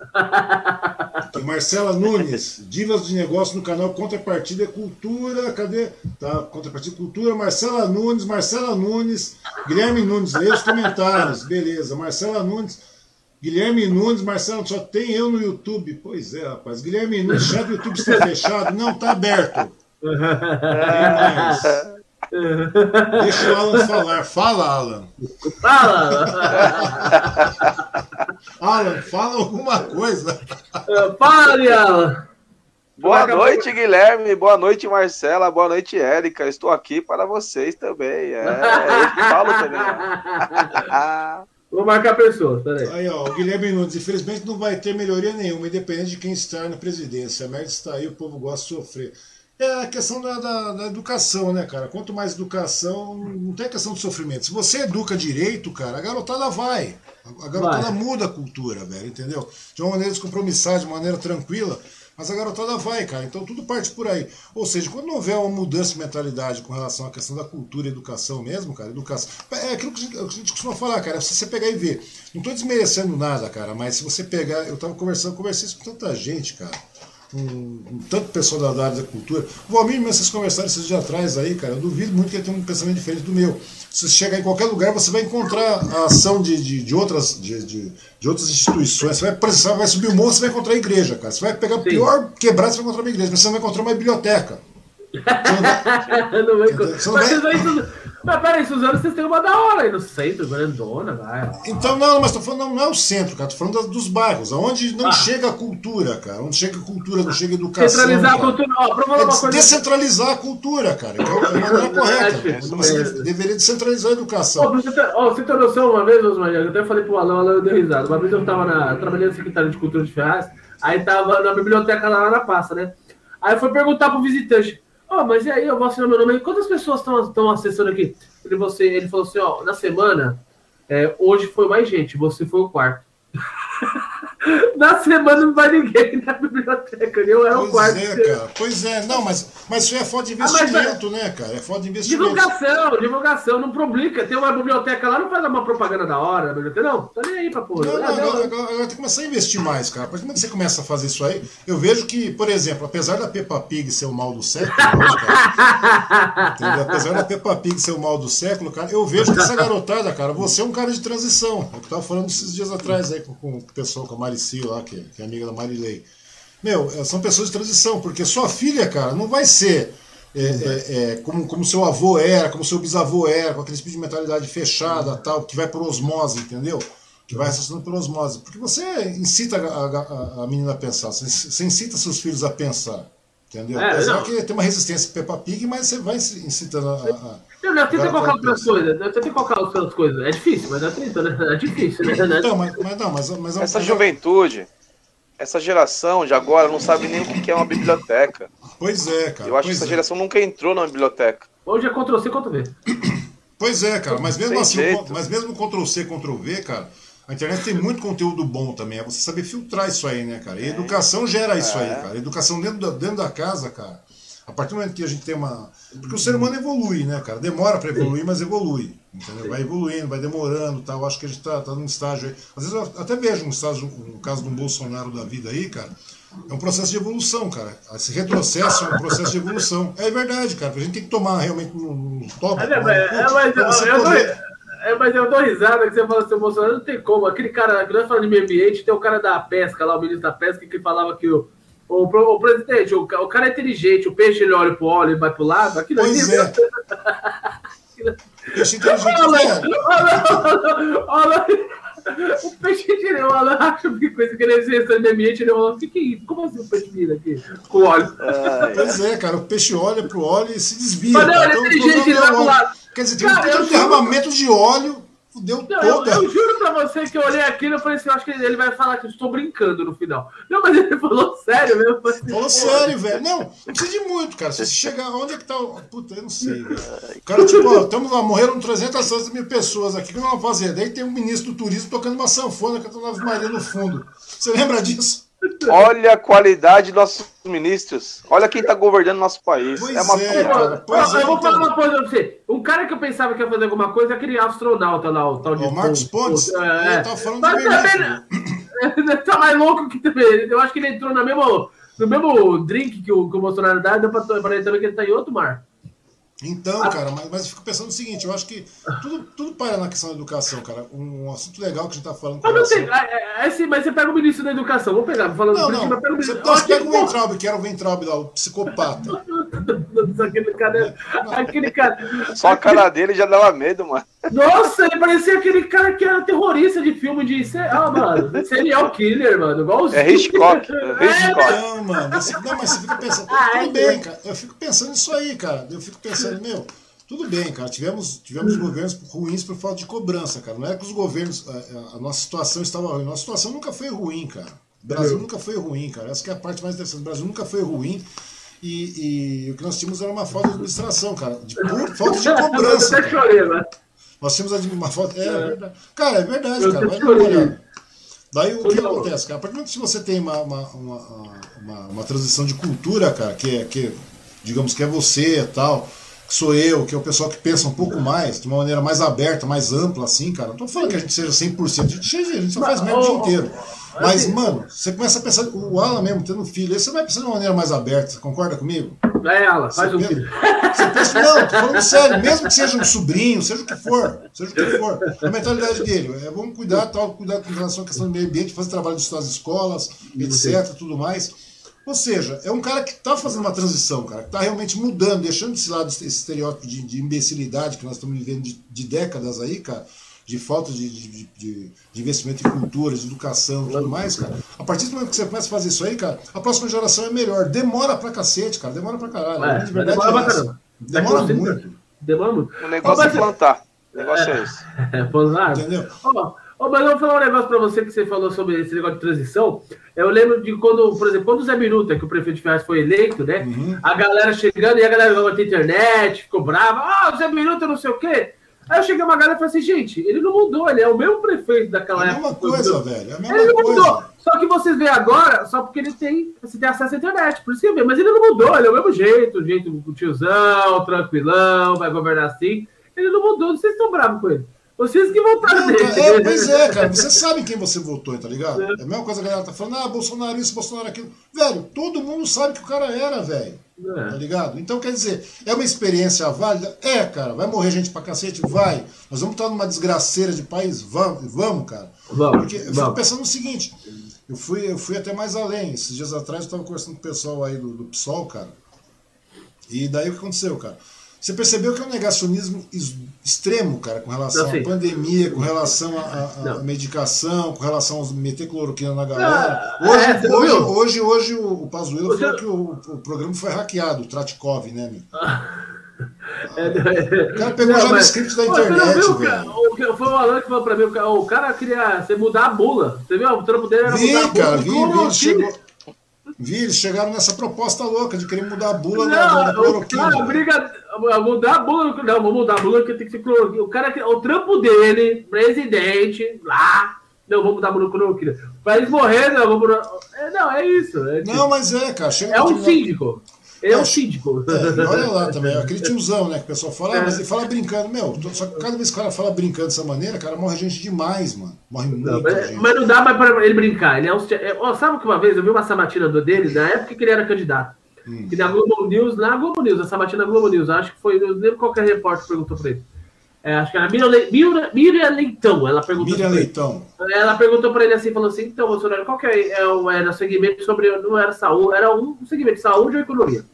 Aqui, Marcela Nunes, Divas de Negócio no canal Contrapartida Cultura. Cadê? Tá, Contrapartida Cultura. Marcela Nunes, Marcela Nunes, Guilherme Nunes, leia os comentários. Beleza. Marcela Nunes, Guilherme Nunes, Marcelo, só tem eu no YouTube. Pois é, rapaz. Guilherme Nunes, chat do YouTube está fechado? Não, tá aberto. Tem mais. Deixa o Alan falar. Fala, Alan. Fala! Alan, fala alguma coisa. Fala, Alan! Boa Acabou. noite, Guilherme. Boa noite, Marcela. Boa noite, Érica. Estou aqui para vocês também. É, eu que falo também. Vou marcar pessoas, peraí. Aí, ó, o Guilherme Nunes, infelizmente não vai ter melhoria nenhuma, independente de quem estar na presidência. A merda está aí, o povo gosta de sofrer. É a questão da, da- da educação, né, cara? Quanto mais educação, não tem questão de sofrimento. Se você educa direito, cara, a garotada vai. A garotada Vai. muda a cultura, velho, entendeu? De uma maneira descompromissada, de uma maneira tranquila, mas a garotada vai, cara. Então tudo parte por aí. Ou seja, quando não houver uma mudança de mentalidade com relação à questão da cultura e educação mesmo, cara, educação. É aquilo que a gente, é que a gente costuma falar, cara. Se você pegar e ver. Não tô desmerecendo nada, cara, mas se você pegar. Eu tava conversando, conversei isso com tanta gente, cara com, com tanto pessoal da, área da cultura. O Valmir, mesmo vocês conversaram esses dias atrás aí, cara, eu duvido muito que ele tenha um pensamento diferente do meu. Se você chegar em qualquer lugar, você vai encontrar a ação de, de, de outras, de, de, de outras instituições. Você vai, você vai subir o morro, você vai encontrar a igreja, cara. Você vai pegar o pior quebrado, você vai encontrar uma igreja, mas você não vai encontrar uma biblioteca. Você não vai- não vai... Você não Mas vai- Mas peraí, Suzano, vocês têm uma da hora aí no centro, grandona, vai. Então, não, mas tô falando, não, não é o centro, cara. Tô falando dos bairros, onde não ah. chega a cultura, cara. Onde chega a cultura, não chega a educação. Centralizar cara. a cultura. Ó, pra falar é uma coisa. Descentralizar a cultura, cara. Que é a maneira correta. É, você deveria descentralizar a educação. Ó, você, ter, ó, você tem noção, uma vez, Osmar, eu até falei pro Alan, Alan deu risada. Uma vez eu tava na, trabalhando na Secretaria de Cultura de Ferraz, aí tava na biblioteca lá na Passa, né? Aí foi perguntar pro visitante. Ó, oh, mas e aí, eu vou assinar meu nome. Quantas pessoas estão acessando aqui? Ele, você, ele falou assim, ó, na semana, é, hoje foi mais gente, você foi o quarto. Na semana não vai ninguém na biblioteca, eu era pois o quarto. É, cara. Pois é, não, mas, mas isso é foda de investimento, ah, mas, né, cara? É foda de investimento. Divulgação, divulgação, não publica. Tem uma biblioteca lá, não faz uma propaganda da hora na biblioteca, não. Tá nem aí pra porra. Não, não, agora, agora, agora tem que começar a investir mais, cara. A partir do momento que você começa a fazer isso aí, eu vejo que, por exemplo, apesar da Peppa Pig ser o mal do século, cara, apesar da Peppa Pig ser o mal do século, cara, eu vejo que essa garotada, cara, você é um cara de transição. É o que eu tava falando esses dias atrás aí com, com o pessoal, com a Marici lá, que, que é amiga da Marilei. Meu, é, são pessoas de transição, porque sua filha, cara, não vai ser é, é, é, como, como seu avô era, como seu bisavô era, com aquele tipo de mentalidade fechada, tal, que vai por osmose, entendeu? Que vai assassinando por osmose. Porque você incita a, a, a menina a pensar, você, incita seus filhos a pensar. Entendeu? É, Apesar que tem uma resistência Peppa Pig, mas você vai incitando a. a não, não, tenta colocar outras coisas. Tenta colocar outras coisas. É difícil, mas é tenta, né? É difícil, né? Então, mas, mas não, mas, mas é Essa juventude essa geração de agora não sabe nem o que é uma biblioteca. Pois é, cara. Eu acho que essa é. geração nunca entrou numa biblioteca. Hoje é Ctrl-C, Ctrl-V. Pois é, cara. Mas mesmo assim, mas mesmo Ctrl-C, Ctrl-V, cara, a internet tem muito conteúdo bom também. É você saber filtrar isso aí, né, cara? E a educação gera isso é. aí, cara. A educação dentro da, dentro da casa, cara. A partir do momento que a gente tem uma. Porque o ser humano evolui, né, cara? Demora para evoluir, mas evolui. Entendeu? Vai evoluindo, vai demorando tal. Acho que a gente tá, tá num estágio aí. Às vezes eu até vejo um estágio, no caso do Bolsonaro da vida aí, cara. É um processo de evolução, cara. Esse retrocesso é um processo de evolução. É verdade, cara. A gente tem que tomar realmente um top. É, é, mas, eu, eu dou, é, mas eu dou risada que você fala assim, o Bolsonaro não tem como. Aquele cara, que nós falamos de meio ambiente, tem o cara da pesca lá, o ministro da pesca, que falava que o o, o presidente, o, o, cara é inteligente, o peixe ele olha pro óleo e vai pro lado, aquilo pois é. peixe inteligente. Olha, olha, olha, o peixe ele olha, acha que coisa que ele existe no ambiente, ele olha, o que, é isso? Como assim o peixe vira aqui com óleo? Pois é, cara, o peixe olha pro óleo e se desvia. Mas não, ele é então, inteligente, ele vai pro lado. Quer dizer, tem, cara, tem um derramamento de óleo Fudeu não, toda. Eu, eu, juro pra você que eu olhei aquilo e falei assim, eu acho que ele vai falar que eu estou brincando no final. Não, mas ele falou sério mesmo. Assim, falou sério, velho. Não, não precisa de muito, cara. Se você chegar, onde é que tá o... Puta, eu não sei. O cara, tipo, ó, estamos lá, morreram 300 mil pessoas aqui, o que nós vamos fazer? Daí tem um ministro do turismo tocando uma sanfona, cantando Ave Maria no fundo. Você lembra disso? Olha a qualidade dos nossos ministros. Olha quem está governando nosso país. Pois é uma é, pois eu, é, vou falar uma coisa pra você. Um cara que eu pensava que ia fazer alguma coisa é aquele astronauta lá, o tal de. O Marcos Pontes? É, é. tá falando Mas também, tá mais louco que também. Eu acho que ele entrou no mesmo, no mesmo drink que o, que o Bolsonaro dá, deu pra, pra ele também que ele tá em outro mar. Então, cara, mas, mas eu fico pensando o seguinte, eu acho que tudo, tudo para na questão da educação, cara. Um, um assunto legal que a gente tá falando. Mas, relação... tem, é, é, sim, mas você pega o ministro da educação, vamos pegar, falando Não, não, pega o você, você pega o Ventralbe, que era o Ventralbe lá, o psicopata. aquele cara, aquele cara. Só a cara dele já dava medo, mano. Nossa, ele parecia aquele cara que era terrorista de filme de. Ah, mano, serial killer, mano. Igual os... É Hitchcock. É Hitchcock. Não, mano. não, mas você fica pensando. Ah, tudo é bem, cara. Eu fico pensando nisso aí, cara. Eu fico pensando, meu. Tudo bem, cara. Tivemos, tivemos governos ruins por falta de cobrança, cara. Não é que os governos. A, a nossa situação estava ruim. Nossa situação nunca foi ruim, cara. O Brasil nunca foi ruim, cara. Essa é a parte mais interessante. O Brasil nunca foi ruim. E, e, o que nós tínhamos era uma falta de administração, cara. De pura falta de cobrança. Eu até chorei, né? Nós tínhamos uma falta. É, é. verdade. Cara, é verdade, cara. Vai olhada. Daí o que acontece, cara? A partir do momento que você tem uma, uma, uma, uma, uma transição de cultura, cara, que é, que, digamos que é você e tal sou eu, que é o pessoal que pensa um pouco mais, de uma maneira mais aberta, mais ampla, assim, cara. Não tô falando que a gente seja 100%, a gente, a gente só faz merda o dia inteiro. Mas, mano, você começa a pensar, o Alan mesmo tendo filho, aí você vai pensar de uma maneira mais aberta, você concorda comigo? É, Alan, faz um filho. Você pensa, não, tô falando sério, mesmo que seja um sobrinho, seja o que for, seja o que for, a mentalidade dele é vamos cuidar, tal, cuidar com relação à questão do meio ambiente, fazer trabalho de suas escolas, etc, tudo mais. Ou seja, é um cara que está fazendo uma transição, cara, que está realmente mudando, deixando esse lado, esse estereótipo de, de imbecilidade que nós estamos vivendo de, de décadas aí, cara, de falta de, de, de, de, investimento em cultura, de educação e tudo mais, cara. A partir do momento que você começa a fazer isso aí, cara, a próxima geração é melhor. Demora pra cacete, cara. Demora pra caralho. É, de verdade demora é pra caramba. Demora muito. Demora muito. O negócio é plantar. O negócio é, é esse. É, plantar. Entendeu? Oh, oh, mas eu vou falar um negócio pra você que você falou sobre esse negócio de transição. Eu lembro de quando, por exemplo, quando o Zé Minuta, que o prefeito de Ferraz foi eleito, né? Uhum. A galera chegando e a galera não ter internet, ficou brava. Ah, oh, o Zé Minuta não sei o quê. Aí eu cheguei uma galera e falei assim, gente, ele não mudou, ele é o mesmo prefeito daquela época. É a mesma coisa, velho. É a mesma ele não coisa. mudou. Só que vocês veem agora, só porque ele tem, você tem acesso à internet, por isso que eu vejo. Mas ele não mudou, ele é o mesmo jeito, o jeito tiozão, tranquilão, vai governar assim. Ele não mudou, vocês estão bravos com ele. Vocês que votaram nele. É, pois é, cara. Você sabe quem você votou, tá ligado? É, a mesma coisa que a galera tá falando, ah, Bolsonaro isso, Bolsonaro aquilo. Velho, todo mundo sabe que o cara era, velho. É. Tá ligado? Então, quer dizer, é uma experiência válida? É, cara. Vai morrer gente pra cacete? Vai. Nós vamos estar numa desgraceira de país? Vamos, vamos cara. Vamos. Porque eu fico pensando no seguinte: eu fui, eu fui até mais além. Esses dias atrás eu tava conversando com o pessoal aí do, do PSOL, cara. E daí o que aconteceu, cara? Você percebeu que é um negacionismo extremo, cara, com relação à pandemia, com relação à medicação, com relação a meter cloroquina na galera. Não, hoje, é, hoje, hoje, hoje, o Pazuello falou que o, o, programa foi hackeado, o Tratkov, né, meu? É, o cara pegou não, já mas, no script da internet, viu, velho. O, foi o Alan que falou pra mim, o cara queria você mudar a bula. Você viu? O trampo dele era vi, mudar a bula. Cara, vi, vi, chegou, Vi, eles chegaram nessa proposta louca de querer mudar a bula não, da, da cloroquina. Cara, briga, mudar a bula. Não, vou mudar a bula que tem que ser cloroquina. O cara, o trampo dele, presidente, lá. Não, vou mudar a bula cloroquina. Pra eles morrerem, não, vou mudar. É, não, é isso. É, não, mas é, cara. é um síndico. Ele é, um síndico. É, olha lá também, aquele tiozão, né? Que o pessoal fala, ah, mas ele fala brincando. Meu, só que cada vez que o cara fala brincando dessa maneira, cara, morre gente demais, mano. Morre muita não, mas, gente. Mas não dá mais pra ele brincar. Ele é um, é, sabe que uma vez eu vi uma sabatina dele, na época que ele era candidato. Hum. Que na Globo News, na Globo News, a sabatina Globo News, acho que foi, eu lembro qual que repórter perguntou pra ele. É, acho que era Miriam, Le... Miriam, Leitão. Ela perguntou. Miriam Leitão. Ela perguntou para ele assim, falou assim: então, Bolsonaro, qual que é, é, era o segmento sobre. Não era saúde, era um segmento de saúde ou economia?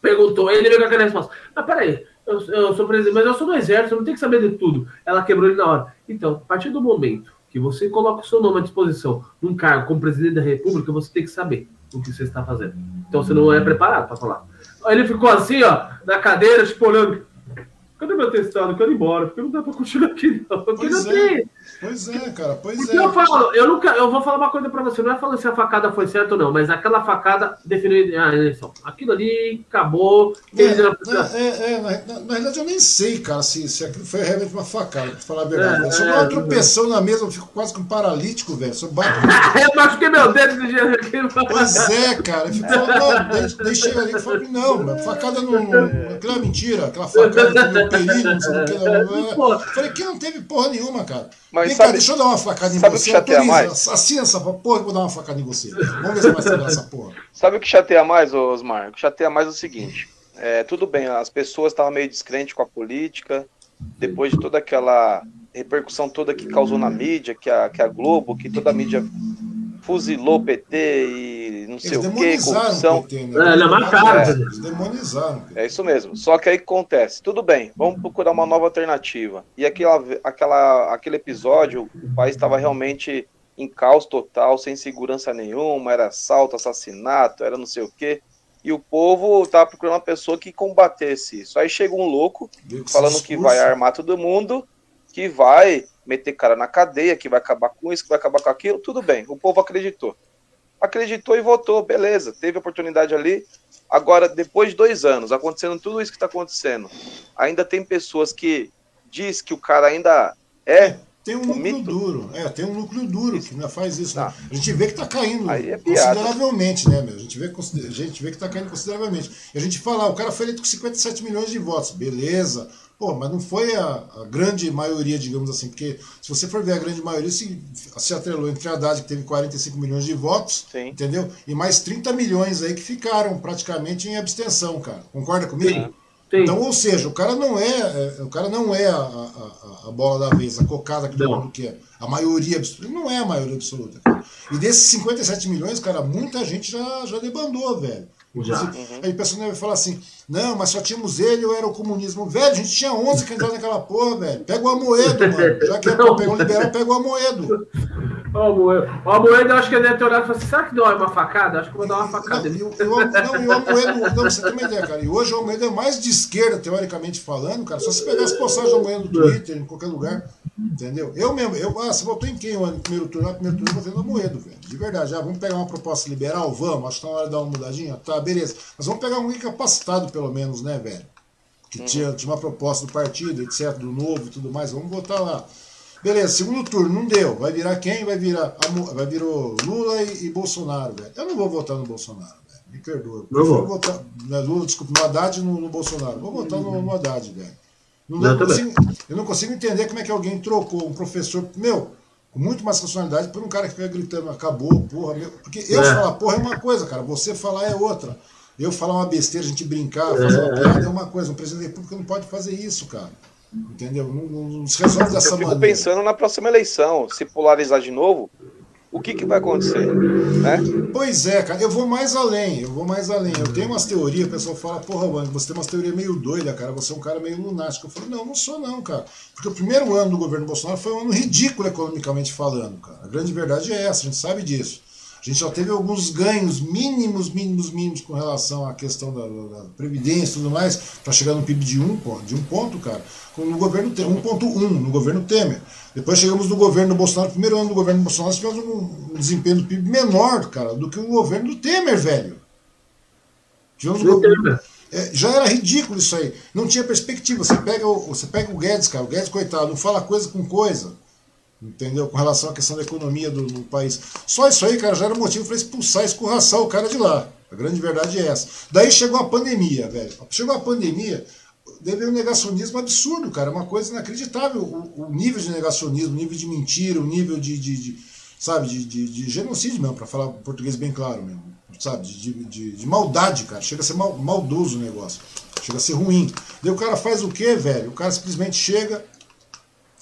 Perguntou, ele veio com aquela resposta. Ah, peraí, eu, eu sou presidente, mas eu sou do exército, eu não tenho que saber de tudo. Ela quebrou ele na hora. Então, a partir do momento que você coloca o seu nome à disposição num cargo como presidente da República, você tem que saber o que você está fazendo. Então você não é preparado para falar. Ele ficou assim, ó, na cadeira, tipo, olhando. Cadê meu testado? Eu quero ir embora, porque não dá pra continuar aqui, não. Porque pois não é. tem. Pois é, cara, pois porque é. eu falo, eu nunca, eu vou falar uma coisa pra você, não é falando se a facada foi certa ou não, mas aquela facada definiu a eleição. Aquilo ali acabou. É, é, é, na, na, verdade eu nem sei, cara, se, se aquilo foi realmente uma facada, pra falar a verdade. É, se eu é, uma tropeção na mesa, eu fico quase com um paralítico, velho. Eu bato. eu machuquei meu dedo do jeito aqui. Pois é, cara. Eu fico falando, daí, daí chega ali e fala, não, facada não. não aquilo é mentira, aquela facada perigo, não sei o que. Não, Falei que não teve porra nenhuma, cara. Mas Vem sabe, cá, deixa eu dar uma facada em você. Chateia mais? Assina essa porra eu vou dar uma facada em você. Vamos ver se vai sair dessa porra. Sabe o que chateia mais, Osmar? O que chateia mais é o seguinte. É, tudo bem, as pessoas estavam meio descrentes com a política, depois de toda aquela repercussão toda que causou na mídia, que a, que a Globo, que toda a mídia fuzilou o PT e não sei Eles o que, corrupção. PT, né? É, não, é. Eles demonizaram. É isso mesmo. Só que aí acontece, tudo bem, vamos procurar uma nova alternativa. E aquela, aquela, aquele episódio, o país estava realmente em caos total, sem segurança nenhuma, era assalto, assassinato, era não sei o quê. E o povo estava procurando uma pessoa que combatesse isso. Aí chega um louco falando que vai armar todo mundo, que vai meter cara na cadeia, que vai acabar com isso, que vai acabar com aquilo, tudo bem. O povo acreditou. Acreditou e votou, beleza, teve oportunidade ali. Agora, depois de dois anos, acontecendo tudo isso que está acontecendo, ainda tem pessoas que diz que o cara ainda é. Tem um, núcleo mito. duro, é, tem um núcleo duro que ainda faz isso. Né? Tá. A gente vê que está caindo é consideravelmente, né, meu? A gente vê, a gente vê que está caindo consideravelmente. E a gente fala, ah, o cara foi eleito com 57 milhões de votos, beleza. Pô, mas não foi a, a, grande maioria, digamos assim, porque se você for ver a grande maioria, se, se atrelou entre a Haddad, que teve 45 milhões de votos, Sim. entendeu? E mais 30 milhões aí que ficaram praticamente em abstenção, cara. Concorda comigo? Sim. Sim. Então, ou seja, o cara não é, é o cara não é a, a, a, bola da vez, a cocada que todo mundo quer. A maioria absoluta. Não é a maioria absoluta. Cara. E desses 57 milhões, cara, muita gente já, já debandou, velho. Já. Uhum. Aí o pessoal vai falar assim: não, mas só tínhamos ele ou era o comunismo. Velho, a gente tinha 11 candidatos naquela porra, velho. Pega o Amoedo, mano. Já que é pra pegar um liberal, pega o Amoedo. O Amoedo, o Amoedo eu acho que ele deve ter olhado e falado assim: será que deu uma facada? Acho que vou dar uma facada. Não, e, o, não, e o Amoedo, não, você tem uma ideia, cara. E hoje o Amoedo é mais de esquerda, teoricamente falando, cara. Só se pegar as postagens do Amoedo no Twitter, em qualquer lugar. Entendeu? Eu mesmo, eu, ah, você votou em quem no primeiro turno? No primeiro turno eu votei no Amoedo, velho. De verdade, já vamos pegar uma proposta liberal? Vamos, acho que tá na hora de dar uma mudadinha. Tá, beleza. Mas vamos pegar um incapacitado, pelo menos, né, velho? Que tinha, tinha uma proposta do partido, etc., do novo e tudo mais. Vamos votar lá. Beleza, segundo turno, não deu. Vai virar quem? Vai virar, vai virar Lula e, e, Bolsonaro, velho. Eu não vou votar no Bolsonaro, velho. Me perdoa. Eu vou votar. Né, Lula, desculpa, no Haddad e no, no Bolsonaro. Vou votar no, no Haddad, velho. Não, não consigo, eu não consigo entender como é que alguém trocou um professor, meu, com muito mais racionalidade, por um cara que fica gritando, acabou, porra, meu. Porque eu é. falar porra é uma coisa, cara, você falar é outra. Eu falar uma besteira, a gente brincar, fazer uma é. piada é uma coisa. Um presidente da República não pode fazer isso, cara. Entendeu? Não, não, se resolve dessa maneira. Eu fico pensando na próxima eleição, se polarizar de novo, o que, que vai acontecer? Né? Pois é, cara, eu vou mais além, eu vou mais além. Eu tenho umas teorias, o pessoal fala, porra, mano, você tem umas teorias meio doida, cara, você é um cara meio lunático. Eu falo, não, não sou não, cara. Porque o primeiro ano do governo Bolsonaro foi um ano ridículo economicamente falando, cara. A grande verdade é essa, a gente sabe disso. A gente já teve alguns ganhos mínimos, mínimos, mínimos com relação à questão da, da, da Previdência e tudo mais, para chegar no PIB de um, de um ponto, cara, no governo 1.1, no governo Temer. Depois chegamos no governo Bolsonaro, primeiro ano do governo Bolsonaro, nós tivemos um, um desempenho do PIB menor, cara, do que o governo do Temer, velho. Tivemos um governo, é, já era ridículo isso aí. Não tinha perspectiva. Você pega, o, você pega o Guedes, cara, o Guedes, coitado, não fala coisa com coisa entendeu? Com relação à questão da economia do, do, país. Só isso aí, cara, já era motivo para expulsar, escorraçar o cara de lá. A grande verdade é essa. Daí chegou a pandemia, velho. Chegou a pandemia, deve um negacionismo absurdo, cara. Uma coisa inacreditável. O, o nível de negacionismo, o nível de mentira, o nível de, de, de sabe, de, de, de, genocídio mesmo, para falar português bem claro mesmo. Sabe, de, de, de, maldade, cara. Chega a ser mal, maldoso o negócio. Chega a ser ruim. Daí o cara faz o quê, velho? O cara simplesmente chega,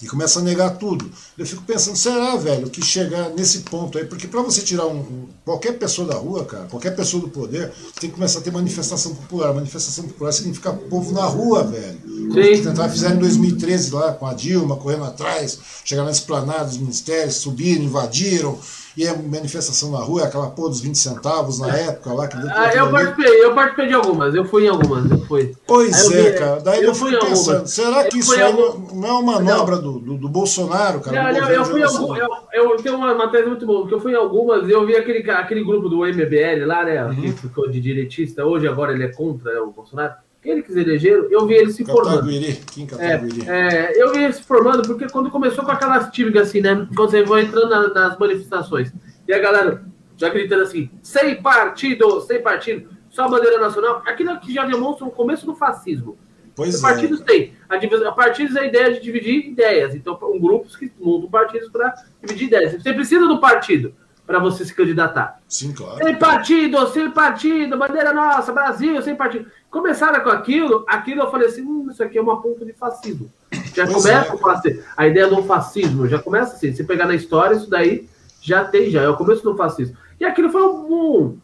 e começa a negar tudo. Eu fico pensando, será, velho, que chegar nesse ponto aí? Porque para você tirar um, um, qualquer pessoa da rua, cara, qualquer pessoa do poder, tem que começar a ter manifestação popular. Manifestação popular significa povo na rua, velho. Sim. Tentar fizeram em 2013 lá com a Dilma, correndo atrás, chegaram na esplanada dos ministérios, subiram, invadiram e a manifestação na rua, aquela porra dos 20 centavos na época lá. Que ah, eu participei, eu participei de algumas, eu fui em algumas, eu fui. Pois é, cara. Daí eu, eu fui pensando, algumas. será que eu isso algum... não é uma manobra do, do, do, Bolsonaro, cara? Não, não, eu fui algumas. Eu, eu tenho uma matéria muito boa, porque eu fui em algumas, eu vi aquele, aquele grupo do MBL lá, né? Uhum. Que ficou de direitista, hoje agora ele é contra né, o Bolsonaro ele que elegeram, eu vi ele se formando. Quem é, é, eu vi ele se formando porque quando começou com aquelas típicas assim, né? Quando você vai entrando na, nas manifestações e a galera já gritando assim, sem partido, sem partido, só a bandeira nacional, aquilo que já demonstra o começo do fascismo. Pois Os é. partidos têm. A, a partidos é a ideia de dividir ideias. Então, um grupos que montam partidos para dividir ideias. Você precisa do partido para você se candidatar. Sim, claro. Sem partido, sem partido, bandeira nossa, Brasil, sem partido. Começaram com aquilo, aquilo eu falei assim, hum, isso aqui é uma ponta de fascismo. Já pois começa é. fascismo, a ideia do fascismo, já começa assim, se pegar na história, isso daí já tem, já é o começo do fascismo. E aquilo foi um,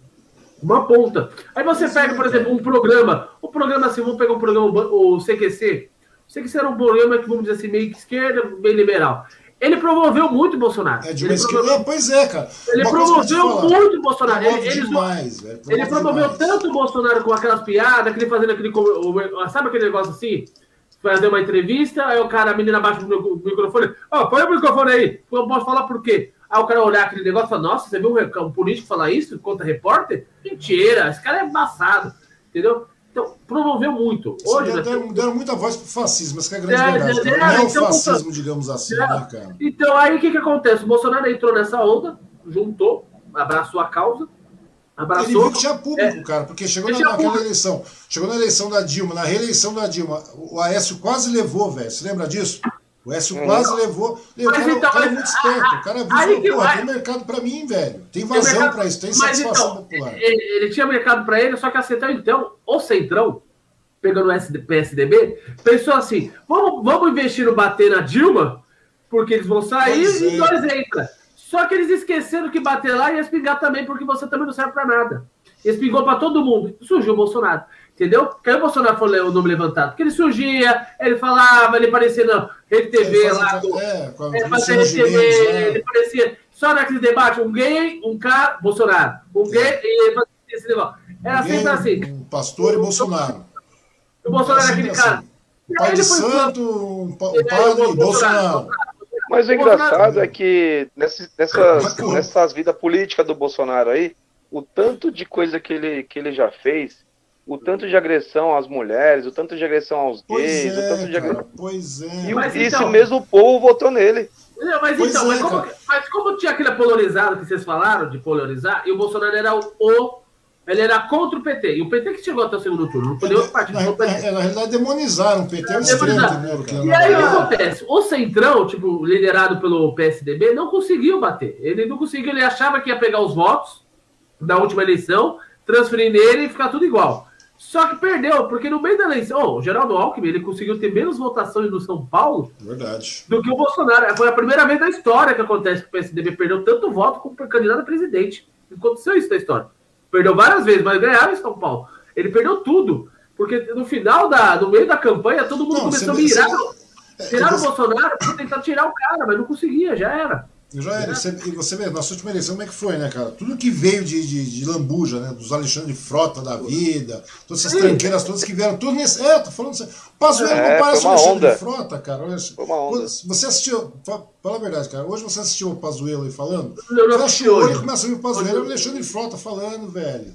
uma ponta. Aí você pega, por exemplo, um programa, o um programa assim, vamos pegar um programa, o CQC, o CQC era um programa que, vamos dizer assim, meio que esquerda, bem liberal. Ele promoveu muito o Bolsonaro. É de uma esquerda, promoveu... pois é, cara. Ele promoveu muito o Bolsonaro. Ele, ele, demais, velho, ele promoveu demais. tanto o Bolsonaro com aquelas piadas, aquele fazendo aquele. Sabe aquele negócio assim? Fazer uma entrevista, aí o cara, a menina baixa o microfone. Ó, oh, põe o microfone aí. Eu posso falar por quê? Aí o cara olhar aquele negócio e falar, nossa, você viu um, um político falar isso contra repórter? Mentira, esse cara é embaçado. Entendeu? Então, promoveu muito. Hoje, deram, né? deram, muita voz para o fascismo, mas que é a grande é, verdade. É, não é o então, fascismo, digamos assim, é, né, cara? Então, aí o que, que acontece? O Bolsonaro entrou nessa onda, juntou, abraçou a causa, abraçou. Ele viu que tinha público, é, cara, porque chegou na, naquela público. eleição, chegou na eleição da Dilma, na reeleição da Dilma, o Aécio quase levou, velho. Você lembra disso? O Écio uhum. quase levou. levou mas, então, o cara é muito esperto. O cara viu, pô, tem mercado para mim, velho. Tem vazão para isso, tem satisfação então, popular. Ele, ele, tinha mercado para ele, só que a Central, então, o Centrão, pegando o PSDB, pensou assim: vamos, vamos investir no bater na Dilma, porque eles vão sair pois e é. nós entra. Só que eles esqueceram que bater lá ia espingar também, porque você também não serve para nada. Espingou para todo mundo. Surgiu o Bolsonaro. Entendeu? Porque aí o Bolsonaro foi o nome levantado. Porque ele surgia, ele falava, ele parecia na Rede TV lá. Do, é, é, fazia Rede TV, né? ele parecia. Só naquele debate, um gay, um cara, Bolsonaro. Um gay, é. e ele fazia esse negócio. Era um sempre assim. Um pastor e Bolsonaro. O Bolsonaro era aquele assim. cara. Um pai de santo, um padre e Bolsonaro. Mas o engraçado é que nessas, nessas, nessas vidas políticas do Bolsonaro aí, o tanto de coisa que ele, que ele já fez, o tanto de agressão às mulheres, o tanto de agressão aos gays, é, o tanto de agressão. Pois é. E mas, esse então... mesmo povo votou nele. Não, mas pois então, é, mas, como, mas, como, tinha aquele polarizado que vocês falaram, de polarizar, e o Bolsonaro era o, o ele era contra o PT. E o PT que chegou até o segundo turno. Não foi outro partido. Na, na, na, realidade, demonizaram o PT. É extremo, e aí o que acontece? O Centrão, tipo, liderado pelo PSDB, não conseguiu bater. Ele não conseguiu. Ele achava que ia pegar os votos da última eleição, transferir nele e ficar tudo igual. Só que perdeu, porque no meio da eleição, oh, o Geraldo Alckmin ele conseguiu ter menos votações no São Paulo Verdade. do que o Bolsonaro. Foi a primeira vez na história que acontece que o PSDB perdeu tanto voto como candidato a presidente. Aconteceu isso na história. Perdeu várias vezes, mas ganhava em São Paulo. Ele perdeu tudo. Porque no final da, no meio da campanha, todo mundo não, começou a mirar. Você, tirar o Bolsonaro para tentar tirar o cara, mas não conseguia, já era. Já era. Você, e você vê, nossa última eleição, como é que foi, né, cara? Tudo que veio de, de, de lambuja, né? Dos Alexandre Frota da vida, todas essas Sim. tranqueiras todas que vieram, tudo nesse. É, tô falando assim. Pazuello é, não parece o Alexandre onda. Frota, cara. Olha, foi uma onda. Você assistiu. Fala a verdade, cara. Hoje você assistiu o Pazuello aí falando? Não, não Fecha o olho e começa a ver o Pazuello e o Alexandre Frota falando, velho.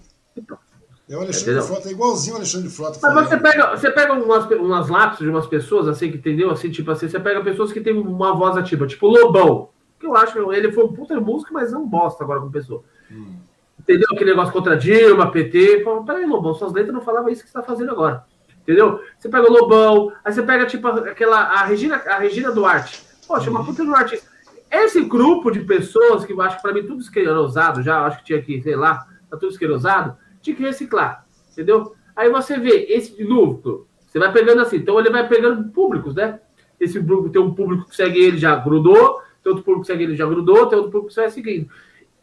É o Alexandre? Frota, é igualzinho o Alexandre Frota. Mas você pega, você pega umas, umas lápis de umas pessoas, assim, que entendeu? Assim, tipo assim, você pega pessoas que têm uma voz ativa, tipo Lobão que eu acho que ele foi um puta músico, mas não bosta agora como pessoa. Hum. Entendeu? Aquele negócio contra Dilma, PT. Falou, peraí, Lobão, suas letras não falavam isso que você está fazendo agora. Entendeu? Você pega o Lobão, aí você pega, tipo, aquela. A Regina, a Regina Duarte. Poxa, uma puta do artista. Esse grupo de pessoas que eu acho que pra mim tudo esquerosado já, acho que tinha que, sei lá, tá tudo esquerosado, tinha que reciclar. Entendeu? Aí você vê esse núcleo, você vai pegando assim, então ele vai pegando públicos, né? Esse grupo tem um público que segue ele, já grudou, tem outro público que segue ele já grudou, tem outro público que vai seguindo.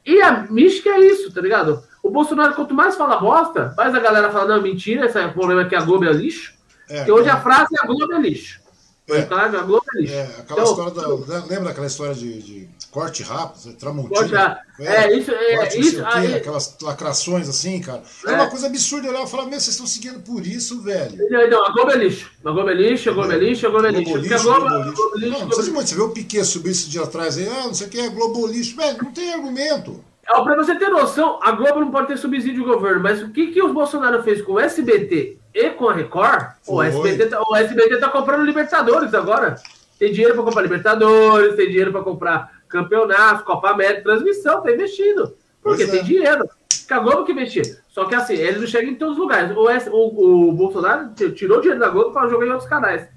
E a mística é isso, tá ligado? O Bolsonaro, quanto mais fala bosta, mais a galera fala, não, mentira, esse é o problema é que a Globo é lixo. É, porque hoje é. a frase é a Globo é lixo. É, a Globo é lixo. É, aquela então, história da. Lembra aquela história de, de corte rápido, Tramontina. Corte rápido. É, é, isso. É, isso aí, aquelas lacrações assim, cara. É, é uma coisa absurda olhar e falar, meu, vocês estão seguindo por isso, velho. Não, a Globo é lixo. A Globo é lixo, a Globo é lixo, a Globo é lixo. Globo lixo, Globo, Globo lixo. Globo lixo. Não, não muito. Você vê o Piquet subir esse dia atrás aí, ah, não sei o que é Globo lixo. Velho, não tem argumento. É, pra você ter noção, a Globo não pode ter subsídio de governo, mas o que, que o Bolsonaro fez com o SBT e com a Record? O SBT, tá, o SBT tá comprando Libertadores agora. Tem dinheiro para comprar Libertadores, tem dinheiro para comprar campeonato, Copa América, transmissão, tá investindo. Porque tem dinheiro. a Globo que investir. Só que assim, ele não chega em todos os lugares. O, o, o Bolsonaro tirou dinheiro da Globo para jogar em outros canais.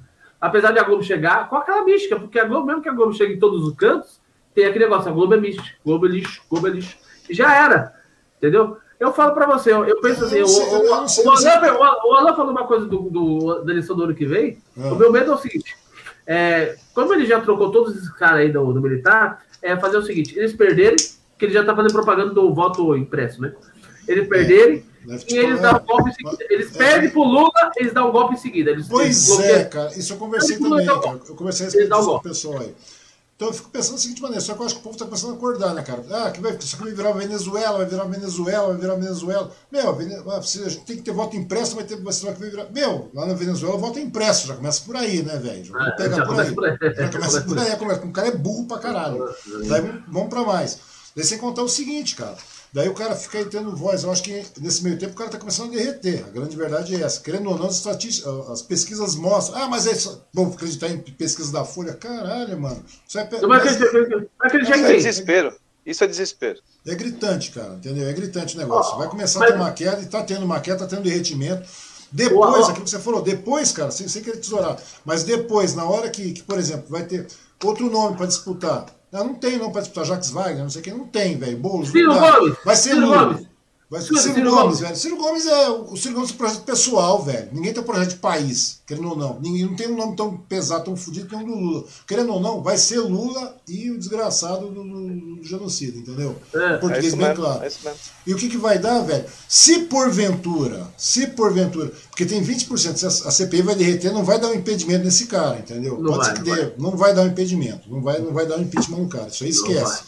Apesar de a Globo chegar com aquela mística, porque a Globo, mesmo que a Globo chegue em todos os cantos, tem aquele negócio, a Globo é mística, Globo é lixo, Globo é lixo. E já era. Entendeu? Eu falo para você, eu, eu penso assim, o, o, o, Alan falou uma coisa do, do, da eleição do ano que vem. O meu medo é o seguinte: é, como ele já trocou todos esses caras aí do, do militar, é fazer o seguinte: eles perderem, que ele já tá fazendo propaganda do voto impresso, né? Eles perderem. É, e eles dão um golpe em seguida. Eles é, perdem pro Lula, eles dão um golpe em seguida. Eles, pois eles é, cara. Isso eu conversei também, cara. Eu conversei com o pessoal aí. Então eu fico pensando da seguinte maneira, só que eu acho que o povo está começando a acordar, né, cara? Ah, que vai, isso aqui vai virar Venezuela, vai virar Venezuela, vai virar Venezuela. Meu, a gente tem que ter voto impresso, vai ter vai virar. Meu, lá na Venezuela voto é impresso, já começa por aí, né, velho? Já ah, pega por aí. Já começa por aí, começa. O cara é burro pra caralho. Daí vamos pra mais. Daí sem contar o seguinte, cara. Daí o cara fica aí tendo voz. Eu acho que nesse meio tempo o cara está começando a derreter. A grande verdade é essa. Querendo ou não, as, as pesquisas mostram. Ah, mas é isso. Vamos acreditar em pesquisa da Folha. Caralho, mano. Isso é, mas, mas, é desespero. Isso é desespero. É gritante, cara, entendeu? É gritante o negócio. Vai começar a ter uma queda, e tá tendo uma queda, tá tendo derretimento. Depois, aquilo que você falou, depois, cara, sem, sem querer tesourar, mas depois, na hora que, que por exemplo, vai ter outro nome para disputar, não, não tem não para disputar Jacques Wagner, não sei quem, não tem, velho. Boulos. Ciro Gomes. Vai ser Ciro Lula. Gomes. Vai ser Ciro, Ciro Gomes, Gomes, velho. Ciro Gomes é o Ciro Gomes é um projeto pessoal, velho. Ninguém tem um projeto de país, querendo ou não. Ninguém não tem um nome tão pesado, tão fodido que o do Lula. Querendo ou não, vai ser Lula e o desgraçado do, do, do genocídio, entendeu? É, português é bem mesmo, claro. É e o que, que vai dar, velho? Se porventura, se porventura, porque tem 20%, se a, a CPI vai derreter, não vai dar um impedimento nesse cara, entendeu? Não Pode vai, ser que não dê, vai. não vai dar um impedimento, não vai, não vai dar um impeachment no cara. Isso aí esquece.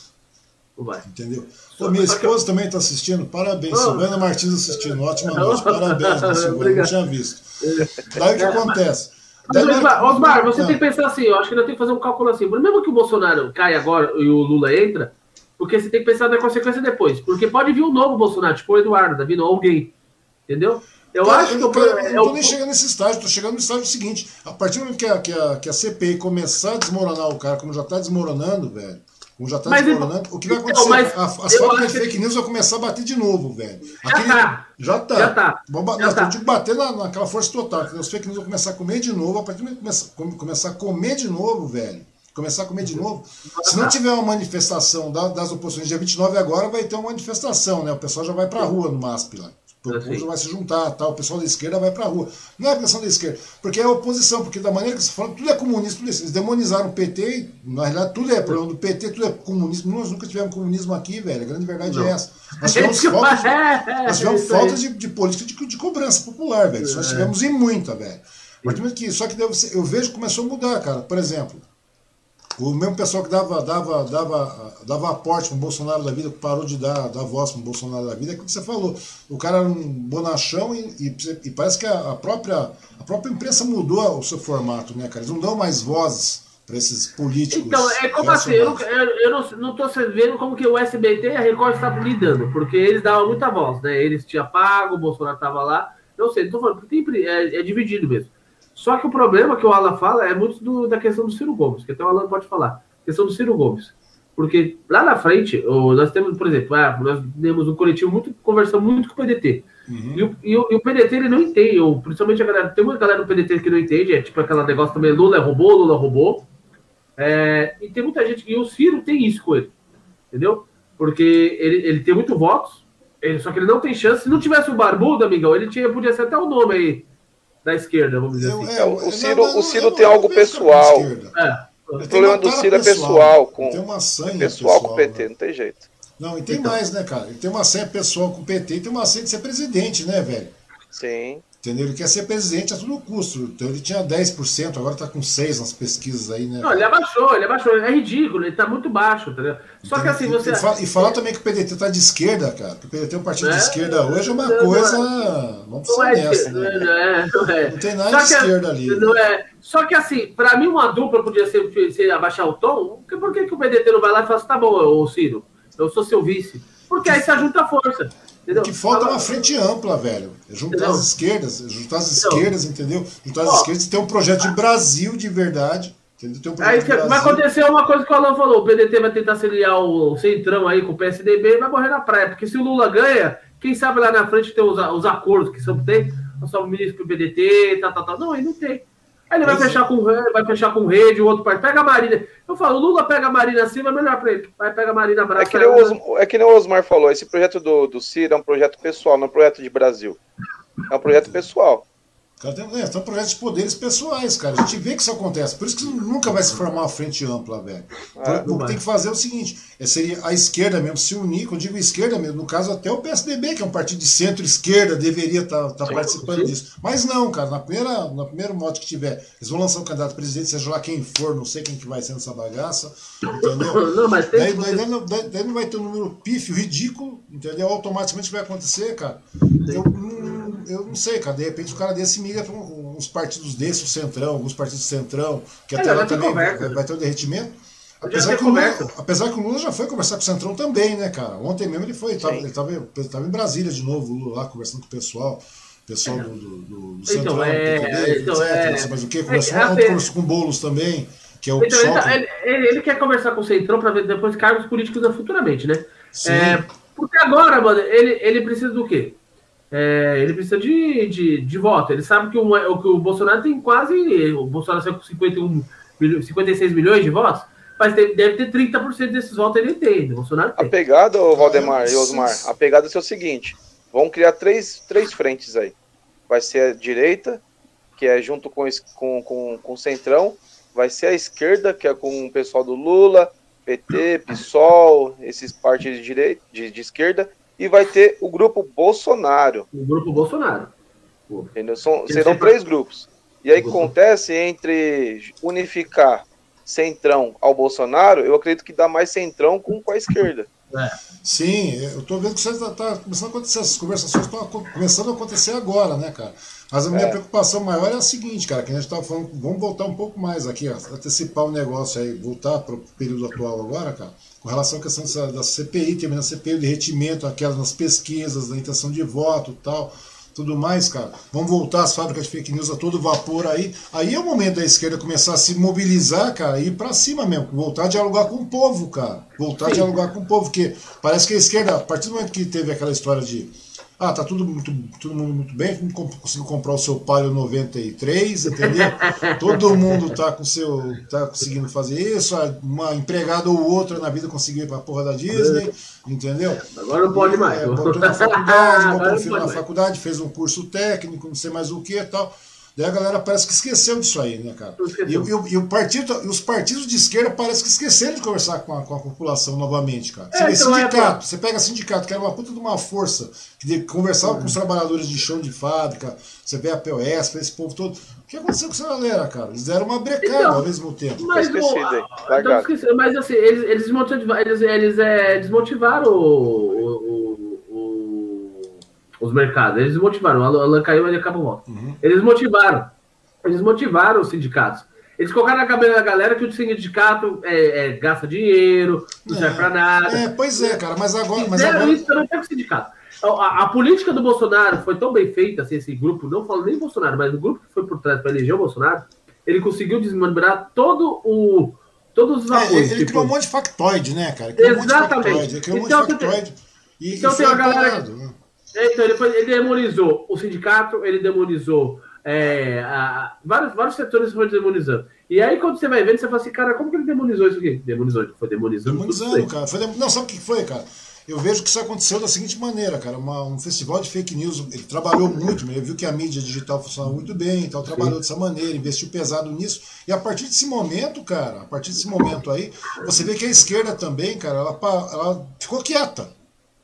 Não vai. Entendeu? Ô, minha esposa também está assistindo, parabéns. Oh. Silvana Martins assistindo, ótima noite, parabéns, Silvana, não tinha visto. Daí o que acontece? Daí, Osmar, Osmar, você tem que pensar assim, eu acho que ainda tem que fazer um cálculo assim. Mesmo que o Bolsonaro caia agora e o Lula entra, porque você tem que pensar na consequência depois. Porque pode vir um novo Bolsonaro, tipo o Eduardo, tá vindo alguém. Entendeu? Eu tá, acho eu, que eu, eu, eu não tô nem chegando nesse estágio, estou chegando no estágio seguinte. A partir do momento que a, que a, que a CPI começar a desmoronar o cara, como já está desmoronando, velho, já está desmoronando, o que vai então, acontecer? As fábricas de fake news vão começar a bater de novo, velho. Já Aquele, tá. Já tá. Já tá. Vamos, já nós tá. temos que bater na, naquela força total. Os fake news vão começar a comer de novo. A partir do momento que começar, começar a comer de novo, velho. Começar a comer de novo. Se não tiver uma manifestação das oposições, dia 29 agora vai ter uma manifestação, né? O pessoal já vai pra rua no MASP lá. O povo vai se juntar, tá? o pessoal da esquerda vai para a rua. Não é a questão da esquerda, porque é a oposição, porque da maneira que você fala, tudo é comunista, tudo é, eles demonizaram o PT, e, na realidade tudo é problema do PT, tudo é comunismo. Nós nunca tivemos comunismo aqui, velho. A grande verdade é não. é essa. Nós tivemos falta de, nós tivemos falta de, de política de, de, cobrança popular, velho. Nós é. tivemos em muita, velho. Que, só que eu vejo que começou a mudar, cara. Por exemplo, o mesmo pessoal que dava, dava, dava, dava aporte para o Bolsonaro da vida, que parou de dar, dar voz para o Bolsonaro da vida, é o que você falou. O cara era um bonachão e, e, e parece que a, a, própria, a própria imprensa mudou o seu formato, né, cara? Eles não dão mais vozes para esses políticos. Então, é como assim, eu, eu, eu não estou vendo como que o SBT e a Record estão lidando, porque eles davam muita voz, né? Eles tinham pago, o Bolsonaro estava lá. Não sei, não tô falando, porque tem, é, é dividido mesmo. Só que o problema que o Alan fala é muito do, da questão do Ciro Gomes, que até o Alan pode falar. questão do Ciro Gomes. Porque lá na frente, nós temos, por exemplo, ah, nós temos um coletivo muito, conversando muito com o PDT. Uhum. E, o, e, o, e, o, PDT ele não entende, ou, principalmente a galera, tem muita galera do PDT que não entende, é tipo aquela negócio também, Lula é robô, Lula roubou. É, e tem muita gente, e o Ciro tem isso com ele, entendeu? Porque ele, ele tem muito votos, ele, só que ele não tem chance. Se não tivesse o Barbudo, amigão, ele tinha, podia ser até o nome aí da esquerda, vamos dizer assim. É, o Ciro, o Ciro tem algo pessoal. É. O problema do Ciro é pessoal. Com, tem uma sanha é pessoal, pessoal com o PT, né? não tem jeito. Não, e tem então. mais, né, cara? Ele tem uma senha pessoal com o PT e tem uma senha de ser presidente, né, velho? Sim. Entendeu? Ele quer ser presidente a todo custo. Então ele tinha 10%, agora está com 6% nas pesquisas aí, né? Não, ele abaixou, ele abaixou. É ridículo, ele está muito baixo, entendeu? Só então, que assim, você. E, fala, e falar também que o PDT está de esquerda, cara. Que o PDT é um partido é, de esquerda hoje é uma não, coisa. Não, vamos precisar é, nessa, né? Não, é, não, é. não tem nada Só de esquerda ali. Não né? é. Só que assim, para mim uma dupla podia ser, ser abaixar o tom. Por que, que o PDT não vai lá e fala assim, tá bom, ô Ciro, eu sou seu vice? Porque aí se ajunta a força. Entendeu? O que falta é uma frente ampla, velho. É juntar entendeu? as esquerdas, é juntar as esquerdas, entendeu? Juntar as esquerdas e ter um projeto de Brasil de verdade. Entendeu? Um aí vai acontecer uma coisa que o Alan falou: o PDT vai tentar se aliar o Centrão aí com o PSDB e vai morrer na praia. Porque se o Lula ganha, quem sabe lá na frente tem os, os acordos que sempre tem, só o ministro pro PDT, tal, tal, tal. Não, aí não tem. Aí ele vai fechar, com, vai fechar com rede, o outro pai pega a Marina. Eu falo, o Lula pega a Marina assim, vai melhor pra ele. Vai pegar a Marina abraça. É que, Osmar, é que nem o Osmar falou, esse projeto do, do Ciro é um projeto pessoal, não é um projeto de Brasil. É um projeto pessoal. Cara, tem, é, são projetos de poderes pessoais, cara. A gente vê que isso acontece. Por isso que nunca vai se formar uma frente ampla, velho. Ah, o que tem que fazer é o seguinte: é, seria a esquerda mesmo se unir, quando digo esquerda mesmo, no caso até o PSDB, que é um partido de centro-esquerda, deveria estar tá, tá participando sim. disso. Mas não, cara, na primeira, no primeiro modo que tiver, eles vão lançar um candidato a presidente, seja lá quem for, não sei quem que vai ser nessa bagaça, entendeu? Não, mas tem daí, daí, daí, não, daí, não vai ter um número pífio, ridículo, entendeu? Automaticamente vai acontecer, cara. Eu, eu não sei, cara. De repente o cara desse migra para uns partidos desses, o Centrão, alguns partidos do Centrão, que é, até lá também vai, vai, ter um derretimento. Apesar que, Lula, apesar que, o Lula, já foi conversar com o Centrão também, né, cara? Ontem mesmo ele foi, ele estava em Brasília de novo, Lula lá conversando com o pessoal pessoal do, do, do então, Centrão, é, PTB, então, etc. É, mas o que? Conversou é, ontem conversou com o Boulos também, que é o então, ele, ele, ele, quer conversar com o Centrão para ver depois cargos políticos futuramente, né? É, porque agora, mano, ele, ele precisa do quê? É, ele precisa de, de, de voto. Ele sabe que o, que o Bolsonaro tem quase. O Bolsonaro saiu com 51, 56 milhões de votos, mas deve, deve ter 30% desses votos ele tem. O Bolsonaro tem. A pegada, Valdemar e Osmar, a pegada é o seguinte: vão criar três, três frentes aí. Vai ser a direita, que é junto com, com, com, com o Centrão, vai ser a esquerda, que é com o pessoal do Lula, PT, PSOL, esses partidos de, direita, de, de esquerda, e vai ter o grupo Bolsonaro. O grupo Bolsonaro. Entendeu? São, serão três grupos. E aí acontece entre unificar centrão ao Bolsonaro, eu acredito que dá mais centrão com, com a esquerda. É. Sim, eu tô vendo que você está tá começando a acontecer, essas conversações estão começando a acontecer agora, né, cara? Mas a minha é. preocupação maior é a seguinte, cara, que a gente estava falando, vamos voltar um pouco mais aqui, ó, antecipar o negócio aí, voltar para o período atual agora, cara, com relação à questão da, da CPI, terminando a CPI, o derretimento, aquelas nas pesquisas, da intenção de voto e tal tudo mais, cara. Vamos voltar às fábricas de fake news a todo vapor aí. Aí é o momento da esquerda começar a se mobilizar, cara, e ir pra cima mesmo. Voltar a dialogar com o povo, cara. Voltar Sim. a dialogar com o povo, porque parece que a esquerda, a partir do momento que teve aquela história de ah, tá tudo muito, todo mundo muito bem, conseguiu comprar o seu Palio 93, entendeu? todo mundo tá com seu tá conseguindo fazer isso, uma empregada ou outra na vida conseguiu ir pra porra da Disney, entendeu? Agora não pode mais. É, botou na faculdade, botou filho na faculdade, fez um curso técnico, não sei mais o que e tal. Daí a galera parece que esqueceu disso aí, né, cara? E, e, e, o partido, e os partidos de esquerda parece que esqueceram de conversar com a, com a população novamente, cara. Você é, então é sindicato, é... você pega sindicato, que era uma puta de uma força, que conversava uhum. com os trabalhadores de chão de fábrica, você vê a POS, esse povo todo. O que aconteceu com essa galera, cara? Eles deram uma brecada então, ao mesmo tempo. Mas, o, mas assim, eles, eles, desmotivaram, eles, eles é, desmotivaram o, o os mercados. Eles motivaram. O Alan caiu, ele acabou volta. Uhum. Eles motivaram. Eles motivaram os sindicatos. Eles colocaram na cabeça da galera que o sindicato é, é, gasta dinheiro, não serve é, pra nada. É, pois é, cara, mas agora. Mas agora... isso também com o sindicato. A, a, política do Bolsonaro foi tão bem feita, assim, esse grupo, não falo nem Bolsonaro, mas o grupo que foi por trás para eleger o Bolsonaro, ele conseguiu desmembrar todo o. Todos os apoios. É, ele, ele tipo... criou um monte de factoide, né, cara? Ele Exatamente. Um ele criou um então, monte de factoide. E, então e tem a galera. né? Então, ele, foi, ele demonizou o sindicato, ele demonizou é, a, vários, vários setores foram demonizando. E aí, quando você vai vendo, você fala assim, cara, como que ele demonizou isso aqui? Demonizou, foi demonizando. Demonizando, cara. Foi, não, sabe o que foi, cara? Eu vejo que isso aconteceu da seguinte maneira, cara. Uma, um festival de fake news, ele trabalhou muito, ele viu que a mídia digital funcionava muito bem, então trabalhou Sim. dessa maneira, investiu pesado nisso. E a partir desse momento, cara, a partir desse momento aí, você vê que a esquerda também, cara, ela, ela ficou quieta.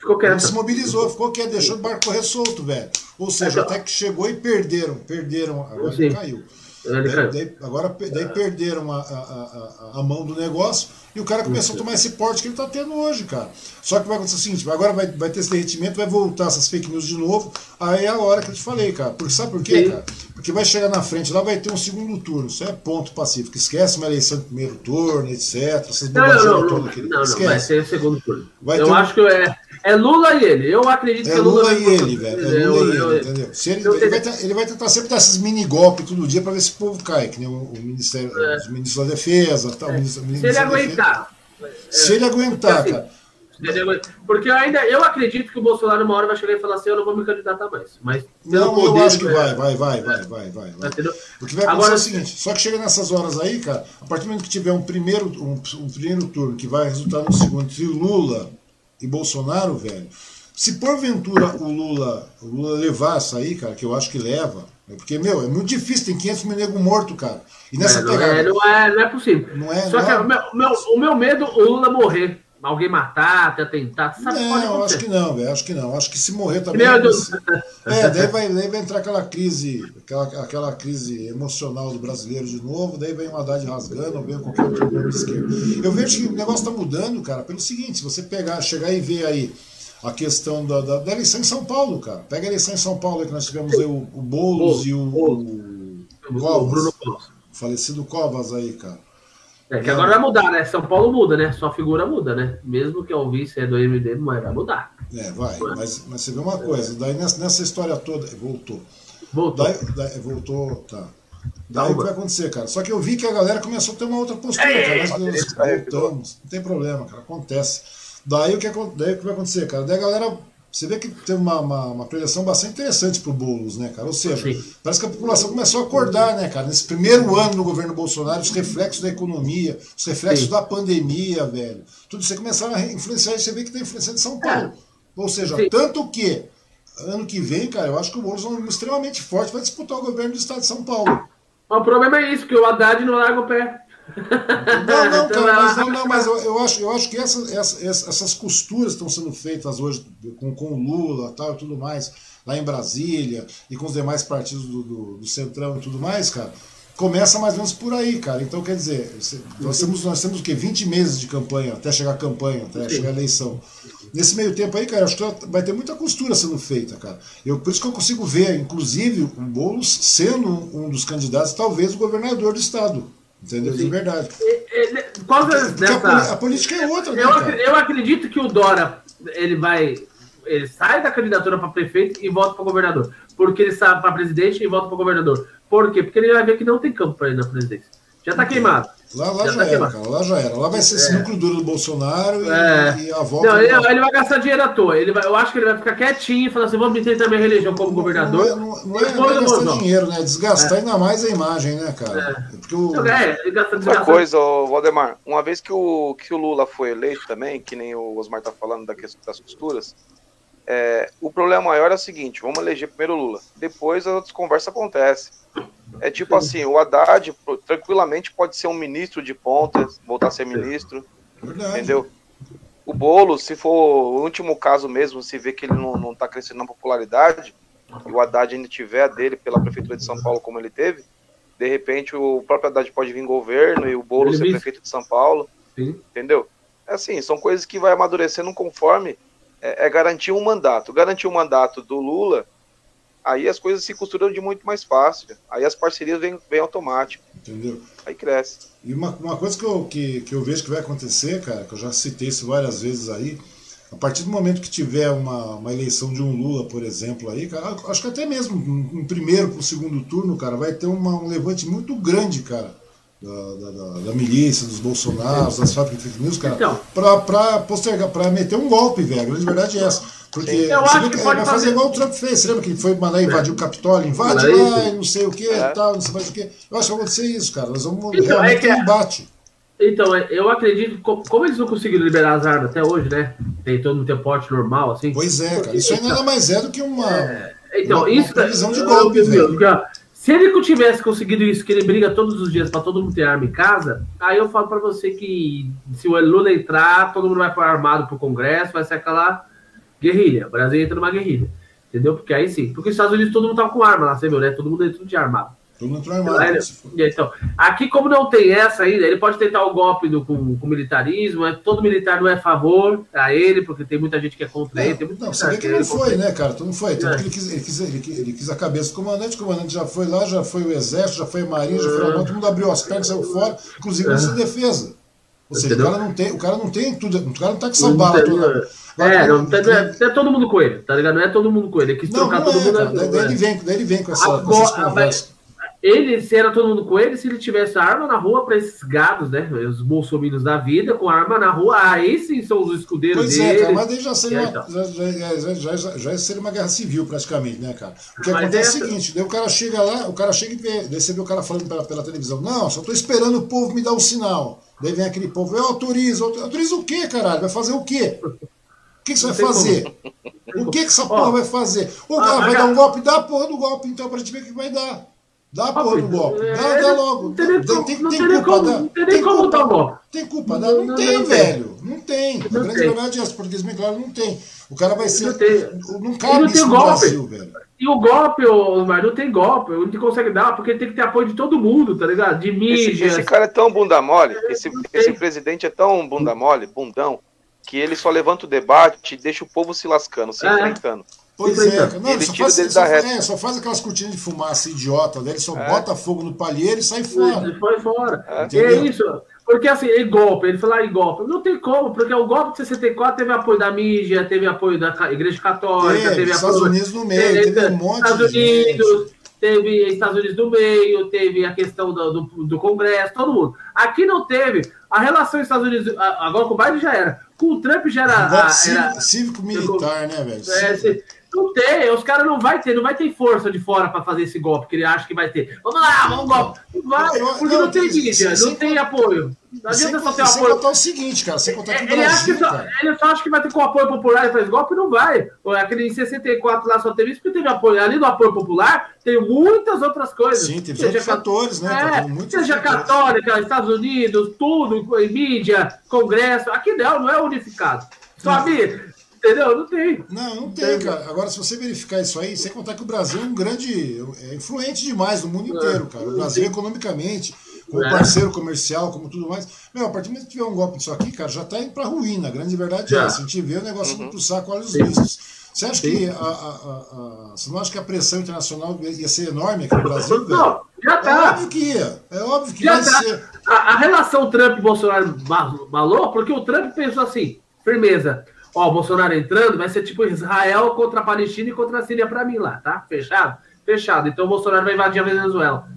Ficou quieto. Não se mobilizou, ficou quieto, deixou o barco correr solto, velho. Ou seja, até que chegou e perderam. Perderam, agora Sim. caiu. Daí, daí, agora daí perderam a, a, a, a, mão do negócio e o cara começou a tomar esse porte que ele está tendo hoje, cara. Só que vai acontecer o seguinte: agora vai, vai ter esse derretimento, vai voltar essas fake news de novo. Aí é a hora que eu te falei, cara. Porque, sabe por quê, Sim. cara? Porque vai chegar na frente, lá vai ter um segundo turno. Isso é ponto pacífico. Esquece uma eleição de primeiro turno, etc. Essas bobagens todas. Não, não, não, vai ser segundo turno. Vai eu acho um... que é. É Lula e ele. Eu acredito é que é Lula, Lula e ele, velho. É Lula e ele, entendeu? Se ele, ele, vai ele, vai tentar sempre dar esses mini golpes todo dia para ver se o povo cai, que nem o, o Ministério, é. os ministros da Defesa, tal, é. ministro, Se ele aguentar. Se ele aguentar, assim, cara. Porque eu ainda eu acredito que o Bolsonaro uma hora vai chegar e falar assim, eu não vou me candidatar mais. Mas não, poder, eu acho que vai, vai, vai, vai, vai, vai, vai. O que vai acontecer Agora, é o seguinte, só que chega nessas horas aí, cara, a partir do momento que tiver um primeiro, um, um primeiro turno que vai resultar no segundo entre Lula e Bolsonaro, velho, se porventura o Lula, o Lula levar essa aí, cara, que eu acho que leva, é porque, meu, é muito difícil, tem 500 mil negros mortos, cara. E nessa não, pegada. É, não, é, não é possível. Não é, Só não que é. o, meu, meu, o meu medo, o Lula morrer. Alguém matar, até tentar. Sabe, não, acho que não, velho. Acho que não. Acho que se morrer também. Meu Deus. É, daí vai, daí vai entrar aquela crise, aquela, aquela crise emocional do brasileiro de novo, daí vem uma Haddad rasgando, vem qualquer outro plano de esquerda. Eu vejo que o negócio está mudando, cara, pelo seguinte, se você pegar, chegar e ver aí a questão da, da, da, eleição em São Paulo, cara. Pega a eleição em São Paulo, que nós tivemos aí o, o Boulos e o, o, o Covas, Bruno Covas. falecido Covas aí, cara. É que agora vai mudar, né? São Paulo muda, né? Sua figura muda, né? Mesmo que o vice é do MD, mas vai mudar. É, vai. Mas, mas você vê uma coisa, daí nessa, nessa história toda. Voltou. Voltou. Daí, daí, voltou, tá. Daí o que vai acontecer, cara? Só que eu vi que a galera começou a ter uma outra postura, Ei, cara. Nós voltamos. Não tem problema, cara. Acontece. Daí o que, daí o que vai acontecer, cara? Daí a galera. Você vê que tem uma, uma, uma projeção bastante interessante pro Boulos, né, cara? Ou seja, Sim. parece que a população começou a acordar, né, cara? Nesse primeiro ano do governo Bolsonaro, os reflexos da economia, os reflexos Sim. da pandemia, velho. Tudo isso aí começaram a influenciar, você vê que está influenciando São Paulo. É. Ou seja, Sim. tanto que ano que vem, cara, eu acho que o Boulos é um extremamente forte, vai disputar o governo do estado de São Paulo. O problema é isso, que o Haddad não larga o pé. Não, não, cara, mas, não, não, mas eu, eu, acho, eu acho que essa, essa, essas costuras estão sendo feitas hoje com, com o Lula tal, e tudo mais, lá em Brasília, e com os demais partidos do, do, do Centrão e tudo mais, cara, começa mais ou menos por aí, cara. Então, quer dizer, nós temos, nós temos o quê? 20 meses de campanha, até chegar a campanha, até chegar a eleição. Nesse meio tempo aí, cara, acho que vai ter muita costura sendo feita, cara. Eu, por isso que eu consigo ver, inclusive, o Boulos sendo um dos candidatos, talvez o governador do estado. Entendeu? Sim. De verdade. Qual dessa... a, política é outra, né, eu, eu acredito que o Dora ele vai. Ele sai da candidatura para prefeito e volta para governador. Porque ele sai para presidente e volta para governador. Por quê? Porque ele vai ver que não tem campo para ele na presidência. Já está queimado. Lá, lá já, já tá era, cara. Lá já era. Lá vai ser esse é. núcleo duro do Bolsonaro e, é. e a volta. Não, ele, ele, vai gastar dinheiro à toa. Ele vai, eu acho que ele vai ficar quietinho e falar assim: vamos me tentar minha religião como não, governador. Não é, não, não é, não é gastar não. dinheiro, né? Desgastar é. ainda mais a imagem, né, cara? É. Porque o... é, ele gasta Outra coisa, Valdemar, uma vez que o, que o Lula foi eleito também, que nem o Osmar tá falando da questão das costuras, é, o problema maior é o seguinte: vamos eleger primeiro o Lula. Depois as outras conversas acontecem. É tipo assim, o Haddad tranquilamente pode ser um ministro de ponta, voltar a ser ministro, Verdade. entendeu? O Bolo, se for o último caso mesmo, se vê que ele não está crescendo na popularidade, e o Haddad ainda tiver a dele pela prefeitura de São Paulo como ele teve, de repente o próprio Haddad pode vir governo e o Bolo ser prefeito de São Paulo, Sim. entendeu? É assim, são coisas que vai amadurecendo conforme é, é garantir um mandato. Garantir o um mandato do Lula aí as coisas se costuram de muito mais fácil. Aí as parcerias vêm, vêm automático. Entendeu? Aí cresce. E uma, uma coisa que eu, que, que eu vejo que vai acontecer, cara, que eu já citei isso várias vezes aí, a partir do momento que tiver uma, uma eleição de um Lula, por exemplo, aí, cara, acho que até mesmo um, um primeiro para o segundo turno, cara, vai ter uma, um levante muito grande, cara. Da, da, da, da, milícia, dos bolsonaros, das fábricas de fake news, cara, então, pra, pra postergar, pra meter um golpe, velho. A verdade é essa. Porque eu acho que pode vai fazer igual o Trump fez. Você lembra que ele foi mandar invadir é. o Capitólio? Invade lá e não sei o que, é. tal, não sei mais o que. Eu acho que vai acontecer isso, cara. Nós vamos então, realmente é que... um embate. Então, é, eu acredito, como eles não conseguiram liberar as armas até hoje, né? Tem todo mundo ter porte normal, assim. Pois é, cara. Isso aí nada mais é do que uma. É, então, uma, isso. Uma previsão de golpe, velho. Se ele tivesse conseguido isso, que ele briga todos os dias para todo mundo ter arma em casa, aí eu falo para você que se o Lula entrar, todo mundo vai para armado pro Congresso, vai ser aquela guerrilha. O Brasil entra numa guerrilha. Entendeu? Porque aí sim. Porque nos Estados Unidos todo mundo tava com arma lá, você viu, né? Todo mundo entrou de armado. Todo mundo entrou armado. Aí, então, aqui, como não tem essa ainda, ele pode tentar o golpe do, com, com militarismo. É, todo militar não é a favor a ele, porque tem muita gente que é contra ele. Tem não, você vê que, que não foi, né, cara? Todo não foi. É. Ele, quis, ele, quis, ele, quis, ele, quis, a cabeça do comandante, o comandante já foi lá, já foi o exército, já foi a marinha, já foi a todo mundo abriu as pernas, saiu fora, inclusive é. defesa. Ou seja, o cara, não tem, o cara não tem tudo, o cara não tá com essa bala toda. É, não, não, é, é todo mundo com ele, tá ligado? Não é todo mundo com ele. Quis não, trocar não todo é, mundo. Cara, daí, ele vem, daí ele vem com, essa, Agora. Ele, se era todo mundo com ele, se ele tivesse arma na rua para esses gados, né? Os bolsominions da vida, com arma na rua, aí sim são os escudeiros pois dele. Pois é, cara, mas aí já seria, uma, então. já, já, já, já, seria uma guerra civil, praticamente, né, cara? O que mas acontece é o seguinte, daí o cara chega lá, o cara chega e vê, daí você vê o cara falando pela, pela televisão, não, só tô esperando o povo me dar um sinal. Daí vem aquele povo, eu autorizo, autorizo o quê, caralho? Vai fazer o quê? O que, que você vai fazer? O que, que essa porra vai fazer? O cara vai dar um golpe? Dá a porra do golpe, então, pra gente ver o que vai dar. Dá a porra do golpe. Dá, dá logo. Tem, tem, tem culpa, dá. Tem culpa, tem culpa, dá. Não tem, velho. Não tem. A grande verdade é essa, porque claro, não tem. O cara vai ser. Não cabe isso no Brasil, velho. E o golpe, mas não tem golpe, não te consegue dar, porque tem que ter apoio de todo mundo, tá ligado? De mídia. Esse, esse cara é tão bunda mole, esse, esse presidente é tão bunda mole, bundão, que ele só levanta o debate e deixa o povo se lascando, se é. enfrentando. Pois é, não, ele só faz, só, é, só faz aquelas cortinas de fumaça idiota dele, só é. bota fogo no palheiro e sai fora. E sai fora. É. é isso. Porque assim, é golpe, ele falou em golpe. Não tem como, porque o golpe de 64 teve apoio da mídia, teve apoio da Igreja Católica, teve, teve Estados apoio. Unidos no meio, teve, teve um monte Estados de Unidos, gente. teve Estados Unidos no meio, teve a questão do, do, do, Congresso, todo mundo. Aqui não teve. A relação Estados Unidos, agora com o Biden já era. Com o Trump já era. era Cívico-militar, né, velho? É, Não tem, os caras não vai ter, não vai ter força de fora para fazer esse golpe que ele acha que vai ter. Vamos lá, vamos golpe. Não vai, porque não, não tem mídia, não tem apoio. Não adianta só ter apoio. contar o seguinte, cara, sem contar que ele, Brasil, acha que só, ele só acha que vai ter com apoio popular e faz golpe, não vai. Aquele em 64 lá só teve isso porque teve apoio. Ali do apoio popular, tem muitas outras coisas. Sim, tem seja fatores, né? É, tá seja católica, Estados Unidos, tudo, mídia, Congresso. Aqui não, não é unificado. Sabe? Entendeu? Não tem. Não, não tem, cara. Agora, se você verificar isso aí, sem contar que o Brasil é um grande. é influente demais no mundo inteiro, cara. O Brasil, economicamente, como é. parceiro comercial, como tudo mais. Meu, a partir do momento que tiver um golpe disso aqui, cara, já tá indo pra ruína. A grande verdade é essa. A gente vê o negócio uhum. pro saco, olha os riscos. Você acha Sim. que a, a, a, você não acha que a pressão internacional ia ser enorme aqui no Brasil? Não, velho? já tá. É óbvio que ia. É óbvio que já vai tá. ser. A, relação Trump-Bolsonaro balou, porque o Trump pensou assim: firmeza. Ó, o Bolsonaro entrando, vai ser tipo Israel contra a Palestina e contra a Síria para mim lá, tá? Fechado? Fechado. Então o Bolsonaro vai invadir a Venezuela.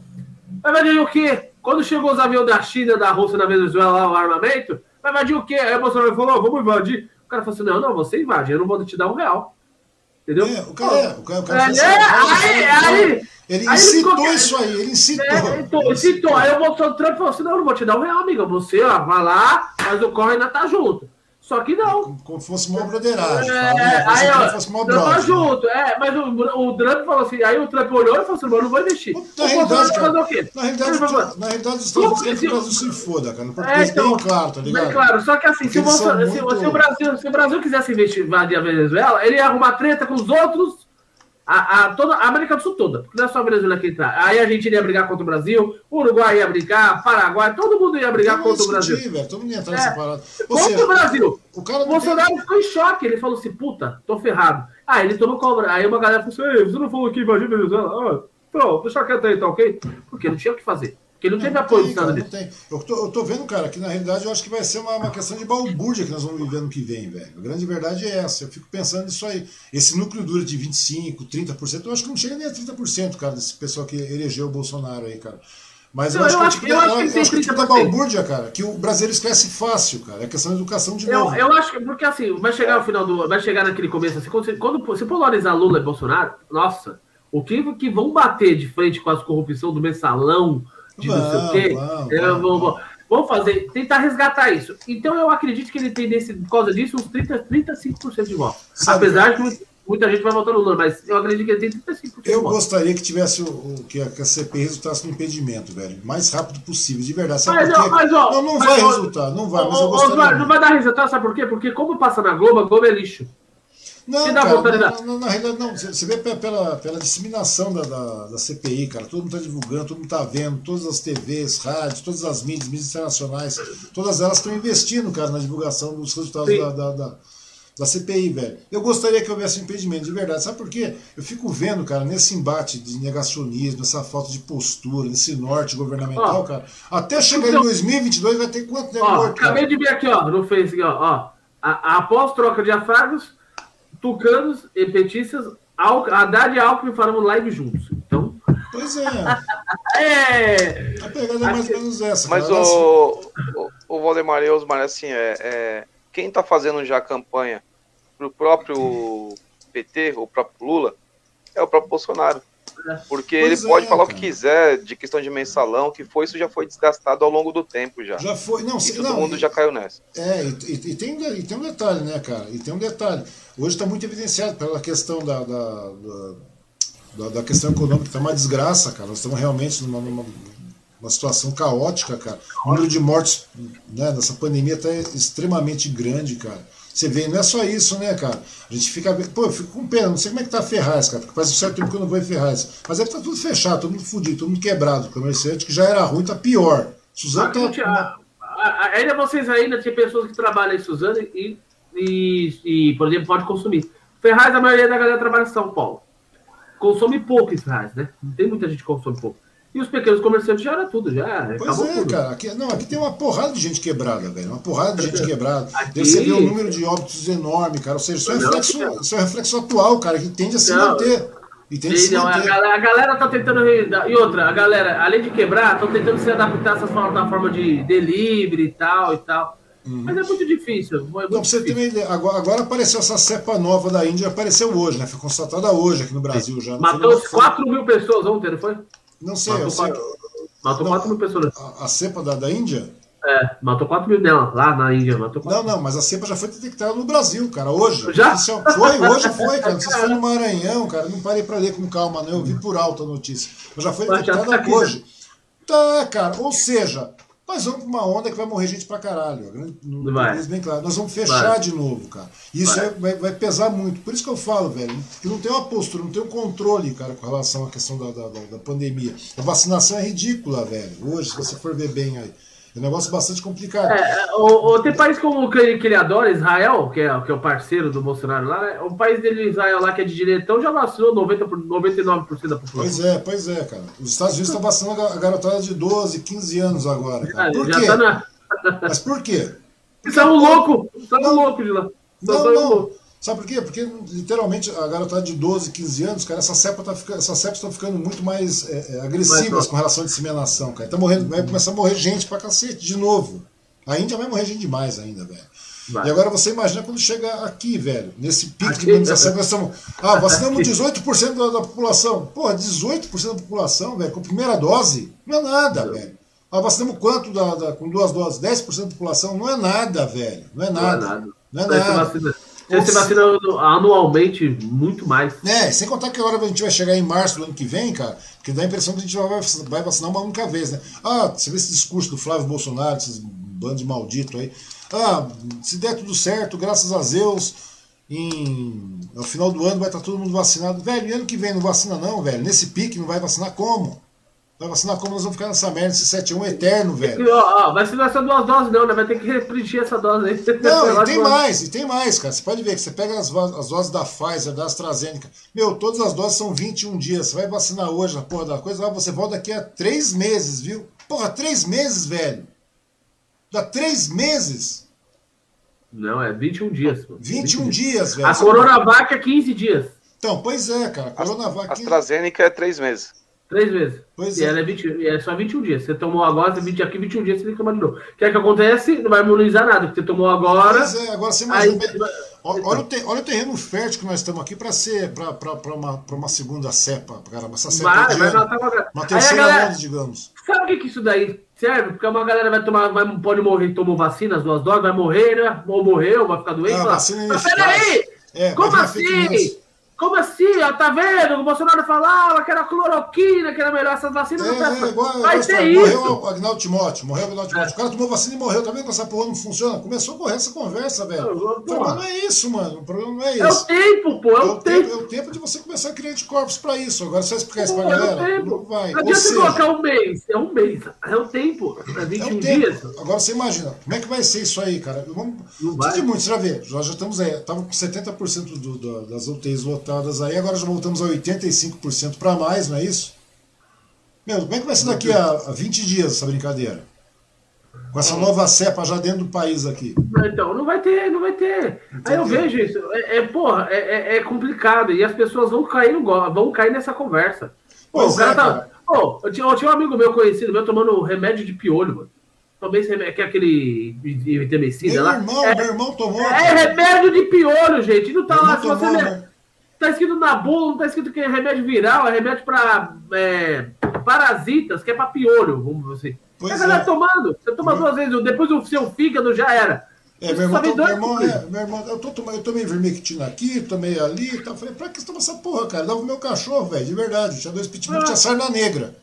Vai invadir o quê? Quando chegou os aviões da China, da Rússia na Venezuela, lá, o armamento, vai invadir o quê? Aí o Bolsonaro falou, vamos invadir. O cara falou assim, não, não, você invade, eu não vou te dar um real. Entendeu? É, o cara, é, o cara, o cara é, assim, aí, aí, ele aí incitou ele isso aí, ele incitou. É, então, incitou. Aí o Bolsonaro Trump falou assim, não, eu não vou te dar um real, amiga. Você, ó, vai lá, mas o corre ainda tá junto. Só que não. Como, fosse uma broderagem. É, aí, ó, fosse uma tá junto, é, mas o, o Trump falou assim, aí o Trump olhou e falou assim, eu não vou investir. Na realidade, cara, fazer o quê? Na realidade, na realidade, os Estados Unidos Brasil se foda, cara. Porque é, então, bem claro, tá ligado? Bem claro, só que assim, se, você, se, muito... se, o Brasil, se o Brasil quisesse investir a Venezuela, ele ia arrumar treta com os outros a, a, toda, a América do Sul toda, porque não é só a Venezuela que entrar. Aí a gente iria brigar contra o Brasil, o Uruguai ia brigar, Paraguai, todo mundo ia brigar contra o Brasil. Todo mundo ia entrar é, contra seja, o Brasil. O, cara o Bolsonaro tem... ficou em choque, ele falou assim, puta, tô ferrado. Ah, ele tomou cobra. Aí uma galera falou assim, você não falou que invadir a Venezuela? Ah, pronto, deixa quieto aí, tá ok? Porque não tinha o que fazer. Porque não teve não apoio dos Estados Unidos. Tem. Eu tô, eu tô vendo, cara, que na realidade eu acho que vai ser uma, uma questão de balbúrdia que nós vamos viver no que vem, velho. A grande verdade é essa. Eu fico pensando nisso aí. Esse núcleo duro de 25%, 30%, eu acho que não chega nem a 30%, cara, desse pessoal que elegeu o Bolsonaro aí, cara. Mas eu, eu, acho, que, é tipo, eu, acho que, eu acho que é tipo da balbúrdia, cara, que o brasileiro esquece fácil, cara. É questão de educação de eu, novo. Eu acho que, porque assim, vai chegar no final do. Vai chegar naquele começo, assim, quando você, quando você polarizar Lula e Bolsonaro, nossa, o que, que vão bater de frente com as corrupção do mensalão, de não sei o quê. Vamos, vamos, vamos fazer, tentar resgatar isso. Então eu acredito que ele tem, desse, por causa disso, uns 30, 35% de voto. Apesar de muita gente vai votar no Lula, mas eu acredito que ele tem 35% Eu gostaria que tivesse o, o que, a, CPI resultasse no impedimento, velho. Mais rápido possível, de verdade. Sabe mas, por quê? Mas, ó, não, não vai resultar, não vai, mas eu gostaria. Não vai dar resultado, sabe por quê? Porque como passa na Globo, a Globo é lixo. Não, cara, não, na realidade, não. Você vê pela, pela disseminação da, da, da CPI, cara. Todo mundo está divulgando, todo mundo está vendo, todas as TVs, rádios, todas as mídias, mídias internacionais, todas elas estão investindo, cara, na divulgação dos resultados da, da, da, da, CPI, velho. Eu gostaria que houvesse impedimento, de verdade. Sabe por quê? Eu fico vendo, cara, nesse embate de negacionismo, essa falta de postura, esse norte governamental, ó, cara. Até chegar então, em 2022 vai ter quanto tempo morto? Acabei de ver aqui, ó, no Facebook, ó. ó a, após troca de afagos tucanos e petistas, Haddad e Alckmin farão live juntos. Então. Pois é. é. A pegada é mais ou menos essa. Mas cara, o, o, o Valdemar e Osmar, assim, é, é, quem está fazendo já a campanha pro próprio PT, o próprio Lula, é o próprio Bolsonaro. Porque pois ele pode é, falar cara. o que quiser de questão de mensalão, que foi, isso já foi desgastado ao longo do tempo já. Já foi, não, e todo não, mundo já caiu nessa. É, e, e, e, tem, e tem um detalhe, né, cara? E tem um detalhe. Hoje está muito evidenciado pela questão da, da, da, da questão econômica, está uma desgraça, cara. Nós estamos realmente numa, numa, uma situação caótica, cara. O número de mortes né, nessa pandemia está extremamente grande, cara. Você vê, não é só isso, né, cara? A gente fica. Pô, eu fico com pena, não sei como é que tá Ferraz, cara, porque faz um certo tempo que eu não vou em Ferraz. Mas deve estar tá tudo fechado, todo mundo fudido, todo mundo quebrado. O comerciante que já era ruim, tá pior. Suzano tá. Tinha, ainda vocês ainda tem pessoas que trabalham em Suzano e, e, e, por exemplo, pode consumir. Ferraz, a maioria da galera trabalha em São Paulo. Consome pouco em Ferraz, né? Não tem muita gente que consome pouco. E os pequenos comerciantes já era tudo, já. Pois é, tudo. cara. Aqui, não, aqui tem uma porrada de gente quebrada, velho. Uma porrada de gente quebrada. Aqui... Você vê um número de óbitos enorme, cara. Ou seja, isso é, reflexo, não, isso é reflexo atual, cara, que tende a se não, manter. E a se não. A galera, a galera tá tentando. E outra, a galera, além de quebrar, estão tentando se adaptar a essa forma, da forma de delivery e tal e tal. Uhum. Mas é muito difícil. É muito não, você difícil. Ter, agora, agora, apareceu essa cepa nova da Índia, apareceu hoje, né? Foi constatada hoje aqui no Brasil já. Matou 4 mil pessoas ontem, não foi? Não sei, Matou sei. 4, matou 4 mil pessoas. A, a cepa da, da Índia? É, matou 4 mil dela, lá na Índia. Matou 4 não, não, mas a cepa já foi detectada no Brasil, cara, hoje. Já? Foi, hoje foi, cara. Não se foi no Maranhão, cara. Não parei pra ler com calma, não. Eu vi por alto a notícia. Mas já foi detectada tá hoje. Tá, cara. Ou seja, nós vamos pra uma onda que vai morrer gente pra caralho. Não vai. Bem claro. Nós vamos fechar vai. de novo, cara. Isso vai. Vai, vai, pesar muito. Por isso que eu falo, velho, que não tem uma postura, não tem um controle, cara, com relação à questão da, da, da pandemia. A vacinação é ridícula, velho. Hoje, se você for ver bem aí. É um negócio bastante complicado. É, o, o, tem país como que ele, que ele adora, Israel, que é, que é o parceiro do Bolsonaro lá, né? O país dele, Israel lá, que é de direitão, já vacinou 90 por, 99% da população. Pois é, pois é, cara. Os Estados Unidos estão vacinando a garotada de 12, 15 anos agora, cara. Por quê? Tá na... Mas por quê? São louco, são louco de lá. Só não, não. Louco. Sabe por quê? Porque literalmente a garotada de 12, 15 anos, cara, essa cepa tá ficando, essas cepas estão ficando muito mais é, é, agressivas com relação à disseminação, cara. Tá morrendo, vai começar a morrer gente pra cacete de novo. A Índia vai morrer gente demais ainda, velho. Vai. E agora você imagina quando chega aqui, velho, nesse pico aqui, de imunização, nós estamos. Ah, vacinamos 18% da, da população. Porra, 18% da população, velho, com primeira dose, não é nada, velho. Ah, vacinamos quanto da, da, com duas doses? 10% da população? Não é nada, velho. Não é nada. Não é nada. Não é nada. Você vacina anualmente muito mais. É, sem contar que agora a gente vai chegar em março do ano que vem, cara, porque dá a impressão que a gente vai vacinar uma única vez, né? Ah, você vê esse discurso do Flávio Bolsonaro, esses bandos de maldito aí. Ah, se der tudo certo, graças a Deus, em, no final do ano vai estar todo mundo vacinado. Velho, e ano que vem não vacina não, velho. Nesse pique não vai vacinar como? Vai vacinar como nós vamos ficar nessa merda, esse 7-1 eterno, velho. Ó, ó, vai ser essa duas doses, não, né? Vai ter que repetir essa dose aí. Não, e tem mais, e tem mais, cara. Você pode ver que você pega as, as doses da Pfizer, da AstraZeneca. Meu, todas as doses são 21 dias. Você vai vacinar hoje a porra da coisa, você volta daqui a 3 meses, viu? Porra, 3 meses, velho. Dá 3 meses. Não, é 21 dias. Pô. 21 20 dias, velho. A Coronavac é 15 dias. Então, pois é, cara. A Coronavac. A AstraZeneca é 3 meses. Três vezes. Pois e é. ela é, 20, é só 21 dias. Você tomou agora, você 20 aqui, 21 dias, você tem que tomar de novo. O que é que acontece? Não vai imunizar nada, porque você tomou agora. Pois é, agora você imagina. Aí, olha, olha, o terreno fértil que nós estamos aqui para ser para uma, uma segunda cepa. Caramba, essa cepa vai, vai matar uma, uma terceira galera, onda, digamos. Sabe o que, que isso daí serve? Porque uma galera vai tomar, vai, pode morrer, tomou vacina, as duas doses, vai morrer, né? Ou morreu, vai ficar doente. Ah, vacina Mas peraí! É, Como assim? Como assim? Ó, tá vendo? O Bolsonaro falava que era cloroquina, que era melhor essas vacinas. É, não é, igual, Vai ter morreu isso. Morreu o Agnaldo Timóteo, morreu o Agnaldo Timóteo. É. O cara tomou vacina e morreu. Tá vendo que essa porra não funciona? Começou a correr essa conversa, velho. O problema não é isso, mano. O problema não é isso. É o tempo, pô. É, é o, tempo. tempo. É o tempo de você começar a criar anticorpos pra isso. Agora, você vai explicar isso pra pô, galera? É não vai. Não adianta seja... colocar um mês. É um mês. É o tempo. É 21 é o tempo. dias. Agora, você imagina. Como é que vai ser isso aí, cara? Vamos... Não vai. de muito, você já vê. Nós já estamos aí. Tava com 70% do, do, das UTIs lotadas aí. Agora já voltamos a 85% para mais, não é isso? Meu, como é que vai ser daqui a, a 20 dias essa brincadeira? Com essa nova cepa já dentro do país aqui. Então, não vai ter, não vai ter. Entendeu? Aí eu vejo isso. É, é porra, é, é, é, complicado. E as pessoas vão cair, no, vão cair nessa conversa. Pois o cara, é, tá. Pô, eu tinha, eu tinha um amigo meu conhecido meu tomando remédio de piolho, mano. Talvez que é aquele vitamicida lá. Meu irmão, é, meu irmão tomou. É remédio de piolho, gente. Não tá lá. Se você, Tá escrito na bula, não tá escrito que é remédio viral, é remédio para é, parasitas, que é para piolho, vamos dizer assim. Pois a galera é. tomando, você toma duas vezes, depois o seu fígado já era. É, meu irmão, meu irmão, é, meu irmão, eu, tô, eu tomei vermectina aqui, tomei ali e tal. Falei, pra que você toma essa porra, cara? Dava o meu cachorro, velho, de verdade. Tinha dois pitbull, ah. tinha sarna negra.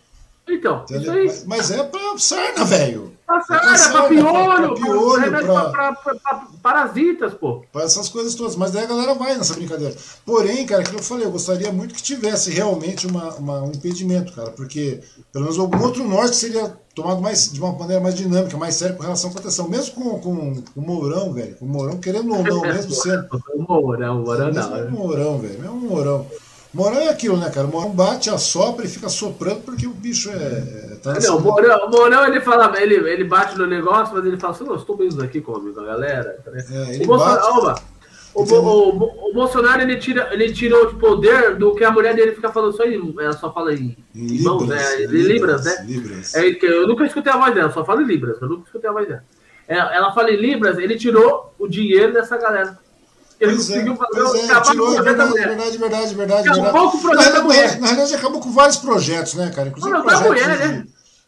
Então, mas, mas, é pra sarna, velho. Pra sarna, é pra, piolho, pra, pra, pra, parasitas, pô. Pra essas coisas todas. Mas daí a galera vai nessa brincadeira. Porém, cara, que eu falei, eu gostaria muito que tivesse realmente uma, uma, um impedimento, cara. Porque pelo menos algum outro norte seria tomado mais, de uma maneira mais dinâmica, mais séria com relação à proteção. Mesmo com, com, com o Mourão, velho. O Mourão querendo ou não, mesmo sendo. O Mourão, o Mourão não. Mesmo o Mourão, velho. Mesmo o Mourão. Morão é aquilo, né, cara? Morão bate, assopra e fica soprando porque o bicho é. é tá não, o Morão, Morão ele fala, ele, ele bate no negócio, mas ele fala assim, não, estou mesmo aqui com a galera. É, ele o Bolsonaro, bate, o, o, o, o, Bolsonaro ele, tira, ele tirou de poder do que a mulher dele fica falando só em. Ela só fala em, em Libras, né? Libras, Libras, né? Libras. É, eu nunca escutei a voz dela, só fala em Libras, eu nunca escutei a voz dela. ela fala em Libras, ele tirou o dinheiro dessa galera. Ele pois conseguiu é, fazer é, acabar tirou, com o projeto verdade, verdade, verdade, verdade, acabou verdade. com o projeto na, da mulher. Na realidade, acabou com vários projetos, né, cara? Inclusive não, não, da mulher, né?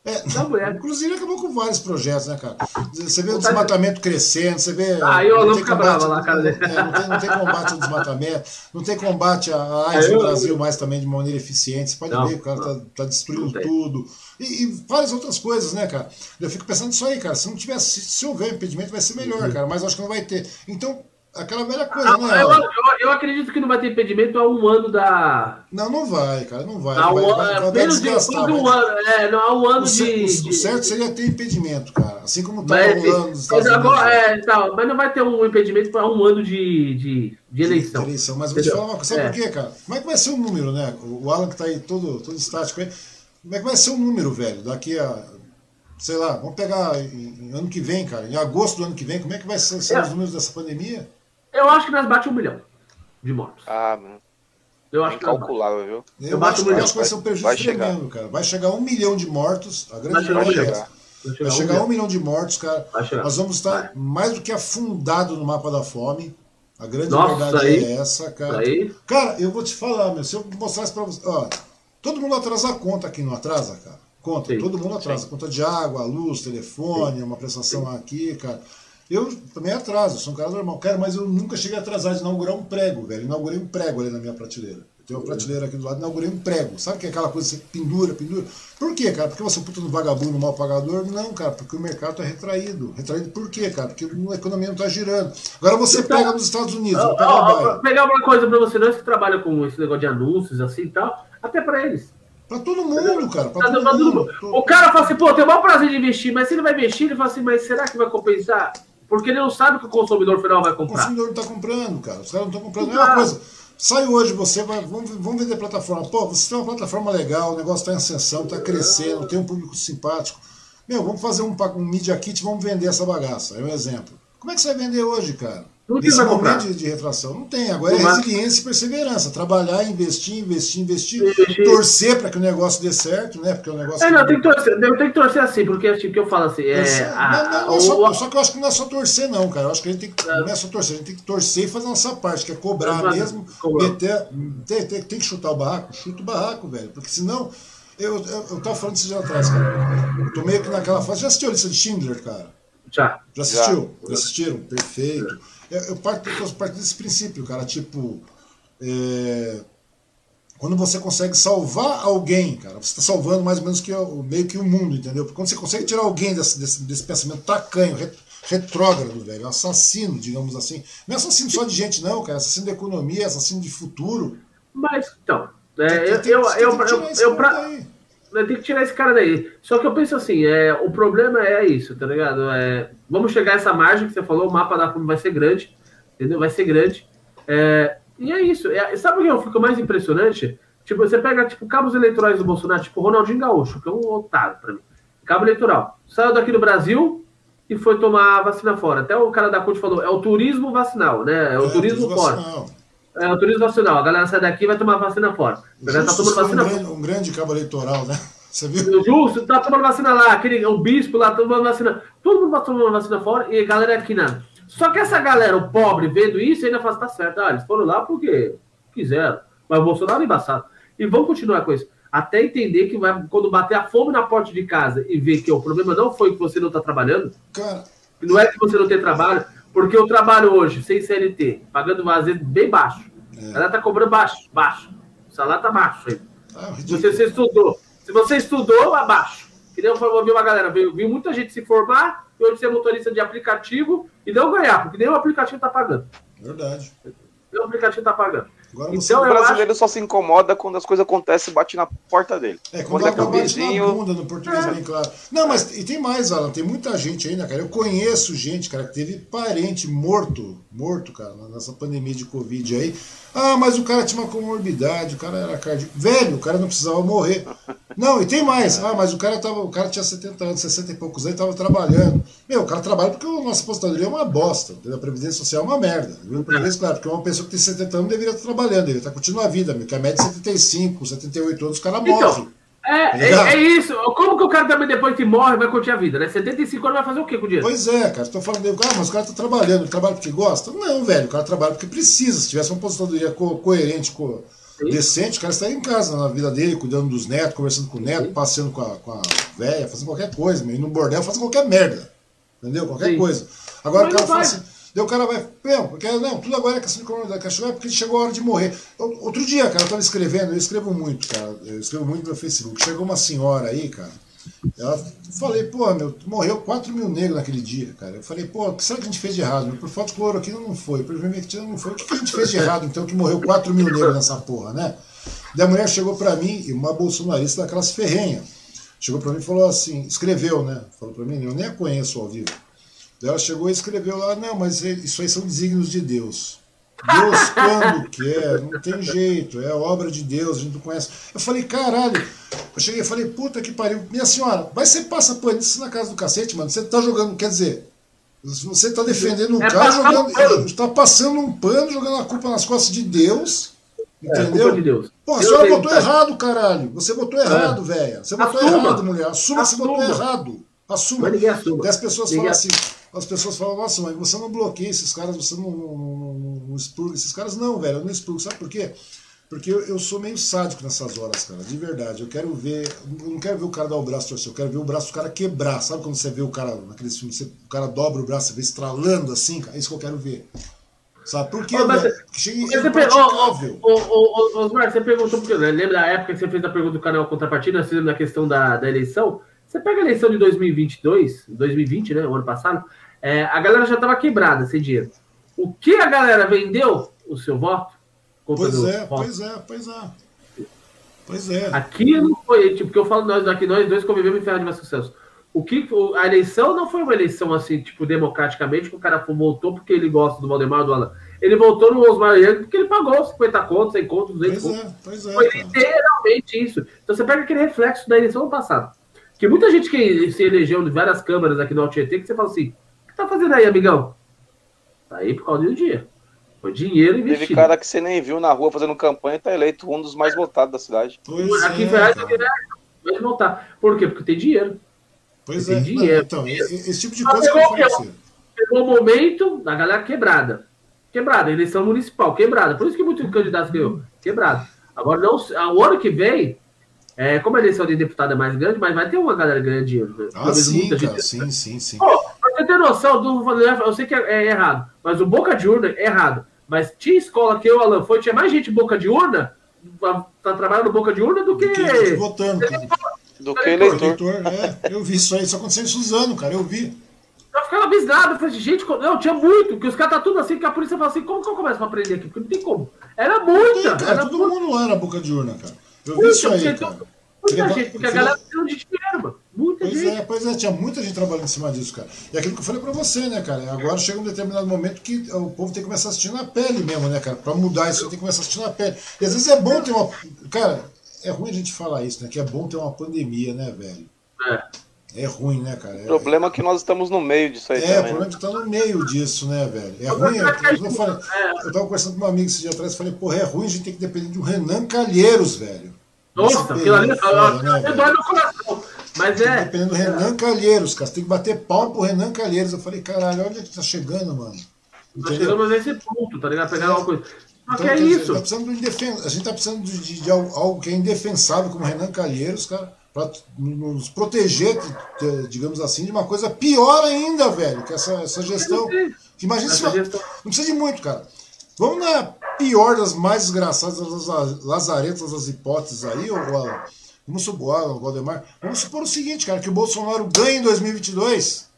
É, inclusive acabou com vários projetos, né, cara? Você vê o desmatamento crescendo, você vê. Ah, eu não fica brava lá, cara. É, não, tem, não tem combate ao desmatamento, não tem combate à AIDS no Brasil mais também de maneira eficiente. Você pode não, ver que o cara tá, tá destruindo tudo. E, e, várias outras coisas, né, cara? Eu fico pensando nisso aí, cara. Se não tivesse, se houver impedimento, vai ser melhor, uhum. cara. Mas acho que não vai ter. Então, aquela velha coisa, ah, né? Eu, eu, eu, acredito que não vai ter impedimento há um ano da. Não, não vai, cara, não vai. Há um, vai, vai, vai menos de um ano, é, não, há um ano o de, o, o, certo seria ter impedimento, cara. Assim como tá rolando nos Estados É, tá, mas não vai ter um impedimento para um ano de, de, de eleição. De eleição. Mas vou te falar uma coisa, sabe é. por quê, cara? Como é que vai ser o número, né? O Alan que tá aí todo, todo estático aí. Como é que vai ser o número, velho? Daqui a sei lá, vamos pegar em, em, ano que vem, cara, em agosto do ano que vem, como é que vai ser, ser é. os números dessa pandemia? Eu acho que nós bate um milhão de mortos. Ah, mano. Eu acho Incalculável, viu? Eu, eu acho, um acho que vai ser um prejuízo vai tremendo, chegar. cara. Vai chegar um milhão de mortos. A grande vai chegar. Vai chegar, vai chegar um, um milhão de mortos, cara. Nós vamos estar vai. mais do que afundado no mapa da fome. A grande Nossa, verdade aí, é essa, cara. Aí. Cara, eu vou te falar, meu. Se eu mostrasse pra você. Ó, todo mundo atrasa a conta aqui, não atrasa, cara? Conta. Sim. Todo mundo atrasa. Sim. Conta de água, luz, telefone, Sim. uma prestação aqui, cara. Eu também atraso, sou um cara normal. Cara, mas eu nunca cheguei a atrasar de inaugurar um prego, velho. Inaugurei um prego ali na minha prateleira. Eu tenho uma prateleira aqui do lado, inaugurei um prego. Sabe que é aquela coisa que você pendura, pendura? Por quê, cara? Porque você é puta no vagabundo, mal pagador? Não, cara, porque o mercado tá retraído. Retraído por quê, cara? Porque a economia não tá girando. Agora você então, pega nos Estados Unidos, ó, pega ó, pegar uma coisa pra você, nós que trabalham com esse negócio de anúncios assim e tal, até pra eles. Pra todo mundo, cara. Pra todo, todo mundo. mundo. O cara fala assim, pô, tem o maior prazer de investir, mas se ele vai investir, ele fala assim, mas será que vai compensar? Porque ele não sabe que o consumidor final vai comprar. O consumidor não está comprando, cara. Os caras não estão comprando. É uma coisa. Sai hoje, você vai. Vamos, vamos vender plataforma. Pô, você tem uma plataforma legal, o negócio está em ascensão, está crescendo, tem um público simpático. Meu, vamos fazer um, um Media Kit, vamos vender essa bagaça. É um exemplo. Como é que você vai vender hoje, cara? Não Nesse momento de, de, retração. Não tem. Agora é resiliência e perseverança. Trabalhar, investir, investir, investir, investir. torcer para que o negócio dê certo, né? Porque o negócio. É, não, tem que torcer, eu tenho que torcer assim, porque tipo, que eu falo assim. É, a, não, não, não é só, só, que eu acho que não é só torcer, não, cara. Eu acho que a gente tem que. Não é só torcer, a gente tem que torcer e fazer a nossa parte, que é cobrar mesmo. Meter, tem, tem, tem que chutar o barraco, chuta o barraco, velho. Porque senão. Eu, eu, eu tava falando isso já atrás, cara. Eu tô meio que naquela fase. Já assistiu a lista de Schindler, cara? Já. Já assistiu? Já, já assistiram? Perfeito. Eu, eu, parto, eu parto desse princípio, cara. Tipo, é, quando você consegue salvar alguém, cara, você está salvando mais ou menos que o, meio que o mundo, entendeu? Porque quando você consegue tirar alguém desse, desse, desse pensamento tacanho, retrógrado, velho, assassino, digamos assim. Não é assassino só de gente, não, cara. É assassino de economia, é assassino de futuro. Mas, então, é, eu, eu, eu, eu, eu, pra, tem que tirar esse cara daí. Só que eu penso assim, é, o problema é isso, tá ligado? É, vamos chegar a essa margem que você falou, o mapa da fome vai ser grande, entendeu? Vai ser grande. É, e é isso. É, sabe o que eu fico mais impressionante? Tipo, você pega tipo cabos eleitorais do Bolsonaro, tipo Ronaldinho Gaúcho, que é um otário pra mim. Cabo eleitoral. Saiu daqui do Brasil e foi tomar vacina fora. Até o cara da CUT falou, é o turismo vacinal, né? É o é, turismo fora. Vacinal. É o turismo vacinal. A galera sai daqui e vai tomar vacina fora. A galera tá tomando vacina um grande, um grande cabo eleitoral, né? Você viu? O Justo tá tomando vacina lá, aquele, o bispo lá tomando vacina. Todo mundo tá tomando vacina fora e a galera aqui na. Só que essa galera, o pobre, vendo isso, ainda fala, tá certo. Ah, eles foram lá porque quiseram. Mas o Bolsonaro é embaçado. E vão continuar com isso. Até entender que vai, quando bater a fome na porta de casa e ver que o problema não foi que você não tá trabalhando. Cara. Não é que você não tem trabalho, porque eu trabalho hoje, sem CLT, pagando vazio bem baixo. É. Ela tá cobrando baixo, baixo. O salário tá baixo aí. Ah, você, você estudou. Se você estudou, abaixo. Que nem eu ouvi uma galera, viu, viu muita gente se formar e hoje ser motorista de aplicativo e não ganhar, porque nem o aplicativo tá pagando. Verdade. Nem o aplicativo tá pagando. Agora então, o brasileiro acho... só se incomoda quando as coisas acontecem e bate na porta dele. É, quando, quando é bate na bunda, no português é. bem claro. Não, mas e tem mais, Alan, tem muita gente ainda, cara. Eu conheço gente, cara, que teve parente morto, morto, cara, nessa pandemia de Covid aí. Ah, mas o cara tinha uma comorbidade, o cara era cardíaco. Velho, o cara não precisava morrer. Não, e tem mais. Ah, mas o cara, tava, o cara tinha 70 anos, 60 e poucos anos, estava trabalhando. Meu, o cara trabalha porque a nossa aposentadoria é uma bosta. A Previdência Social é uma merda. Previdência, claro, porque uma pessoa que tem 70 anos deveria estar trabalhando, deveria estar curtindo a vida, meu, que a média é 75, 78 anos, o cara então, morre. É, é, é, isso. Como que o cara também, depois que morre, vai continuar a vida, né? 75 anos vai fazer o quê com o dinheiro? Pois é, cara. Estou falando, ah, mas o cara tá trabalhando, ele trabalha porque gosta? Não, velho, o cara trabalha porque precisa. Se tivesse uma aposentadoria co coerente, co decente, o cara estaria em casa, na vida dele, cuidando dos netos, conversando com o neto, Sim. passeando com a, com a véia, fazendo qualquer coisa, meio no bordel, fazendo qualquer merda. Entendeu? Qualquer Sim. coisa. Agora mas o cara fala assim. Daí o cara vai, porque, não, tudo agora é questão de comunidade, é porque chegou a hora de morrer. Outro dia, cara, eu tava escrevendo, eu escrevo muito, cara, eu escrevo muito no Facebook. Chegou uma senhora aí, cara, ela falei, pô, meu, morreu 4 mil negros naquele dia, cara. Eu falei, pô, o que será que a gente fez de errado? Por falta de cloroquina não foi, por ivermectina não foi. O que a gente fez de errado, então, que morreu 4 mil negros nessa porra, né? Daí a mulher chegou pra mim, uma bolsonarista daquelas ferrenhas, chegou pra mim e falou assim, escreveu, né? Falou pra mim, eu nem a conheço ao vivo. Daí ela chegou e escreveu lá, não, mas isso aí são desígnios de Deus. Deus quando quer, não tem jeito, é obra de Deus, a gente não conhece. Eu falei, caralho, eu cheguei e falei, puta que pariu, minha senhora, vai ser passa pano isso na casa do cacete, mano, você tá jogando, quer dizer, você tá defendendo um é cara jogando, está passando um pano, jogando a culpa nas costas de Deus, entendeu? É, de Deus. Pô, a senhora botou errado, caralho, você botou errado, é. velho, você botou Assuma. errado, mulher, assuma que você botou errado, assuma. Mas assuma. Daí as pessoas ninguém falam assim, as pessoas falam, nossa, mas você não bloqueia esses caras, você não, não, não, não expurga esses caras. Não, velho, eu não expurgo. Sabe por quê? Porque eu, eu, sou meio sádico nessas horas, cara, de verdade. Eu quero ver, eu não quero ver o cara dar o braço torcer, eu quero ver o braço do cara quebrar. Sabe quando você vê o cara, naqueles filmes, você, o cara dobra o braço, você vê estralando assim, cara? É isso que eu quero ver. Sabe por quê, oh, mas, velho? Porque chega você, perguntou, oh, oh, Osmar, você perguntou, porque né, lembra da época que você fez a pergunta do canal Contrapartida, nós fizemos na questão da, da eleição? Você pega a eleição de 2022, 2020, né, o ano passado, é, a galera já estava quebrada sem dinheiro. O que a galera vendeu? O seu voto? Pois é, voto. pois é, pois é. Pois é. Aqui não foi, tipo, que eu falo, nós aqui, nós dois convivemos em Ferro de Vasconcelos. O que, a eleição não foi uma eleição assim, tipo, democraticamente, que o cara votou porque ele gosta do Valdemar do Alan. Ele votou no Osmar Yang porque ele pagou 50 contos, 100 contos, 200 pois contos. É, pois é, foi literalmente isso. Então você pega aquele reflexo da eleição do passado. Que muita gente que se elegeu em várias câmaras aqui no Altietê, que você fala assim, tá fazendo aí, amigão? Tá aí por causa do dinheiro. Foi dinheiro investido. Teve cara que você nem viu na rua fazendo campanha e tá eleito um dos mais votados da cidade. Pois Aqui é, em Ferraz vai votar. Por quê? Porque tem dinheiro. Pois tem é. Dinheiro. Não, então, esse tipo de coisa que eu Pegou o momento da galera quebrada. Quebrada, eleição municipal, quebrada. Por isso que muitos candidatos ganhou. Quebrado. Agora, não, o ano que vem, é, como a eleição de deputado é mais grande, mas vai ter uma galera ganhando dinheiro. Né? Ah, sim, cara, gente... sim, sim, sim. Pra você ter noção, do, eu sei que é, é, errado, mas o boca de urna é errado. Mas tinha escola que eu, Alan, foi, tinha mais gente boca de urna, tá trabalhando boca de urna do que. Do que votando, cara. Do que eleitor. eleitor é, eu vi isso aí, isso aconteceu em Suzano, cara, eu vi. Eu ficava abisado, eu falei, gente, não, tinha muito, que os caras tá tudo assim, que a polícia fala assim, como que eu começo pra aprender aqui? Porque não tem como. Era muita. Tem, cara, era todo mundo lá na boca de urna, cara. Eu vi isso aí, cara. Muita gente, porque a galera precisa de dinheiro, mano. Muita pois gente. É, pois é, tinha muita gente trabalhando em cima disso, cara. E aquilo que eu falei pra você, né, cara? Agora chega um determinado momento que o povo tem que começar a assistir na pele mesmo, né, cara? Pra mudar isso, tem que começar a assistir na pele. E às vezes é bom ter uma. Cara, é ruim a gente falar isso, né? Que é bom ter uma pandemia, né, velho? É. É ruim, né, cara? O problema é que nós estamos no meio disso aí. É, também, o problema é que tá no meio disso, né, velho? É ruim. Eu, eu, falei, eu tava conversando com um amigo esse dia atrás e falei, porra, é ruim a gente ter que depender de um Renan Calheiros, velho. Nossa, aquilo ali né, dói no coração. Mas é. Dependendo do Renan Calheiros, cara. Você tem que bater pau pro Renan Calheiros. Eu falei, caralho, onde é que tá chegando, mano? Tá chegando nesse ponto, tá ligado? Pegar é. uma coisa. Só então, que é isso. Tá precisando de indefens... A gente tá precisando de, de, de, algo que é indefensável, como Renan Calheiros, cara, pra nos proteger, digamos assim, de uma coisa pior ainda, velho, que essa, essa gestão. Imagina se. Gestão... Não precisa de muito, cara. Vamos na pior das mais desgraçadas das lazaretas das hipóteses aí, ou Vamos supor, Valdemar. Vamos supor o seguinte, cara, que o Bolsonaro ganha em 2022.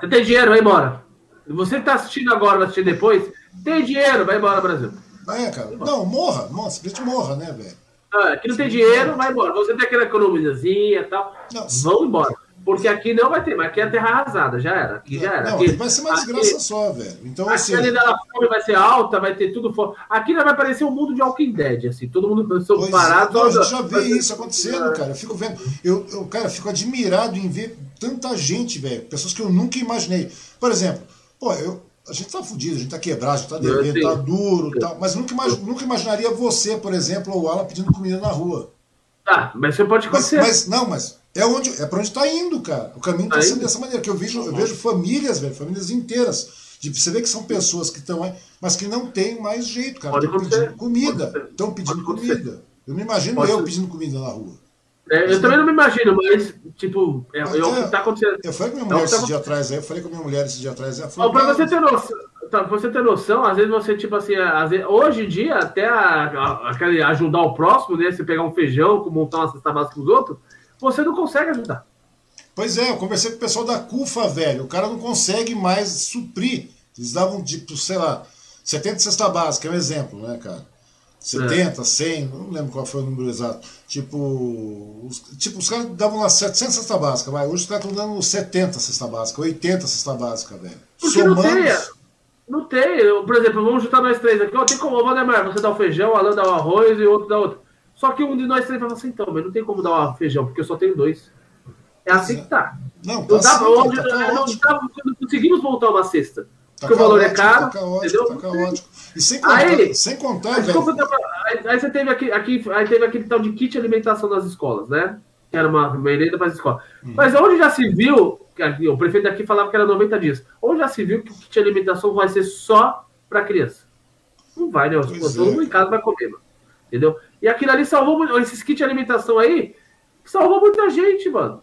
Você tem dinheiro, vai embora. Você que está assistindo agora, vai assistir depois, tem dinheiro, vai embora, Brasil. É, cara. Não, morra, morra, simplesmente morra, né, velho? Ah, aqui não tem dinheiro, vai embora. Você tem aquela economiazinha e tal. Não, vão embora. Porque aqui não vai ter, mas aqui é terra arrasada, já era. Aqui já era. Não, aqui, vai ser uma desgraça só, velho. Então, aqui assim. A da fome vai ser alta, vai ter tudo fome. Aqui vai parecer um mundo de Walking Dead, assim. Todo mundo pensou parado. É, não, a gente já vê isso acontecendo, cara. Eu fico vendo. Eu, eu, cara, fico admirado em ver tanta gente, velho. Pessoas que eu nunca imaginei. Por exemplo, pô, eu, a gente tá fudido, a gente tá quebrado, a gente tá devendo, tá duro tal. Mas nunca, nunca imaginaria você, por exemplo, ou o Alan pedindo comida na rua. Tá, mas você pode Mas, acontecer. mas não, mas é onde é para onde está indo, cara. O caminho está Tá sendo indo? dessa maneira que eu vejo, eu vejo famílias, velho, famílias inteiras. De, você vê que são pessoas que estão aí, mas que não tem mais jeito, cara. Estão pedindo comida, estão pedindo comida. Eu me imagino Pode eu ser. pedindo comida na rua. É, eu também não me imagino, mas, tipo, é, é o que tá acontecendo. Eu falei com minha Não, mulher tá- esse dia atrás aí, eu falei com minha mulher esse dia atrás ela falou, pra "Não, você ter noção, tá, pra você ter noção, às vezes você, tipo assim, às vezes- hoje em dia, até a, a- aquele ajudar o próximo, né? Você pegar um feijão, montar uma cesta básica com os outros, você não consegue ajudar. Pois é, eu conversei com o pessoal da CUFA, velho. O cara não consegue mais suprir. Eles davam, tipo, sei lá, 70 cesta básica, é um exemplo, né, cara? 70, 100, não lembro qual foi o número exato. Tipo, os, tipo, os caras davam lá 700 cesta básica, vai. Hoje os caras estão dando 70 cesta básica, 80 cesta básica, velho. Porque não tem, não tem. Por exemplo, vamos juntar nós três aqui. Ó, tem como, Valdemar, você dá o feijão, o Alan dá o arroz e o outro dá outro. Só que um de nós três fala assim, então, mas não tem como dar o feijão, porque eu só tenho dois. É assim que tá. Não, tá Não, dá, assim, tá, tá conseguimos montar uma cesta. Tá porque o valor é caro, Tá caótico, entendeu? tá caótico. E sem contar, Aí- sem contar Mas, velho. aí, aí você teve aqui, aqui, aí teve aquele tal de kit alimentação nas escolas, né? Que era uma merenda para as escolas. Hum. Mas onde já se viu, aqui, o prefeito daqui falava que era 90 dias, onde já se viu que o kit alimentação vai ser só para criança? Não vai, né? Pô, é. Todo mundo em casa vai comer, mano. Entendeu? E aquilo ali salvou muito, esses kits de alimentação aí, salvou muita gente, mano.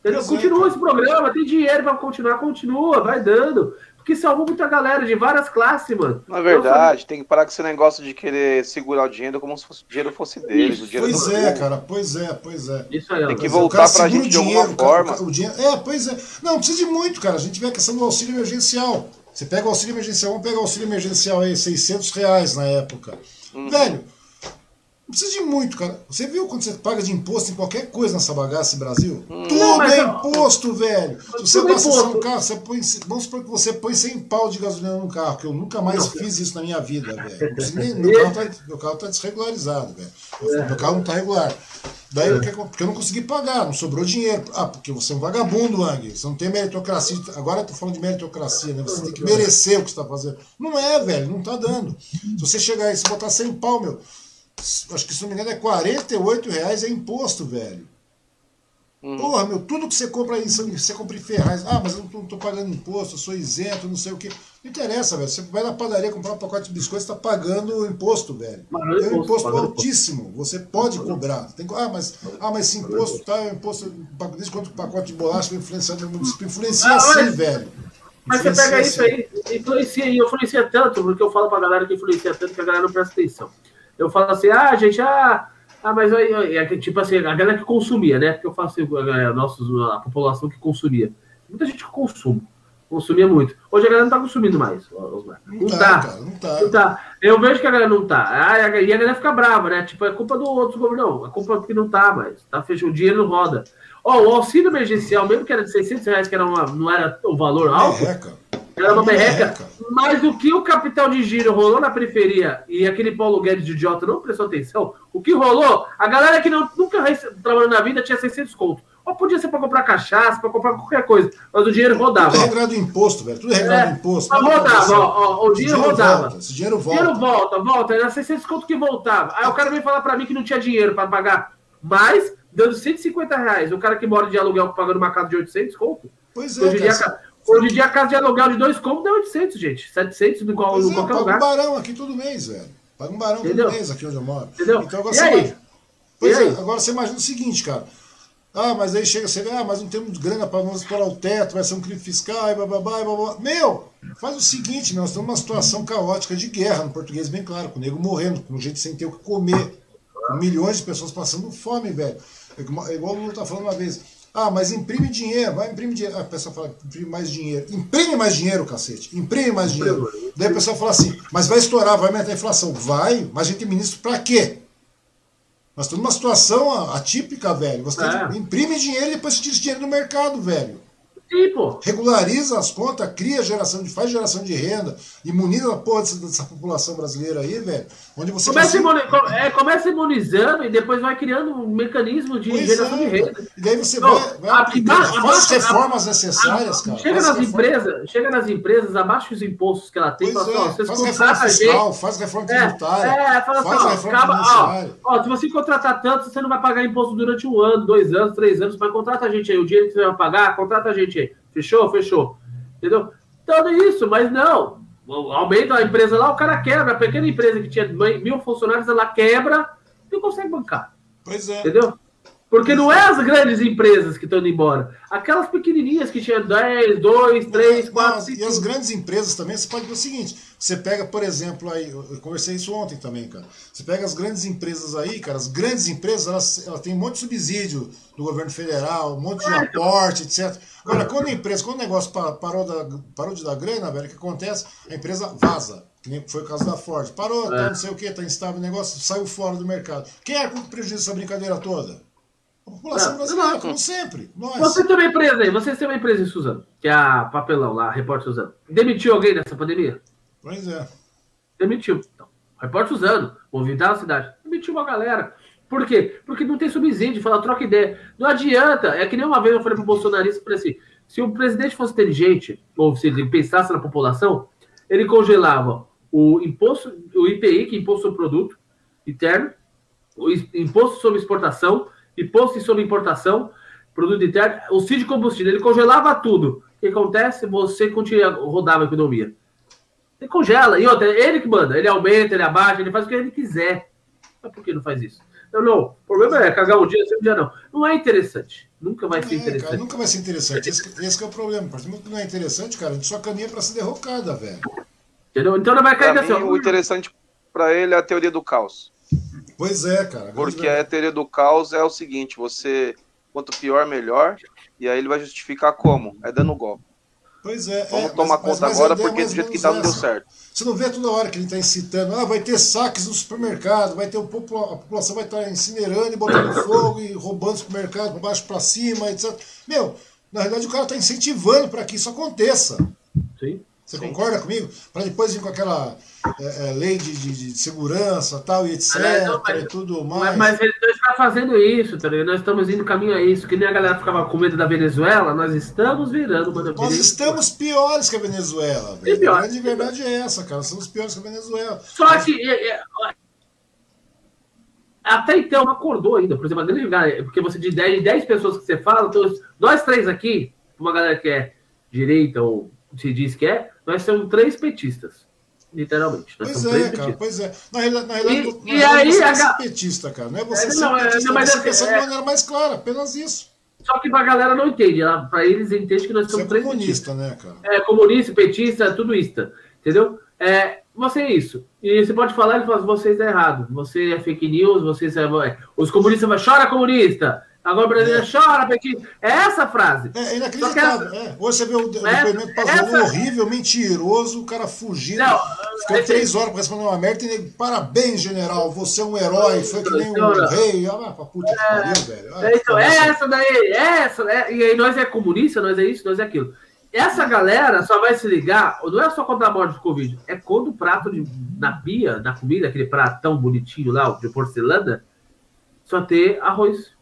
Entendeu? Continua esse programa, tem dinheiro para continuar, continua, vai dando. Porque salvou muita galera de várias classes, mano. Na verdade, tem que parar com esse negócio de querer segurar o dinheiro como se o dinheiro fosse deles. O dinheiro Pois é, povo. cara, pois é, pois é. Isso aí. Tem que é, voltar pra gente o de alguma dinheiro, cara, forma. o dinheiro, é, pois é. Não, não precisa de muito, cara. A gente vê a questão do auxílio emergencial. Você pega o auxílio emergencial, vamos pegar o auxílio emergencial aí, 600 reais na época. Uhum. Velho, não precisa de muito, cara. Você viu quanto você paga de imposto em qualquer coisa nessa bagaça, Brasil? Tudo Não, é imposto, velho. Se você Tudo é abastecer um carro, você põe, vamos supor que você põe 100 pau de gasolina no carro, que eu nunca mais fiz isso na minha vida, velho. Não nem- Meu carro, tá, meu carro tá desregularizado, velho. Meu carro não tá regular. Daí, acon- porque eu não consegui pagar, não sobrou dinheiro. Ah, porque você é um vagabundo, Lang. Você não tem meritocracia. Agora eu tô falando de meritocracia, né? Você tem que merecer o que você tá fazendo. Não é, velho, não tá dando. Se você chegar aí, se botar 100 pau, meu, acho que se não me engano é 48 reais é imposto, velho. Porra, meu, tudo que você compra aí, você compra em Ferraz. Ah, mas eu não tô, não tô pagando imposto, eu sou isento, não sei o quê. Não interessa, velho. Você vai na padaria comprar um pacote de biscoito, você tá pagando imposto, velho. Pagando É um imposto, altíssimo. Você pode cobrar. Tem, que- ah, mas, ah, mas esse imposto tá, é um imposto. Desde quanto o pacote de bolacha vai influenciar no município? Influencia Ah, sim, velho. Mas você pega isso aí, influencia e influencia tanto, porque eu falo pra galera que influencia tanto que a galera não presta atenção. Eu falo assim, ah, gente, ah, ah mas aí, é tipo assim, a galera que consumia, né? Porque eu falo assim, a, nossos, a população que consumia. Muita gente que consome, consumia muito. Hoje a galera não tá consumindo mais, Osmar. Não, Não tá, tá. não tá. Não tá. Eu vejo que a galera não tá. Ah, e a e a galera fica brava, né? Tipo, é culpa do outro governo. Não, a culpa é porque não tá mais. Tá fechado, o dinheiro não roda. Ó, o auxílio emergencial, mesmo que era de 600 reais, que era uma, não era o valor alto, Merreca. Era uma merreca. Mas o que o capital de giro rolou na periferia e aquele Paulo Guedes de idiota não prestou atenção, o que rolou, a galera que não, nunca trabalhou na vida tinha 600 conto. Ou podia ser para comprar cachaça, para comprar qualquer coisa, mas o dinheiro rodava. Tudo é regrado imposto, velho. Tudo é regrado É, imposto. mas Nada rodava, aconteceu. ó, ó, o Esse dinheiro rodava. volta, Esse dinheiro O volta. dinheiro volta, volta, era 600 conto que voltava. Aí o cara veio falar para mim que não tinha dinheiro para pagar, mas dando 150 reais. O cara que mora de aluguel pagando uma casa de 800 conto, Pois é, cara. Hoje em dia a casa de aluguel de dois cômodos é 800, gente. 700 em, qual, Pois é, qualquer paga lugar. um barão aqui todo mês, velho. Paga um barão Entendeu? todo mês aqui onde eu moro. Entendeu? Então agora E você aí? imagina- Pois E é, aí? agora você imagina o seguinte, cara. Ah, mas aí chega você vê, ah, mas não temos grana para nós explorar o teto, vai ser um crime fiscal, e bababá, e babá. Meu, faz o seguinte, nós estamos numa situação caótica de guerra, no português bem claro, com o nego morrendo, com gente sem ter o que comer, com milhões de pessoas passando fome, velho. É igual- é igual o Lula tá falando uma vez. Ah, mas imprime dinheiro, vai imprimir dinheiro. Ah, a pessoa fala, imprime mais dinheiro. Imprime mais dinheiro, cacete. Imprime mais dinheiro. Daí a pessoa fala assim, mas vai estourar, vai aumentar a inflação. Vai, mas a gente ministro pra quê? Nós estamos numa situação atípica, velho. Você tem É. que imprime dinheiro e depois você tira esse dinheiro do mercado, velho. Sim, pô. Regulariza as contas, cria geração de. faz geração de renda, imuniza a porra dessa, dessa população brasileira aí, velho. Onde você começa, imuni, é, começa imunizando e depois vai criando um mecanismo de pois geração é, de renda. E daí você então, vai, vai aplicar, faz as reformas necessárias, cara. Chega nas empresas, chega nas empresas, abaixa os impostos que ela tem, fala, é, ó, faz reforma fiscal, gente, faz reforma é, tributária. É, fala faz assim, reforma acaba, ó, ó, se você contratar tanto, você não vai pagar imposto durante um ano, dois anos, três anos, mas contrata a gente aí. O dinheiro que você vai pagar, contrata a gente aí. Fechou? Fechou. Entendeu? Tudo isso, mas não. Aumenta a empresa lá, o cara quebra. A pequena empresa que tinha mil funcionários, ela quebra e não consegue bancar. Pois é. Entendeu? Porque não é as grandes empresas que estão indo embora. Aquelas pequenininhas que tinham 10, 2, 3, 4, 5. E as grandes empresas também, você pode ver o seguinte: você pega, por exemplo, aí, eu conversei isso ontem também, cara. Você pega as grandes empresas aí, cara, as grandes empresas, elas, elas têm um monte de subsídio do governo federal, um monte de aporte, etc. Agora, quando a empresa, quando o negócio parou, da, parou de dar grana, velho, o que acontece? A empresa vaza. Que nem foi o caso da Ford. Parou, tá, é. tá não sei o que, tá instável o negócio, saiu fora do mercado. Quem é que prejuízo dessa brincadeira toda? A população não, brasileira, não. como sempre. Nós. Você tem uma empresa aí, você tem uma empresa em Suzano, que é a Papelão lá, a Repórter Suzano. Demitiu alguém nessa pandemia? Pois é. Demitiu. Então, Repórter Suzano, movimentar a cidade. Demitiu uma galera. Por quê? Porque não tem subsídio, fala, troca ideia. Não adianta. É que nem uma vez eu falei pro bolsonarista, falei assim, se o presidente fosse inteligente, ou se ele pensasse na população, ele congelava o imposto, o IPI, que é imposto sobre produto interno, o imposto sobre exportação, imposto sobre importação, produto interno, o CID de combustível, ele congelava tudo. O que acontece? Você continua rodar a economia. Ele congela. E outra, ele que manda. Ele aumenta, ele abaixa, ele faz o que ele quiser. Mas por que não faz isso? Não, não. O problema é cagar um dia, sempre dia não. Não é interessante. Nunca vai ser é, interessante. Cara, nunca vai ser interessante. Esse, esse é o problema. Porque não é interessante, cara, a gente só caminha para ser derrocada, velho. Entendeu? Então não vai cair pra mim, O interessante para ele é a teoria do caos. Pois é, cara. Porque a teoria do caos é o seguinte: você, quanto pior, melhor. E aí ele vai justificar como? É dando golpe. Pois é. Vamos é, tomar mas, conta mas agora, porque do jeito que tá não deu certo. Você não vê toda hora que ele está incitando, ah, vai ter saques no supermercado, vai ter o popula a população vai estar tá incinerando e botando fogo e roubando o supermercado para baixo para cima, etc. Meu, na realidade o cara está incentivando para que isso aconteça. Sim. Você Sim. concorda comigo? Para depois vir com aquela é, é, lei de, de, de, segurança tal, e etc. Não, mas, e tudo mais. Mas, ele está fazendo isso, tá ligado? Nós estamos indo caminho a isso. Que nem a galera ficava com medo da Venezuela, nós estamos virando uma Nós estamos piores que a Venezuela. Velho. A grande verdade é essa, cara. Somos piores que a Venezuela. Só mas... que. É, é, até então acordou ainda, por exemplo, porque você de 10, 10 pessoas que você fala, então, nós três aqui, uma galera que é direita ou se diz que é, nós somos três petistas. Literalmente. Nós pois é, cara, pois é. Na realidade, na realidade, e, e aí, você a... é petista, cara. Não é você é, ser não, é, petista, não, mas você é, pensar é, de maneira mais clara, apenas isso. Só que pra galera não entende. Ela, pra eles entende que nós somos você três é comunista, petistas. né, cara? É, comunista, petista, tudo isso. Entendeu? É, você é isso. E você pode falar e falar, você está errado. Você é fake news, você é... Os comunistas vão, chora comunista. Agora o brasileiro é. chora, porque é essa frase. É, inacreditável. Essa... É. Hoje você vê o, é, depoimento passou essa... horrível, mentiroso, o cara fugindo. Não, ficou esse... três horas para responder uma merda e parabéns, general, você é um herói, foi que nem um rei. Ah, pra puta que pariu, velho. Ah, então, é essa daí, é essa, é, e aí nós é comunista, nós é isso, nós é aquilo. Essa galera só vai se ligar, não é só contra a morte do Covid, é quando o prato de, na pia, na comida, aquele pratão bonitinho lá, de porcelana, só ter arroz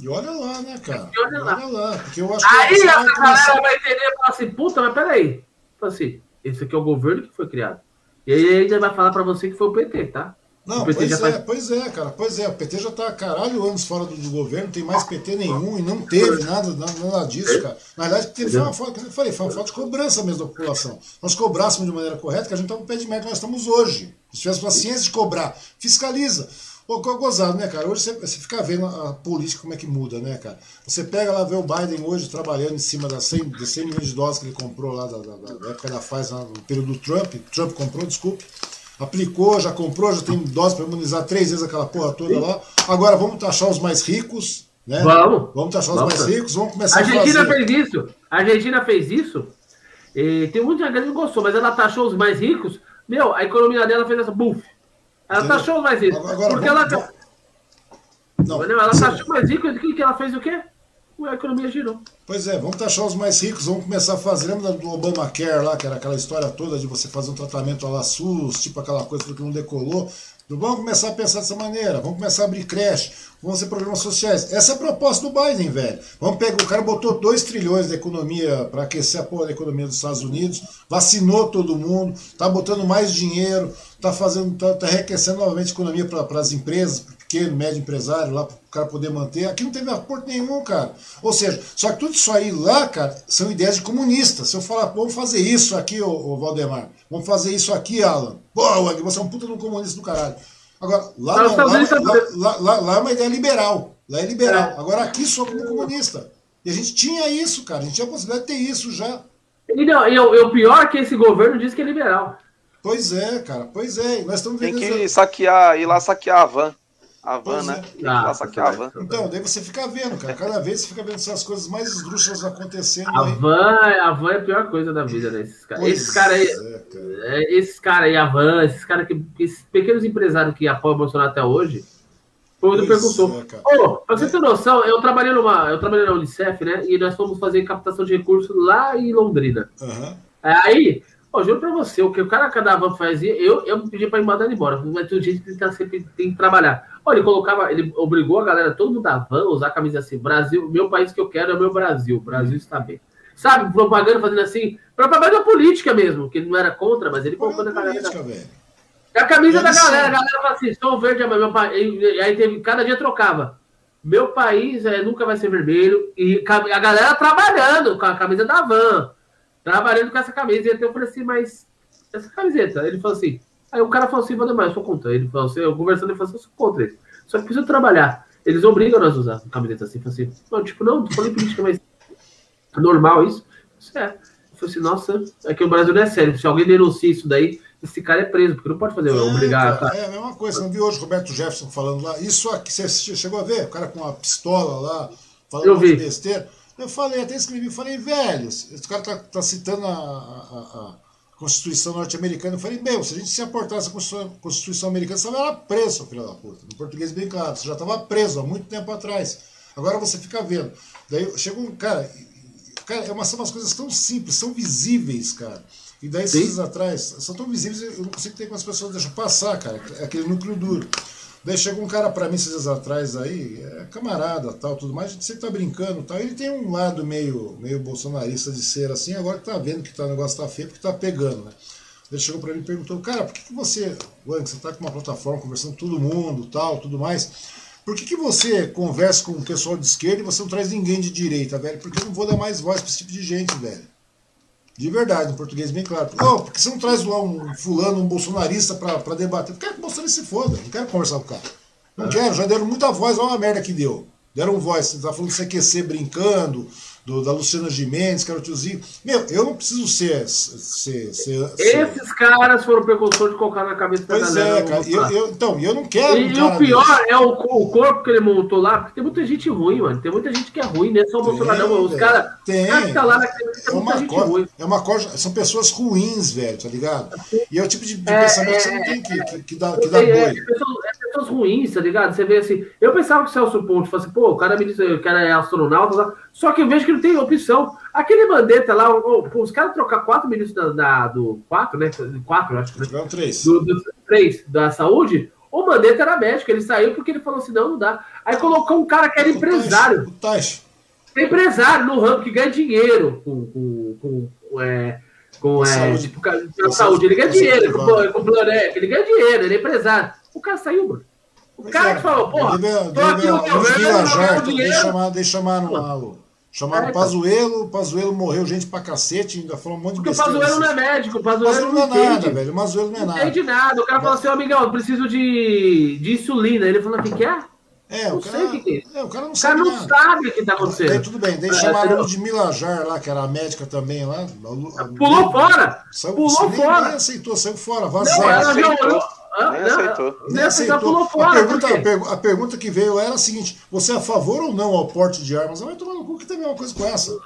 e olha lá, né, cara? E olha, lá. olha lá. Porque eu acho Aí que a galera começar... vai entender e falar assim, puta, mas peraí. Fala assim, esse aqui é o governo que foi criado. E aí ele vai falar pra você que foi o PT, tá? Não, pois é, faz... pois é, cara, pois é, o PT já tá caralho anos fora do, do governo, não tem mais PT nenhum e não teve nada, nada disso, cara. Na verdade, teve, foi uma falta, como eu falei, foi uma falta de cobrança mesmo da população. Nós cobrássemos de maneira correta, que a gente tava no pé de merda que nós estamos hoje. Se tivesse ciência de cobrar, fiscaliza. Pô, gozado, né, cara? Hoje você, você fica vendo a política como é que muda, né, cara? Você pega lá, vê o Biden hoje trabalhando em cima das 100, das 100 milhões de doses que ele comprou lá da, da, da época da Pfizer, no período do Trump. Trump comprou, desculpe. Aplicou, já comprou, já tem dose para imunizar três vezes aquela porra toda lá. Agora vamos taxar os mais ricos, né? Vamos. Vamos taxar os mais ricos, vamos começar a, a Argentina fez isso. A Argentina fez isso. E tem muita gente que gostou, mas ela taxou os mais ricos. Meu, a economia dela fez essa buff. Ela Entendeu? taxou mais ricos. Agora, porque vamos, ela. Vamos não, não ela tá mais rica do que ela fez o quê? a economia girou. Pois é, vamos taxar os mais ricos, vamos começar a fazer. Lembra do Obamacare lá, que era aquela história toda de você fazer um tratamento à la SUS, tipo aquela coisa que não decolou. Vamos começar a pensar dessa maneira, vamos começar a abrir creche, vamos fazer programas sociais. Essa é a proposta do Biden, velho. Vamos pegar, o cara botou 2 trilhões da economia para aquecer a porra da economia dos Estados Unidos, vacinou todo mundo, tá botando mais dinheiro, tá fazendo, tá, tá enriquecendo novamente a economia para as empresas, pequeno, médio empresário, lá para o cara poder manter. Aqui não teve aporto nenhum, cara. Ou seja, só que tudo isso aí lá, cara, são ideias de comunistas. Se eu falar, vamos fazer isso aqui, ô, ô Valdemar, vamos fazer isso aqui, Alan. Pô, você é um puta de um comunista do caralho. Agora, lá, não, lá, lá, lá, lá, é uma ideia liberal. Lá é liberal. É. Agora aqui só como comunista. E a gente tinha isso, cara. A gente tinha a possibilidade de ter isso já. E, não, e, o, e o pior é que esse governo diz que é liberal. Pois é, cara. Pois é. Nós estamos Tem que saquear, ir lá saquear a van. A van, né? É. Ah, a van. Então, daí você fica vendo, cara. Cada vez você fica vendo essas coisas mais esdrúxulas acontecendo. A, aí. van, a van é a pior coisa da vida, né? Esses caras esse cara aí. É, cara. É, esses caras aí, a van, esses caras que. Esses pequenos empresários que apoiam o Bolsonaro até hoje. Foi o que perguntou. É, Ô, pra você ter noção, eu trabalhei numa. Eu trabalhei na Unicef, né? E nós fomos fazer captação de recursos lá em Londrina. Uhum. Aí, Pô, juro pra você, o que o cara cada van fazia, eu, eu pedi pra ir mandar ele embora. Mas tem gente que tá sempre tem que trabalhar. Olha, ele colocava, ele obrigou a galera, todo mundo da van, a usar a camisa assim: Brasil, meu país que eu quero é o meu Brasil. Brasil está bem. Sabe, propaganda fazendo assim, propaganda política mesmo, que ele não era contra, mas ele colocou na galera. Da... A camisa da galera, a galera fala assim: sou verde, mas meu país. E aí teve, cada dia trocava. Meu país é, nunca vai ser vermelho. E a galera trabalhando com a camisa da van trabalhando com essa camisa. E até eu falei assim, mas essa camiseta? Ele falou assim. Aí o cara falou assim, Valdemar, eu sou contra. Ele falou assim, eu conversando, ele falou assim, eu sou contra isso. Só que preciso trabalhar. Eles obrigam nós a usar camiseta assim. Falei assim, não, tipo, não, tô falando política, mas normal isso? Isso é. Eu falei assim, nossa, é que o Brasil não é sério. Se alguém denuncia isso daí, esse cara é preso, porque não pode fazer, é, obrigar. Cara, É a mesma coisa, não vi hoje Roberto Jefferson falando lá. Isso aqui, você chegou a ver? O cara com uma pistola lá, falando eu vi. besteira. Eu falei, até escrevi, falei, velho, esse cara tá, tá citando a, a, a Constituição norte-americana. Eu falei, meu, se a gente se aportasse a Constituição, Constituição americana, você era preso, filho da puta. No português bem claro, você já estava preso há muito tempo atrás. Agora você fica vendo. Daí chega um cara, cara, é uma, são umas coisas tão simples, são visíveis, cara. E daí, esses atrás, são tão visíveis, eu não consigo ter com as pessoas deixam passar, cara. É aquele núcleo duro. Daí chegou um cara para mim esses dias atrás aí, é camarada, tal, tudo mais, sempre tá brincando, tal. Ele tem um lado meio, meio bolsonarista de ser assim, agora tá vendo que tá, o negócio tá feio, porque tá pegando, né? Ele chegou para mim e perguntou, cara, por que, que você, Wang, você tá com uma plataforma conversando com todo mundo, tal, tudo mais, por que, que você conversa com o pessoal de esquerda e você não traz ninguém de direita, velho? Porque eu não vou dar mais voz para esse tipo de gente, velho. De verdade, em português bem claro. Não, porque você não traz lá um fulano, um bolsonarista para debater. Eu quero que o bolsonarista se foda, não quero conversar com o cara. Não quero, já deram muita voz, olha a merda que deu. Deram voz, você tá falando de CQC brincando, do, da Luciana Gimenez, que era o tiozinho. Meu, eu não preciso ser. ser, ser, ser... Esses caras foram precursores de colocar na cabeça pois da galera. Pois é, cara. Eu, eu, então, eu não quero. E, um e o pior desse. é o, o, corpo que ele montou lá, porque tem muita gente ruim, mano. Tem muita gente que é ruim, né? Só o Bolsonaro, não. Os caras. Tem. Cara que tá lá naquele, é uma coisa, é uma coisa. São pessoas ruins, velho, tá ligado? E é o tipo de, de é, pensamento é, que você não tem que, que, que dá, que dá é, boi. É, pessoas, é ruins, tá ligado? Você vê assim. Eu pensava que o Celso Ponte fosse, pô, o cara me disse, o cara é astronauta, só que eu vejo que ele tem opção. Aquele Mandetta lá, os caras trocar quatro ministros da, da, do. Quatro, né? Quatro, acho que. Não, três. Do, do, três da saúde. O Mandetta era médico, ele saiu porque ele falou assim: não, não dá. Aí colocou um cara que era empresário. O Empresário no ramo que ganha dinheiro com. com, com, com é, com é, saúde. Tipo, saúde. Ele ganha dinheiro com, com, com é, ele ganha dinheiro, ele é empresário. O cara saiu, mano. O cara que falou, porra, tô aqui no governo, Deixa eu chamar, deixa chamar no Chamaram é, Pazuelo, o Pazuelo morreu gente pra cacete, ainda falou um monte de Porque besteira. o Pazuelo não é médico, o Pazuelo, Pazuelo não, não é nada, velho. O Pazuelo não é nada. Não entende nada. O cara falou assim, amigão, eu preciso de, de insulina. Ele falou, o que, que é? É, não o cara, sei o que, que é. é. O cara não o sabe. O cara não nada. sabe o que tá acontecendo. Aí, tudo bem, daí é, chamaram é, de Milajar lá, que era a médica também lá. Pulou fora! Saiu, Pulou fora! Nem aceitou, saiu fora, vazou. Não, ela já olhou. Nem aceitou. Nem aceitou. A pergunta, a pergunta que veio era a seguinte: você é a favor ou não ao porte de armas? Vai tomar no cu que tem a mesma coisa com essa.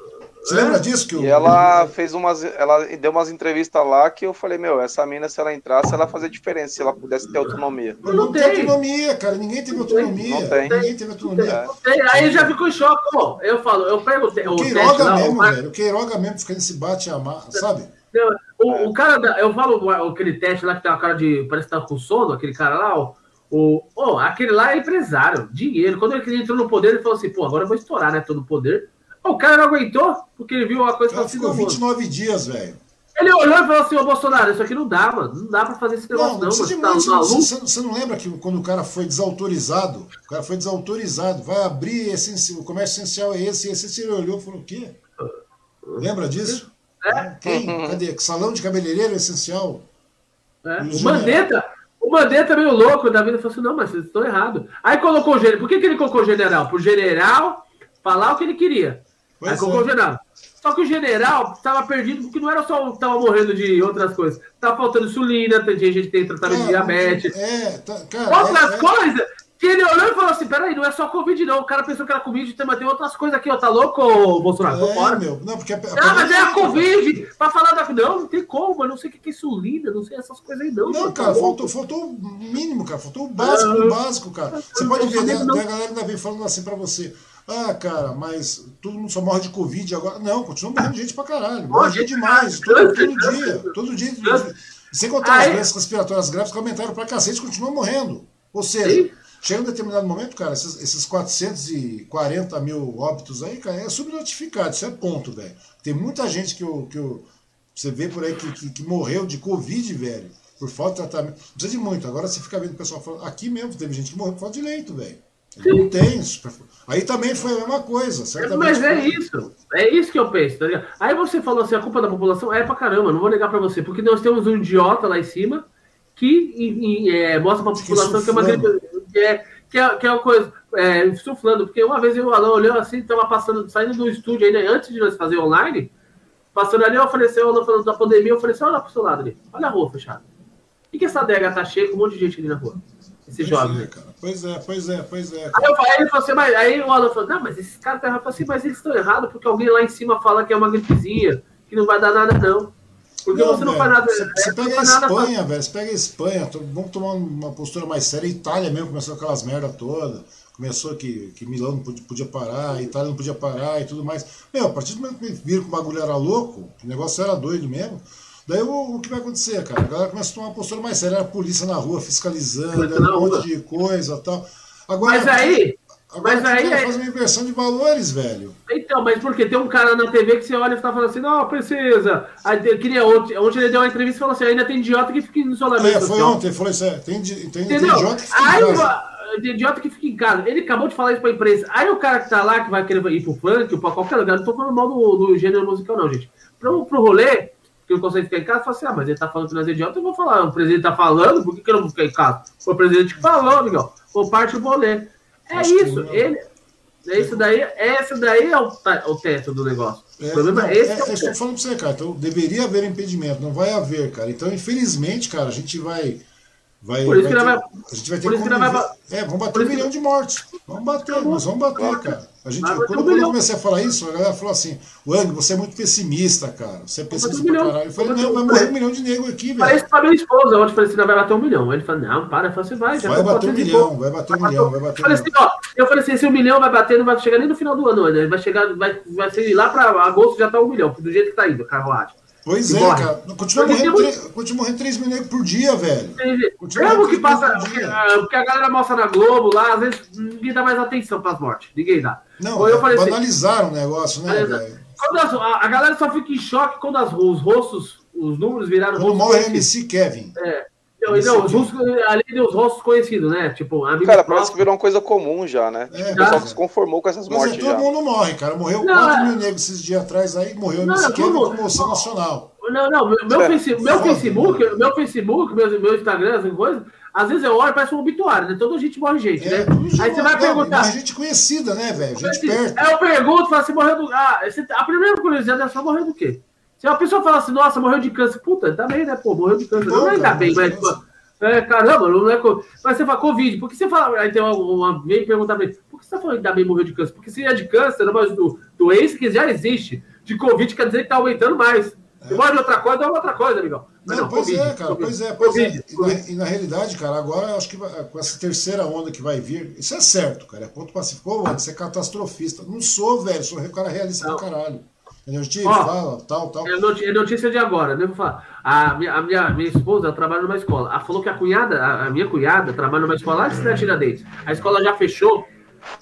Você é? lembra disso? Que e ela fez umas. Ela deu umas entrevistas lá que eu falei, meu, essa mina, se ela entrasse, ela fazia diferença, se ela pudesse ter autonomia. Não, não tem autonomia, cara. Ninguém teve autonomia. Não tem. Ninguém teve autonomia. Não tem. Aí já ficou em choque, pô. Eu falo, eu pego o Queiroga lá, mesmo, o velho. O Queiroga mesmo fica nesse bate amar, sabe? O, é. o cara, da, eu falo aquele teste lá que tem uma cara de. Parece que tá com sono, aquele cara lá, ó. O, oh, aquele lá é empresário, dinheiro. Quando ele entrou no poder, ele falou assim: pô, agora eu vou estourar, né? Todo o poder. O cara não aguentou, porque ele viu uma coisa que assim, ficou 29 dias, velho. Ele olhou e falou assim: Ô Bolsonaro, isso aqui não dá, mano. Não dá pra fazer esse negócio, não. não você, tá você, você, não lembra que quando o cara foi desautorizado, o cara foi desautorizado, vai abrir o comércio essencial é esse, e esse ele olhou e falou: o quê? Lembra disso? É. Quem? Cadê? Salão de cabeleireiro essencial? É. O Mandetta, o Mandetta meio louco da vida falou assim: não, mas vocês estão errados. Aí colocou o general. Por que, que ele colocou o general? Pro general falar o que ele queria. Pois Aí colocou é. o general. Só que o general estava perdido porque não era só estava morrendo de outras coisas. Tava faltando insulina, tem gente que tem tratamento é, de diabetes. É, tá, cara, outras é, é. coisas que ele olhou e falou assim: peraí, não é só Covid, não. O cara pensou que era Covid, mas tem outras coisas aqui, ó. Tá louco, Bolsonaro? É, fora. Meu, não, porque a, a não, mas é a Covid. Pra falar da. Não, não tem como, eu não sei o que é insulina, não sei essas coisas aí, não. Não, cara, tá faltou, faltou o mínimo, cara. Faltou o básico, o básico, cara. Você pode ver, né, a galera ainda vem falando assim pra você. Ah, cara, mas todo mundo só morre de Covid agora. Não, continua morrendo gente pra caralho. Morre gente demais. Todo, todo dia. Todo dia. Sem contar as doenças respiratórias graves que aumentaram pra cacete, continuam morrendo. Ou seja, Chega um determinado momento, cara, esses, esses 440 mil óbitos aí, cara, é subnotificado, isso é ponto, velho. Tem muita gente que, eu, que eu, você vê por aí que, que, que, morreu de Covid, velho, por falta de tratamento. Não precisa de muito. Agora você fica vendo o pessoal falando, aqui mesmo teve gente que morreu por falta de leito, velho. Não tem isso. Aí também foi a mesma coisa, certamente. Mas é isso. É isso que eu penso, tá ligado? Aí você falou assim, a culpa da população é pra caramba, não vou negar pra você, porque nós temos um idiota lá em cima que e, e, é, mostra pra população que é uma gripe que é, que é, que é uma coisa, é, suflando, porque uma vez o Alan olhou assim, estava passando, saindo do estúdio ainda, antes de nós fazer online, passando ali, eu ofereceu, o Alan falando da pandemia, eu ofereci, olha pro seu lado ali, olha a rua fechada. Por que essa adega tá cheia com um monte de gente ali na rua? Esse jovem. É, pois é, pois é, pois é. Aí, eu, aí ele falou assim, mas aí o Alan falou, não, mas esses caras estão errados. Eu falei assim, mas eles estão errados porque alguém lá em cima fala que é uma gripezinha, que não vai dar nada, não. Porque não, você não faz nada. Você, você pega a Espanha, velho. Você pega a Espanha, vamos tomar uma postura mais séria. A Itália mesmo começou aquelas merda toda. Começou que, que Milão não podia, podia parar, a Itália não podia parar e tudo mais. Meu, a partir do momento que viram que o bagulho era louco, o negócio era doido mesmo. Daí o, o que vai acontecer, cara? A galera começa a tomar uma postura mais séria, a polícia na rua fiscalizando, um monte de coisa e tal. Agora, Mas aí, Agora mas aí é... fazer uma inversão de valores, velho. Então, mas porque tem um cara na TV que você olha e tá falando assim, não, precisa. Aí queria ontem, ontem ele deu uma entrevista e falou assim, ainda tem idiota que fica em isolamento. É, foi social. ontem, falou isso, é, tem, tem, tem idiota que fica aí, em casa. Tem idiota que fica em casa. Ele acabou de falar isso pra imprensa. Aí o cara que tá lá, que vai querer ir pro funk, pra qualquer lugar, não tô falando mal do, do gênero musical, não, gente. Pro, pro rolê, que não consegue ficar em casa, fala assim, ah, mas ele tá falando que nós é idiota, eu vou falar, o presidente tá falando, por que, que eu não vou ficar em casa? Foi o presidente que falou, amigão. Foi parte do rolê. É Acho isso, ele isso daí, esse daí é o, o teto do negócio. É, o problema não, é esse. É, é, é estou falando para você, cara. Então deveria haver impedimento, não vai haver, cara. Então, infelizmente, cara, a gente vai. Vai, por isso vai que ter, vai, a gente vai ter que. Vai, é, vamos bater um milhão de mortes. Vamos bater, nós vamos bater, cara. A gente, quando, quando eu comecei a falar isso, a galera falou assim: Wang, você é muito pessimista, cara. Você é pessimista pra caralho. Eu falei: não, vai morrer um milhão de negro aqui, velho. Falei isso pra minha esposa. Ontem falei assim: vai bater um milhão. Ele falou: não, para. Eu falei assim: vai, já vai bater um milhão, vai bater um milhão, vai bater um milhão. Assim, eu falei assim: esse um milhão vai bater, não vai chegar nem no final do ano, né? Vai chegar, vai, vai ser lá pra agosto já tá um milhão, do jeito que tá indo carruagem. Pois é, morre. cara. Continua morrendo, três, continua morrendo 3 mil negros por dia, velho. Continua que passa. Porque, porque a galera mostra na Globo lá, às vezes ninguém dá mais atenção pras mortes. Ninguém dá. Não, eu falei assim, banalizaram assim, o negócio, né, velho? A, a, galera só fica em choque quando as, os rostos, os números viraram. Quando morre MC Kevin. É. Não, não, os rostos, além dos rostos conhecidos, né? Tipo, Cara, parece que virou uma coisa comum já, né? É, o pessoal se conformou com essas Mas mortes. Mas todo já. mundo morre, cara. Morreu não, 4 é- mil negros esses dias atrás aí, morreu não, MC Kevin com moção nacional. Não, não, meu, meu, é, Facebook, meu Facebook, meu Facebook, meu, meu Instagram, essas coisas, às vezes eu olho parece um obituário, né? Toda gente morre gente, é, né? Aí você vai não, perguntar. Gente conhecida, né, velho? Gente perto. Aí eu pergunto, falo assim, morreu do. Ah, você, a primeira curiosidade é só morreu do quê? Se a pessoa fala assim, nossa, morreu de câncer, puta, tá bem, né? Pô, morreu de câncer. Não, não ainda bem, mas. É, caramba, não é. Mas você fala Covid, por que você fala. Aí tem uma, uma vem perguntar pra mim, por que você tá falando que ainda bem morreu de câncer? Porque se é de câncer, é uma do, doença que já existe. de Covid quer dizer que tá aumentando mais. Se morre de outra coisa, é outra coisa, amigão. Não, não, pois COVID, é, cara, COVID, pois é, pois COVID, é. E na, e na, realidade, cara, agora eu acho que com essa terceira onda que vai vir, isso é certo, cara. É ponto pacífico. Mano, você é catastrofista. Não sou, velho, sou um cara realista não. pra caralho. A gente Ó, fala, tal, tal. É notícia de agora, né? Vou falar. A minha, a minha, minha esposa trabalha numa escola. Ela falou que a cunhada, a, minha cunhada, trabalha numa escola lá de Cidade Tiradentes. A escola já fechou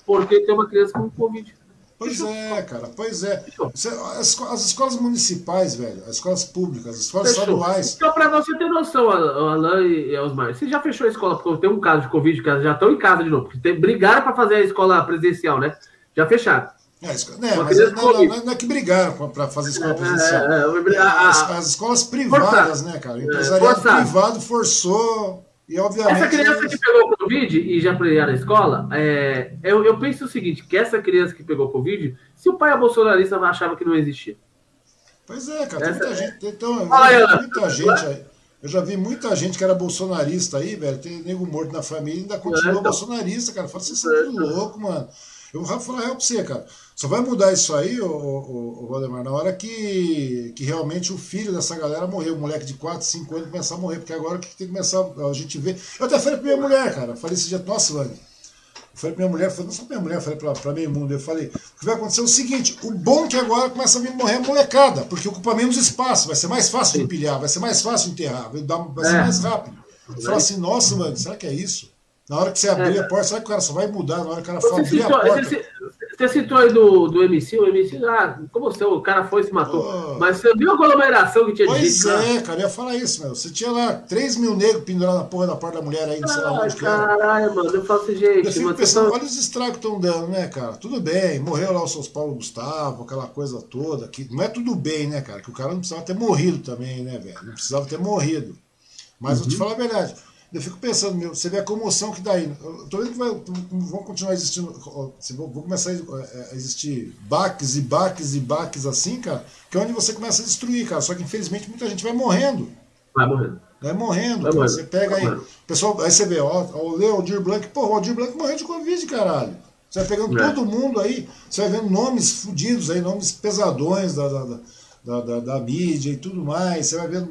porque tem uma criança com Covid. Pois é, cara, pois é. As, as, escolas municipais, velho, as escolas públicas, as escolas fechou. estaduais. Então, para você ter noção, Alain e Osmar, você já fechou a escola porque tem um caso de Covid que já estão em casa de novo, porque tem, brigaram para fazer a escola presencial, né? Já fecharam. É, né, mas não, não, não, é que brigaram para fazer escola é, presencial. É, é, é, as, as, escolas privadas, né, cara? O empresariado privado forçou e, obviamente. Essa criança que pegou Covid e já ia na escola, é, eu, eu penso o seguinte: que essa criança que pegou Covid, se o pai é bolsonarista, achava que não existia. Pois é, cara, tem muita gente. Então, muita gente aí. Eu já vi muita gente que era bolsonarista aí, velho. Tem nego morto na família e ainda continua é, então. bolsonarista, cara. Fala, vocês são é, então. louco, mano. Eu vou falar real pra você, cara. Só vai mudar isso aí, o, o, o Valdemar, na hora que, que realmente o filho dessa galera morreu. O moleque de 4, 5 anos começar a morrer. Porque agora que tem que começar a gente ver. Eu até falei pra minha mulher, cara. Falei esse dia, nossa, Vani. Eu falei pra minha mulher, falei, não só pra minha mulher, falei pra, pra meio mundo. Eu falei, o que vai acontecer é o seguinte: o bom é que agora começa a vir morrer a molecada, porque ocupa menos espaço, vai ser mais fácil de empilhar, vai ser mais fácil de enterrar, vai, dar, vai ser é. mais rápido. Eu falei assim, nossa, mano, será que é isso? Na hora que você abrir é. a porta, será que o cara só vai mudar? Na hora que o cara for abrir a porta. Você citou aí do, do MC, o MC, ah, como você, o cara foi e se matou. Oh. Mas você viu a aglomeração que tinha pois de Pois é, cara, eu ia falar isso, meu. Você tinha lá 3 mil negros pendurados na porra da porta da mulher aí, não sei lá onde que Caralho, mano, eu faço assim, gente. Eu fico pensando, olha os estragos que estão dando, né, cara? Tudo bem, morreu lá o São Paulo Gustavo, aquela coisa toda. Que não é tudo bem, né, cara? Que o cara não precisava ter morrido também, né, velho? Não precisava ter morrido. Mas uhum. vou te uhum. falar a verdade. Eu fico pensando, meu, você vê a comoção que dá aí. Eu tô vendo que vai, vão continuar existindo. Vão começar a existir baques e baques e baques assim, cara, que é onde você começa a destruir, cara. Só que infelizmente muita gente vai morrendo. Vai morrendo. Vai morrendo. Vai morrendo. Você pega vai aí. Morrendo. Pessoal, aí você vê, ó, o Leo Aldir Blanc, pô, o Aldir Blanc morreu de Covid, caralho. Você vai pegando é. todo mundo aí, você vai vendo nomes fodidos aí, nomes pesadões da, da da, da, da, mídia e tudo mais. Você vai vendo.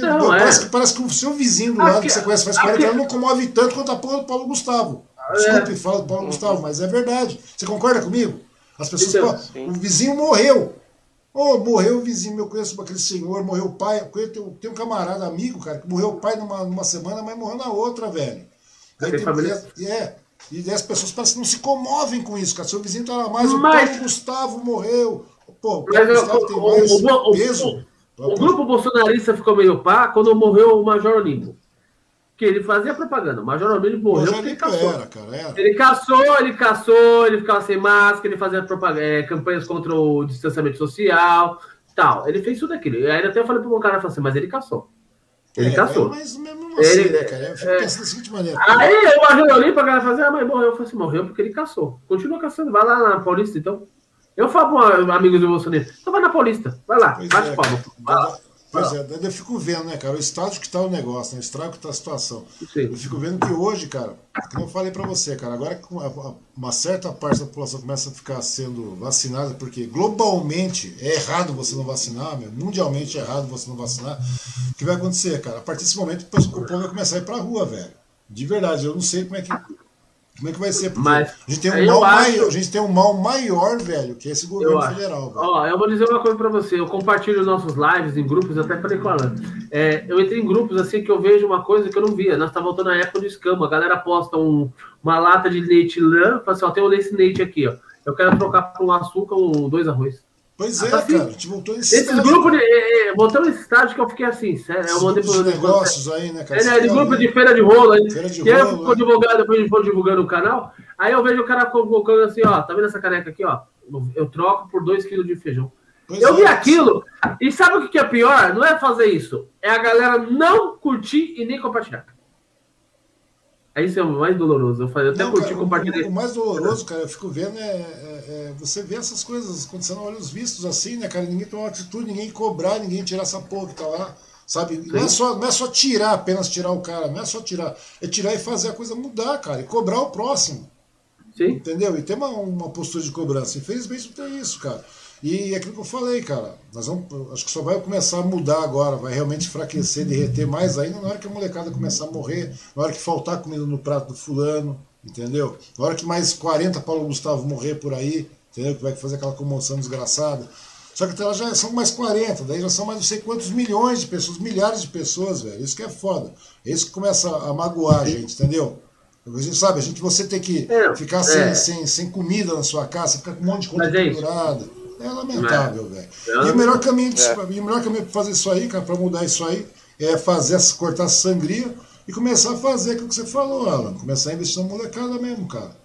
Porque não, parece, é. que, parece que o seu vizinho do lado que você conhece faz 40 anos não comove tanto quanto a porra do Paulo Gustavo. Desculpe, é. fala do Paulo Gustavo, mas é verdade. Você concorda comigo? As pessoas então, falam, o vizinho morreu. Oh, morreu o vizinho, eu conheço aquele senhor, morreu o pai. Eu tenho, tenho um camarada amigo, cara, que morreu o pai numa, numa semana, mas morreu na outra, velho. Daí tem, família... é, e as pessoas parecem que não se comovem com isso, cara. Seu vizinho tá lá mais, mas... o Paulo Gustavo morreu. Pô, o, tem mais o, o, peso. O, o, grupo bolsonarista ficou meio pá quando morreu o Major Olimpo. Que ele fazia propaganda. O Major Olimpo morreu porque ele caçou. Era, cara, era. Ele caçou, ele caçou, ele ficava sem máscara, ele fazia propaganda, é, campanhas contra o distanciamento social, tal. Ele fez tudo aquilo. E aí até falei pro meu cara, assim, mas ele caçou. Ele é, caçou. Mas mesmo assim, ele, né, cara? Eu fico é, pensando da seguinte maneira. Aí o Major Olimpo, a galera fazia, ah, mas morreu. Eu falei assim, morreu porque ele caçou. Continua caçando, vai lá na Paulista, então. Eu falo para amigos do Bolsonaro, então vai na Paulista, vai lá, pois bate é, palma. Pois é, eu fico vendo, né, cara, o estágio que está o negócio, né, o estrago que está a situação. Sim. Eu fico vendo que hoje, cara, como eu falei para você, cara, agora que uma certa parte da população começa a ficar sendo vacinada, porque globalmente é errado você não vacinar, meu, mundialmente é errado você não vacinar, o que vai acontecer, cara? A partir desse momento o povo vai começar a ir pra rua, velho. De verdade, eu não sei como é que como é que vai ser? Porque Mas, a, gente tem um mal acho... maior, a gente tem um mal maior, velho, que é esse governo eu federal. Ó, eu vou dizer uma coisa pra você. Eu compartilho nossos lives em grupos, até falei com a Alan. É, eu entrei em grupos assim que eu vejo uma coisa que eu não via. Nós tá voltando na época do escama. A galera posta um, uma lata de leite lã, fala assim, ó, tem um leite leite aqui, ó. Eu quero trocar por um açúcar ou dois arroz. Pois é, assim, cara, a gente voltou nesse Esses grupos, de, é, é, voltando nesse estágio que eu fiquei assim, sério, eu mandei pro negócios aí, né, cara? É, né, de grupo de feira de rolo aí. Feira de e aí ficou né? divulgado, depois a gente divulgando o canal. Aí eu vejo o cara colocando assim, ó, tá vendo essa caneca aqui, ó? Eu troco por 2 kg de feijão. Pois eu é, vi aquilo, e sabe o que é pior? Não é fazer isso, é a galera não curtir e nem compartilhar. É isso é o mais doloroso. Eu, falei, eu até não, curti compartilhar. O, o, mais doloroso, cara, eu fico vendo é, é, é, você vê essas coisas acontecendo olhos vistos assim, né, cara? Ninguém tomar atitude, ninguém cobrar, ninguém tirar essa porra que tá lá. Sabe? Não é, só, não é só tirar, apenas tirar o cara, não é só tirar. É tirar e fazer a coisa mudar, cara, e cobrar o próximo. Sim. Entendeu? E tem uma, uma postura de cobrança. Infelizmente não tem isso, cara. E é aquilo que eu falei, cara, nós vamos, acho que só vai começar a mudar agora, vai realmente enfraquecer, derreter mais ainda na hora que a molecada começar a morrer, na hora que faltar comida no prato do fulano, entendeu? Na hora que mais 40 Paulo Gustavo morrer por aí, entendeu? Que vai fazer aquela comoção desgraçada. Só que até lá já são mais 40, daí já são mais não sei quantos milhões de pessoas, milhares de pessoas, velho. Isso que é foda. É isso que começa a magoar a gente, entendeu? A gente sabe, a gente você ter que ficar é. sem, sem, sem comida na sua casa, ficar com um monte de é isso. pendurada. É lamentável, velho. Eu- E o melhor caminho de- É. e o melhor caminho para fazer isso aí, cara, para mudar isso aí, é fazer essa- cortar essa sangria e começar a fazer aquilo que você falou, Alan. Começar a investir na molecada mesmo, cara.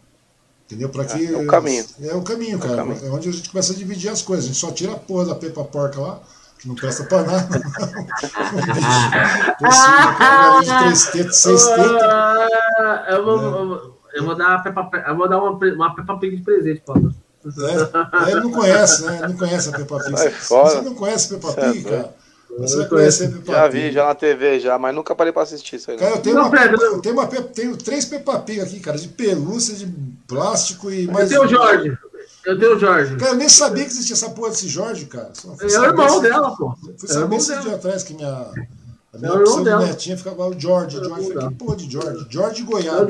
Entendeu? Para que É, é o caminho. É o caminho, cara. É, caminho. onde a gente começa a dividir as coisas. A gente só tira a porra da pepa porca lá, que não presta pra nada. Galinha de três tetas, seis. Ah, eu, vou, eu vou- eu vou dar, uma Peppa, eu vou dar uma, uma Peppa Pig de presente, Paulo. É, aí ele não conhece, né? Não conhece a Peppa Pig. Você não conhece a Peppa. Pig, cara? Você Eu vai conhecer a Peppa Já Pig. vi, já na TV, já, mas nunca parei pra assistir isso aí. Cara, eu tenho, Não, uma, pera, eu tenho, uma tenho três Peppa Pig aqui, cara, de pelúcia, de plástico e Eu mais. tenho o Jorge. Eu tenho o Jorge. Cara, eu nem sabia que existia essa porra desse Jorge, cara. É o irmão esse- dela, pô. Fui É saber irmão esse dela. dia atrás que minha. A minha É opção de dela. netinha ficava o George, É o George. Falei, que porra de George? George É o Goiás.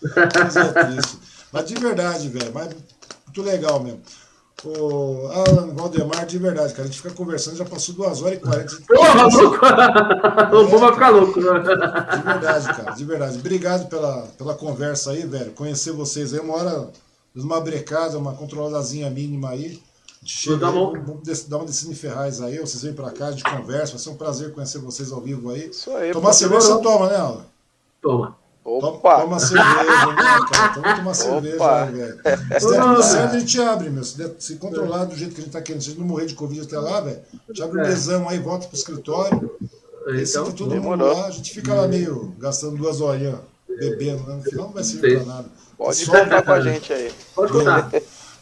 Triste. Mas de verdade, velho. Mas muito legal mesmo. O Alan Valdemar, de verdade, cara. A gente fica conversando, já passou duas horas e quarenta. Porra, louco! O povo vai ficar louco. De verdade, cara, de verdade. Obrigado pela, pela conversa aí, velho. Conhecer vocês aí, uma hora, uma brecada, uma controladazinha mínima aí. A gente chega vamos dar uma descida em Ferraz aí, vocês vêm pra cá, de conversa. Vai ser um prazer conhecer vocês ao vivo aí. Isso aí. Tomar cerveja você toma, né, Alan? Toma. Toma, Opa! toma cerveja, né, cara? Toma tomar cerveja, velho. Se der tudo certo, a gente abre, meu. Se, der- se controlar do jeito que a gente tá querendo, se a gente não morrer de Covid até lá, velho, a gente abre um É. mesão aí, volta pro escritório. Então, todo mundo demorou. lá, a gente fica lá meio gastando duas horinhas bebendo, né? No final não vai servir pra nada. Pode Só- contar com a gente aí. pode contar.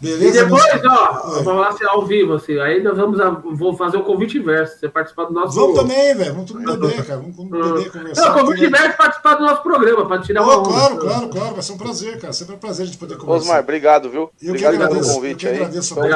E Beleza, depois, meus- ó, Oi. vamos lá assim, ao vivo, assim. Aí nós vamos a, vou fazer o convite inverso. Você participar do nosso. Vamos também, velho. Vamos tudo beber, cara. Vamos vamos beber, conversar. Não, o convite inverso é participar do nosso programa, para tirar uma Oh, onda. claro, claro, claro. Vai ser um prazer, cara. Sempre é um prazer a gente poder conversar. Osmar, obrigado, viu? Eu que obrigado pelo agradeço, eu convite que aí. agradeço a Foi um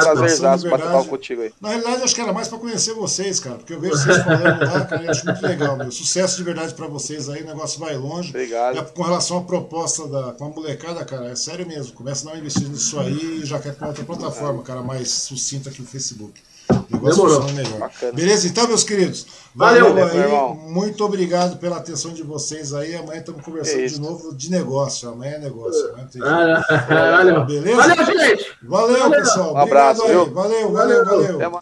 papo verdade. contigo aí. Na realidade, eu acho que era mais pra conhecer vocês, cara, porque eu vejo vocês falando lá, cara, eu acho muito legal, meu. Sucesso de verdade pra vocês aí, o negócio vai longe. Obrigado. E com relação à proposta da, com a molecada, cara, é sério mesmo. Começa a dar uma investida nisso aí e já quer com outra plataforma, cara, mais sucinta que o Facebook. O negócio Demorou. funciona melhor. Bacana. Beleza, então, meus queridos. Valeu. Valeu, irmão. aí. Muito obrigado pela atenção de vocês aí. Amanhã estamos conversando Que de novo de negócio. Amanhã é negócio. Amanhã tem- Ah, Valeu. Beleza? Valeu, gente. Valeu, Valeu. pessoal. Um abraço, Obrigado aí. viu? Valeu, valeu, Valeu. valeu.